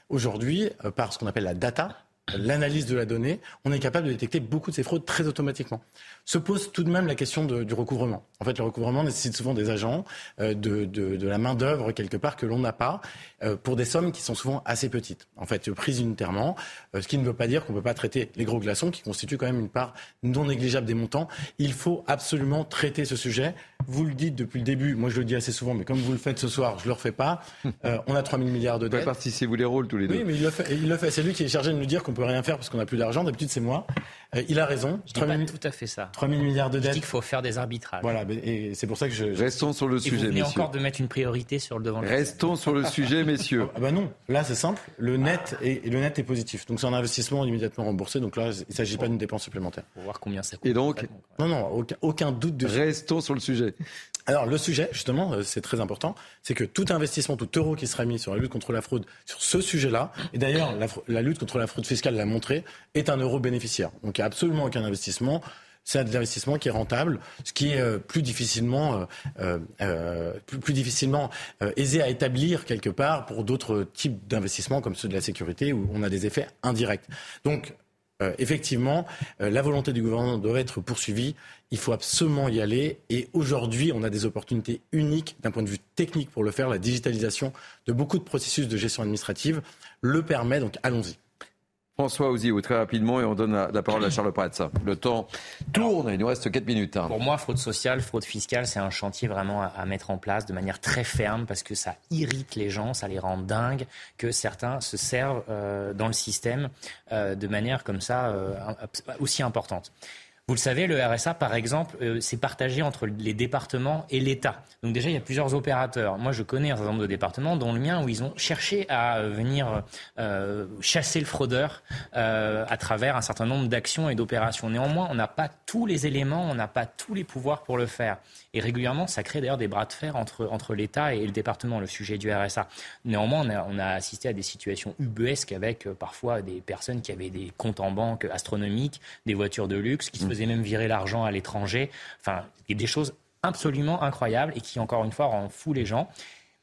Aujourd'hui, euh, par ce qu'on appelle la data, l'analyse de la donnée, on est capable de détecter beaucoup de ces fraudes très automatiquement. Se pose tout de même la question du recouvrement. En fait, le recouvrement nécessite souvent des agents, euh, de, la main-d'œuvre quelque part que l'on n'a pas, euh, pour des sommes qui sont souvent assez petites. En fait, prises unitairement, euh, ce qui ne veut pas dire qu'on ne peut pas traiter les gros glaçons, qui constituent quand même une part non négligeable des montants. Il faut absolument traiter ce sujet. Vous le dites depuis le début, moi je le dis assez souvent, mais comme vous le faites ce soir, je ne le refais pas. on a 3 000 milliards de dettes. Vous vous les rôles tous les deux. Oui, mais il le fait. Fait. C'est lui qui est chargé de nous dire qu'on peut rien faire parce qu'on n'a plus d'argent. D'habitude, c'est moi. il a raison. Je 3 000... tout à fait ça. 3 000 milliards de dettes. Je dis qu'il faut faire des arbitrages. Voilà, et c'est pour ça que je. Restons sur le sujet, vous venez encore de mettre une priorité sur le devant. Restons sur le sujet, messieurs. Ah bah non, là c'est simple. Le net est, le net est positif. Donc c'est un investissement immédiatement remboursé. Donc là, il ne s'agit pas d'une dépense supplémentaire. Pour voir combien ça coûte. Et donc Non, non, aucun, aucun doute de. Restons sur le sujet. Alors le sujet, justement, euh, c'est très important, c'est que tout investissement, tout euro qui sera mis sur la lutte contre la fraude, sur ce sujet-là, et d'ailleurs la, lutte contre la fraude fiscale l'a montré, est un euro bénéficiaire. Donc il n'y a absolument aucun investissement c'est un investissement qui est rentable, ce qui est euh, plus difficilement, euh, plus, difficilement aisé à établir quelque part pour d'autres types d'investissements comme ceux de la sécurité où on a des effets indirects. Donc, effectivement, la volonté du gouvernement doit être poursuivie. Il faut absolument y aller. Et aujourd'hui, on a des opportunités uniques d'un point de vue technique pour le faire. La digitalisation de beaucoup de processus de gestion administrative le permet. Donc, allons-y. François Ouzio, très rapidement, et on donne la, parole à Charles Prats. Le temps tourne, il nous reste 4 minutes. Hein. Pour moi, fraude sociale, fraude fiscale, c'est un chantier vraiment à, mettre en place de manière très ferme parce que ça irrite les gens, ça les rend dingues, que certains se servent euh, dans le système euh, de manière comme ça euh, aussi importante. Vous le savez, le RSA, par exemple, euh, c'est partagé entre les départements et l'État. Donc déjà, il y a plusieurs opérateurs. Moi, je connais un certain nombre de départements, dont le mien, où ils ont cherché à euh, venir euh, chasser le fraudeur à travers un certain nombre d'actions et d'opérations. Néanmoins, on n'a pas tous les éléments, on n'a pas tous les pouvoirs pour le faire. Et régulièrement, ça crée d'ailleurs des bras de fer entre, entre l'État et le département, le sujet du RSA. Néanmoins, on a, on a assisté à des situations ubuesques avec parfois des personnes qui avaient des comptes en banque astronomiques, des voitures de luxe, qui se faisaient même virer l'argent à l'étranger. Enfin, des choses absolument incroyables et qui, encore une fois, rend fou les gens.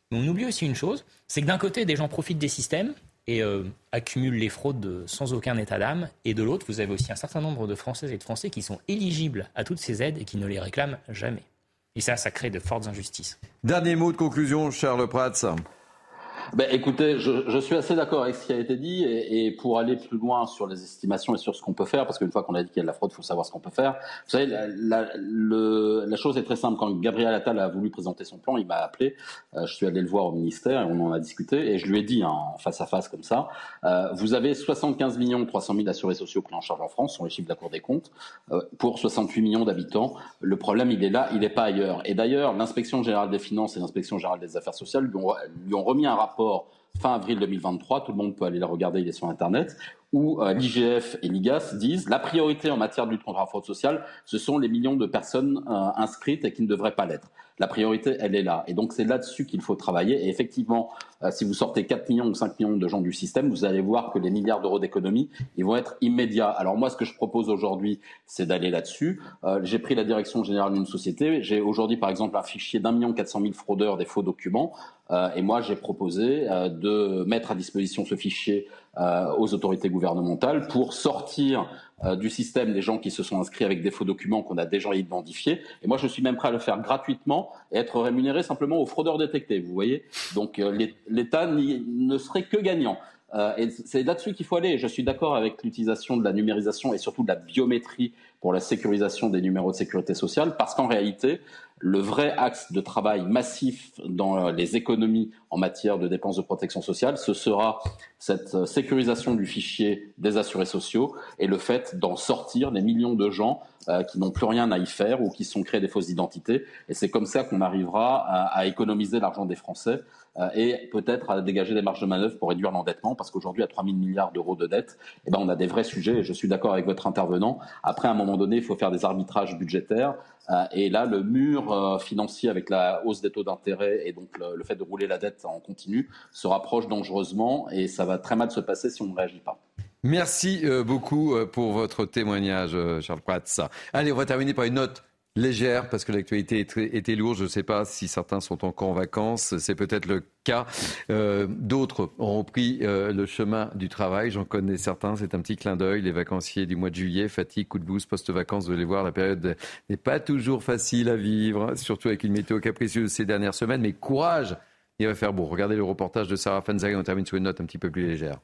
Mais on oublie aussi une chose, c'est que d'un côté, des gens profitent des systèmes et euh, accumulent les fraudes sans aucun état d'âme. Et de l'autre, vous avez aussi un certain nombre de Françaises et de Français qui sont éligibles à toutes ces aides et qui ne les réclament jamais. Et ça, ça crée de fortes injustices. Dernier mot de conclusion, Charles Prats. Ben, écoutez, je, suis assez d'accord avec ce qui a été dit et, pour aller plus loin sur les estimations et sur ce qu'on peut faire, parce qu'une fois qu'on a dit qu'il y a de la fraude, il faut savoir ce qu'on peut faire. Vous savez, la, chose est très simple. Quand Gabriel Attal a voulu présenter son plan, il m'a appelé. Euh, je suis allé le voir au ministère et on en a discuté et je lui ai dit hein, en face à face comme ça, euh, vous avez 75 millions 300 000 assurés sociaux pris en charge en France, sont les chiffres de la Cour des comptes, euh, pour 68 millions d'habitants. Le problème, il est là, il n'est pas ailleurs. Et d'ailleurs, l'inspection générale des finances et l'inspection générale des affaires sociales lui ont remis un rapport fin avril 2023, tout le monde peut aller la regarder, il est sur Internet, où euh, l'IGF et l'IGAS disent la priorité en matière de lutte contre la fraude sociale, ce sont les millions de personnes euh, inscrites et qui ne devraient pas l'être. La priorité, elle est là. Et donc, c'est là-dessus qu'il faut travailler. Et effectivement, euh, si vous sortez 4 millions ou 5 millions de gens du système, vous allez voir que les milliards d'euros d'économie, ils vont être immédiats. Alors moi, ce que je propose aujourd'hui, c'est d'aller là-dessus. J'ai pris la direction générale d'une société. J'ai aujourd'hui, par exemple, un fichier d'un million quatre cent mille fraudeurs des faux documents. Euh, et moi, j'ai proposé euh, de mettre à disposition ce fichier euh, aux autorités gouvernementales pour sortir du système des gens qui se sont inscrits avec des faux documents qu'on a déjà identifiés. Et moi, je suis même prêt à le faire gratuitement et être rémunéré simplement aux fraudeurs détectés. Vous voyez Donc l'État ne serait que gagnant. Et c'est là-dessus qu'il faut aller. Je suis d'accord avec l'utilisation de la numérisation et surtout de la biométrie pour la sécurisation des numéros de sécurité sociale, parce qu'en réalité, le vrai axe de travail massif dans les économies en matière de dépenses de protection sociale, ce sera cette sécurisation du fichier des assurés sociaux et le fait d'en sortir des millions de gens euh, qui n'ont plus rien à y faire ou qui sont créés des fausses identités. Et c'est comme ça qu'on arrivera à, économiser l'argent des Français euh, et peut-être à dégager des marges de manœuvre pour réduire l'endettement, parce qu'aujourd'hui, à 3 000 milliards d'euros de dette, eh ben, on a des vrais sujets, et je suis d'accord avec votre intervenant. Après, un moment donné, il faut faire des arbitrages budgétaires. Euh, et là, le mur euh, financier avec la hausse des taux d'intérêt et donc le, fait de rouler la dette en continu se rapproche dangereusement et ça va très mal se passer si on ne réagit pas. Merci euh, beaucoup pour votre témoignage, Charles Prats. Allez, on va terminer par une note légère parce que l'actualité était lourde. Je ne sais pas si certains sont encore en vacances. C'est peut-être le cas. Euh, D'autres ont repris euh, le chemin du travail. J'en connais certains. C'est un petit clin d'œil. Les vacanciers du mois de juillet, fatigue, coup de boost, post-vacances. Vous allez voir, la période n'est pas toujours facile à vivre, surtout avec une météo capricieuse ces dernières semaines. Mais courage, il va faire beau. Regardez le reportage de Sarah Fanzari. On termine sur une note un petit peu plus légère.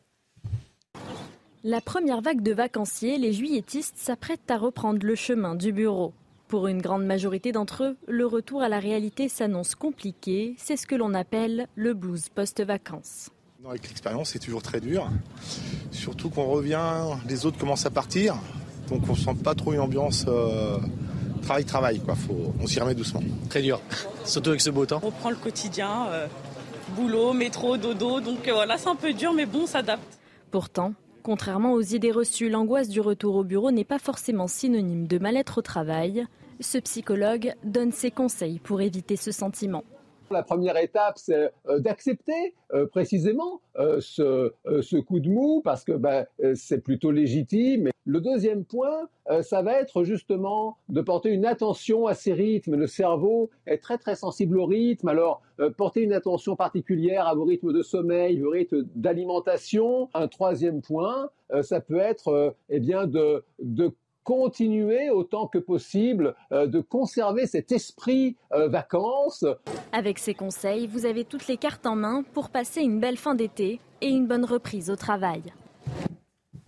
La première vague de vacanciers, les juilletistes s'apprêtent à reprendre le chemin du bureau. Pour une grande majorité d'entre eux, le retour à la réalité s'annonce compliqué. C'est ce que l'on appelle le blues post-vacances. Avec l'expérience, c'est toujours très dur. Surtout qu'on revient, les autres commencent à partir. Donc on ne sent pas trop une ambiance travail-travail. Euh, on s'y remet doucement. Très dur, surtout avec ce beau temps. On prend le quotidien, euh, boulot, métro, dodo. Donc euh, voilà, c'est un peu dur, mais bon, on s'adapte. Pourtant, Contrairement aux idées reçues, l'angoisse du retour au bureau n'est pas forcément synonyme de mal-être au travail. Ce psychologue donne ses conseils pour éviter ce sentiment. La première étape, c'est euh, d'accepter euh, précisément euh, ce, coup de mou parce que ben, c'est plutôt légitime. Le deuxième point, ça va être justement de porter une attention à ces rythmes. Le cerveau est très très sensible au rythme. Alors, porter une attention particulière à vos rythmes de sommeil, vos rythmes d'alimentation. Un troisième point, ça peut être eh bien de, de continuer autant que possible euh, de conserver cet esprit euh, vacances. Avec ces conseils, vous avez toutes les cartes en main pour passer une belle fin d'été et une bonne reprise au travail.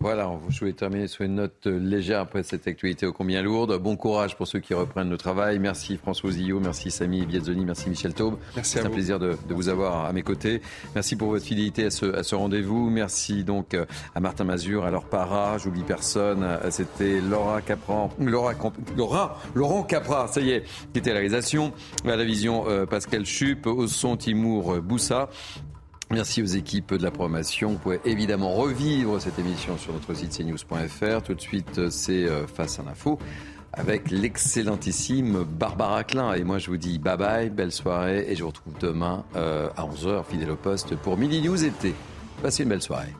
Voilà, je voulais terminer sur une note légère après cette actualité ô combien lourde. Bon courage pour ceux qui reprennent le travail. Merci François Zillot, merci Samy Biazzoni, merci Michel Taube. C'est un plaisir de, vous avoir à mes côtés. Merci pour votre fidélité à ce, à ce rendez-vous. Merci donc euh, à Martin Mazur, à leur para, j'oublie personne. Euh, c'était Laura Capran, Laura, Laura, Laurent Capra, ça y est, qui était à la réalisation. À la vision, euh, Pascal Chup, au son Timour Boussa. Merci aux équipes de la programmation. Vous pouvez évidemment revivre cette émission sur notre site cnews.fr. Tout de suite, c'est euh, Face à l'info avec l'excellentissime Barbara Klein. Et moi, je vous dis bye bye, belle soirée. Et je vous retrouve demain euh, à 11h, fidèle au poste, pour Midi News été. Passez une belle soirée.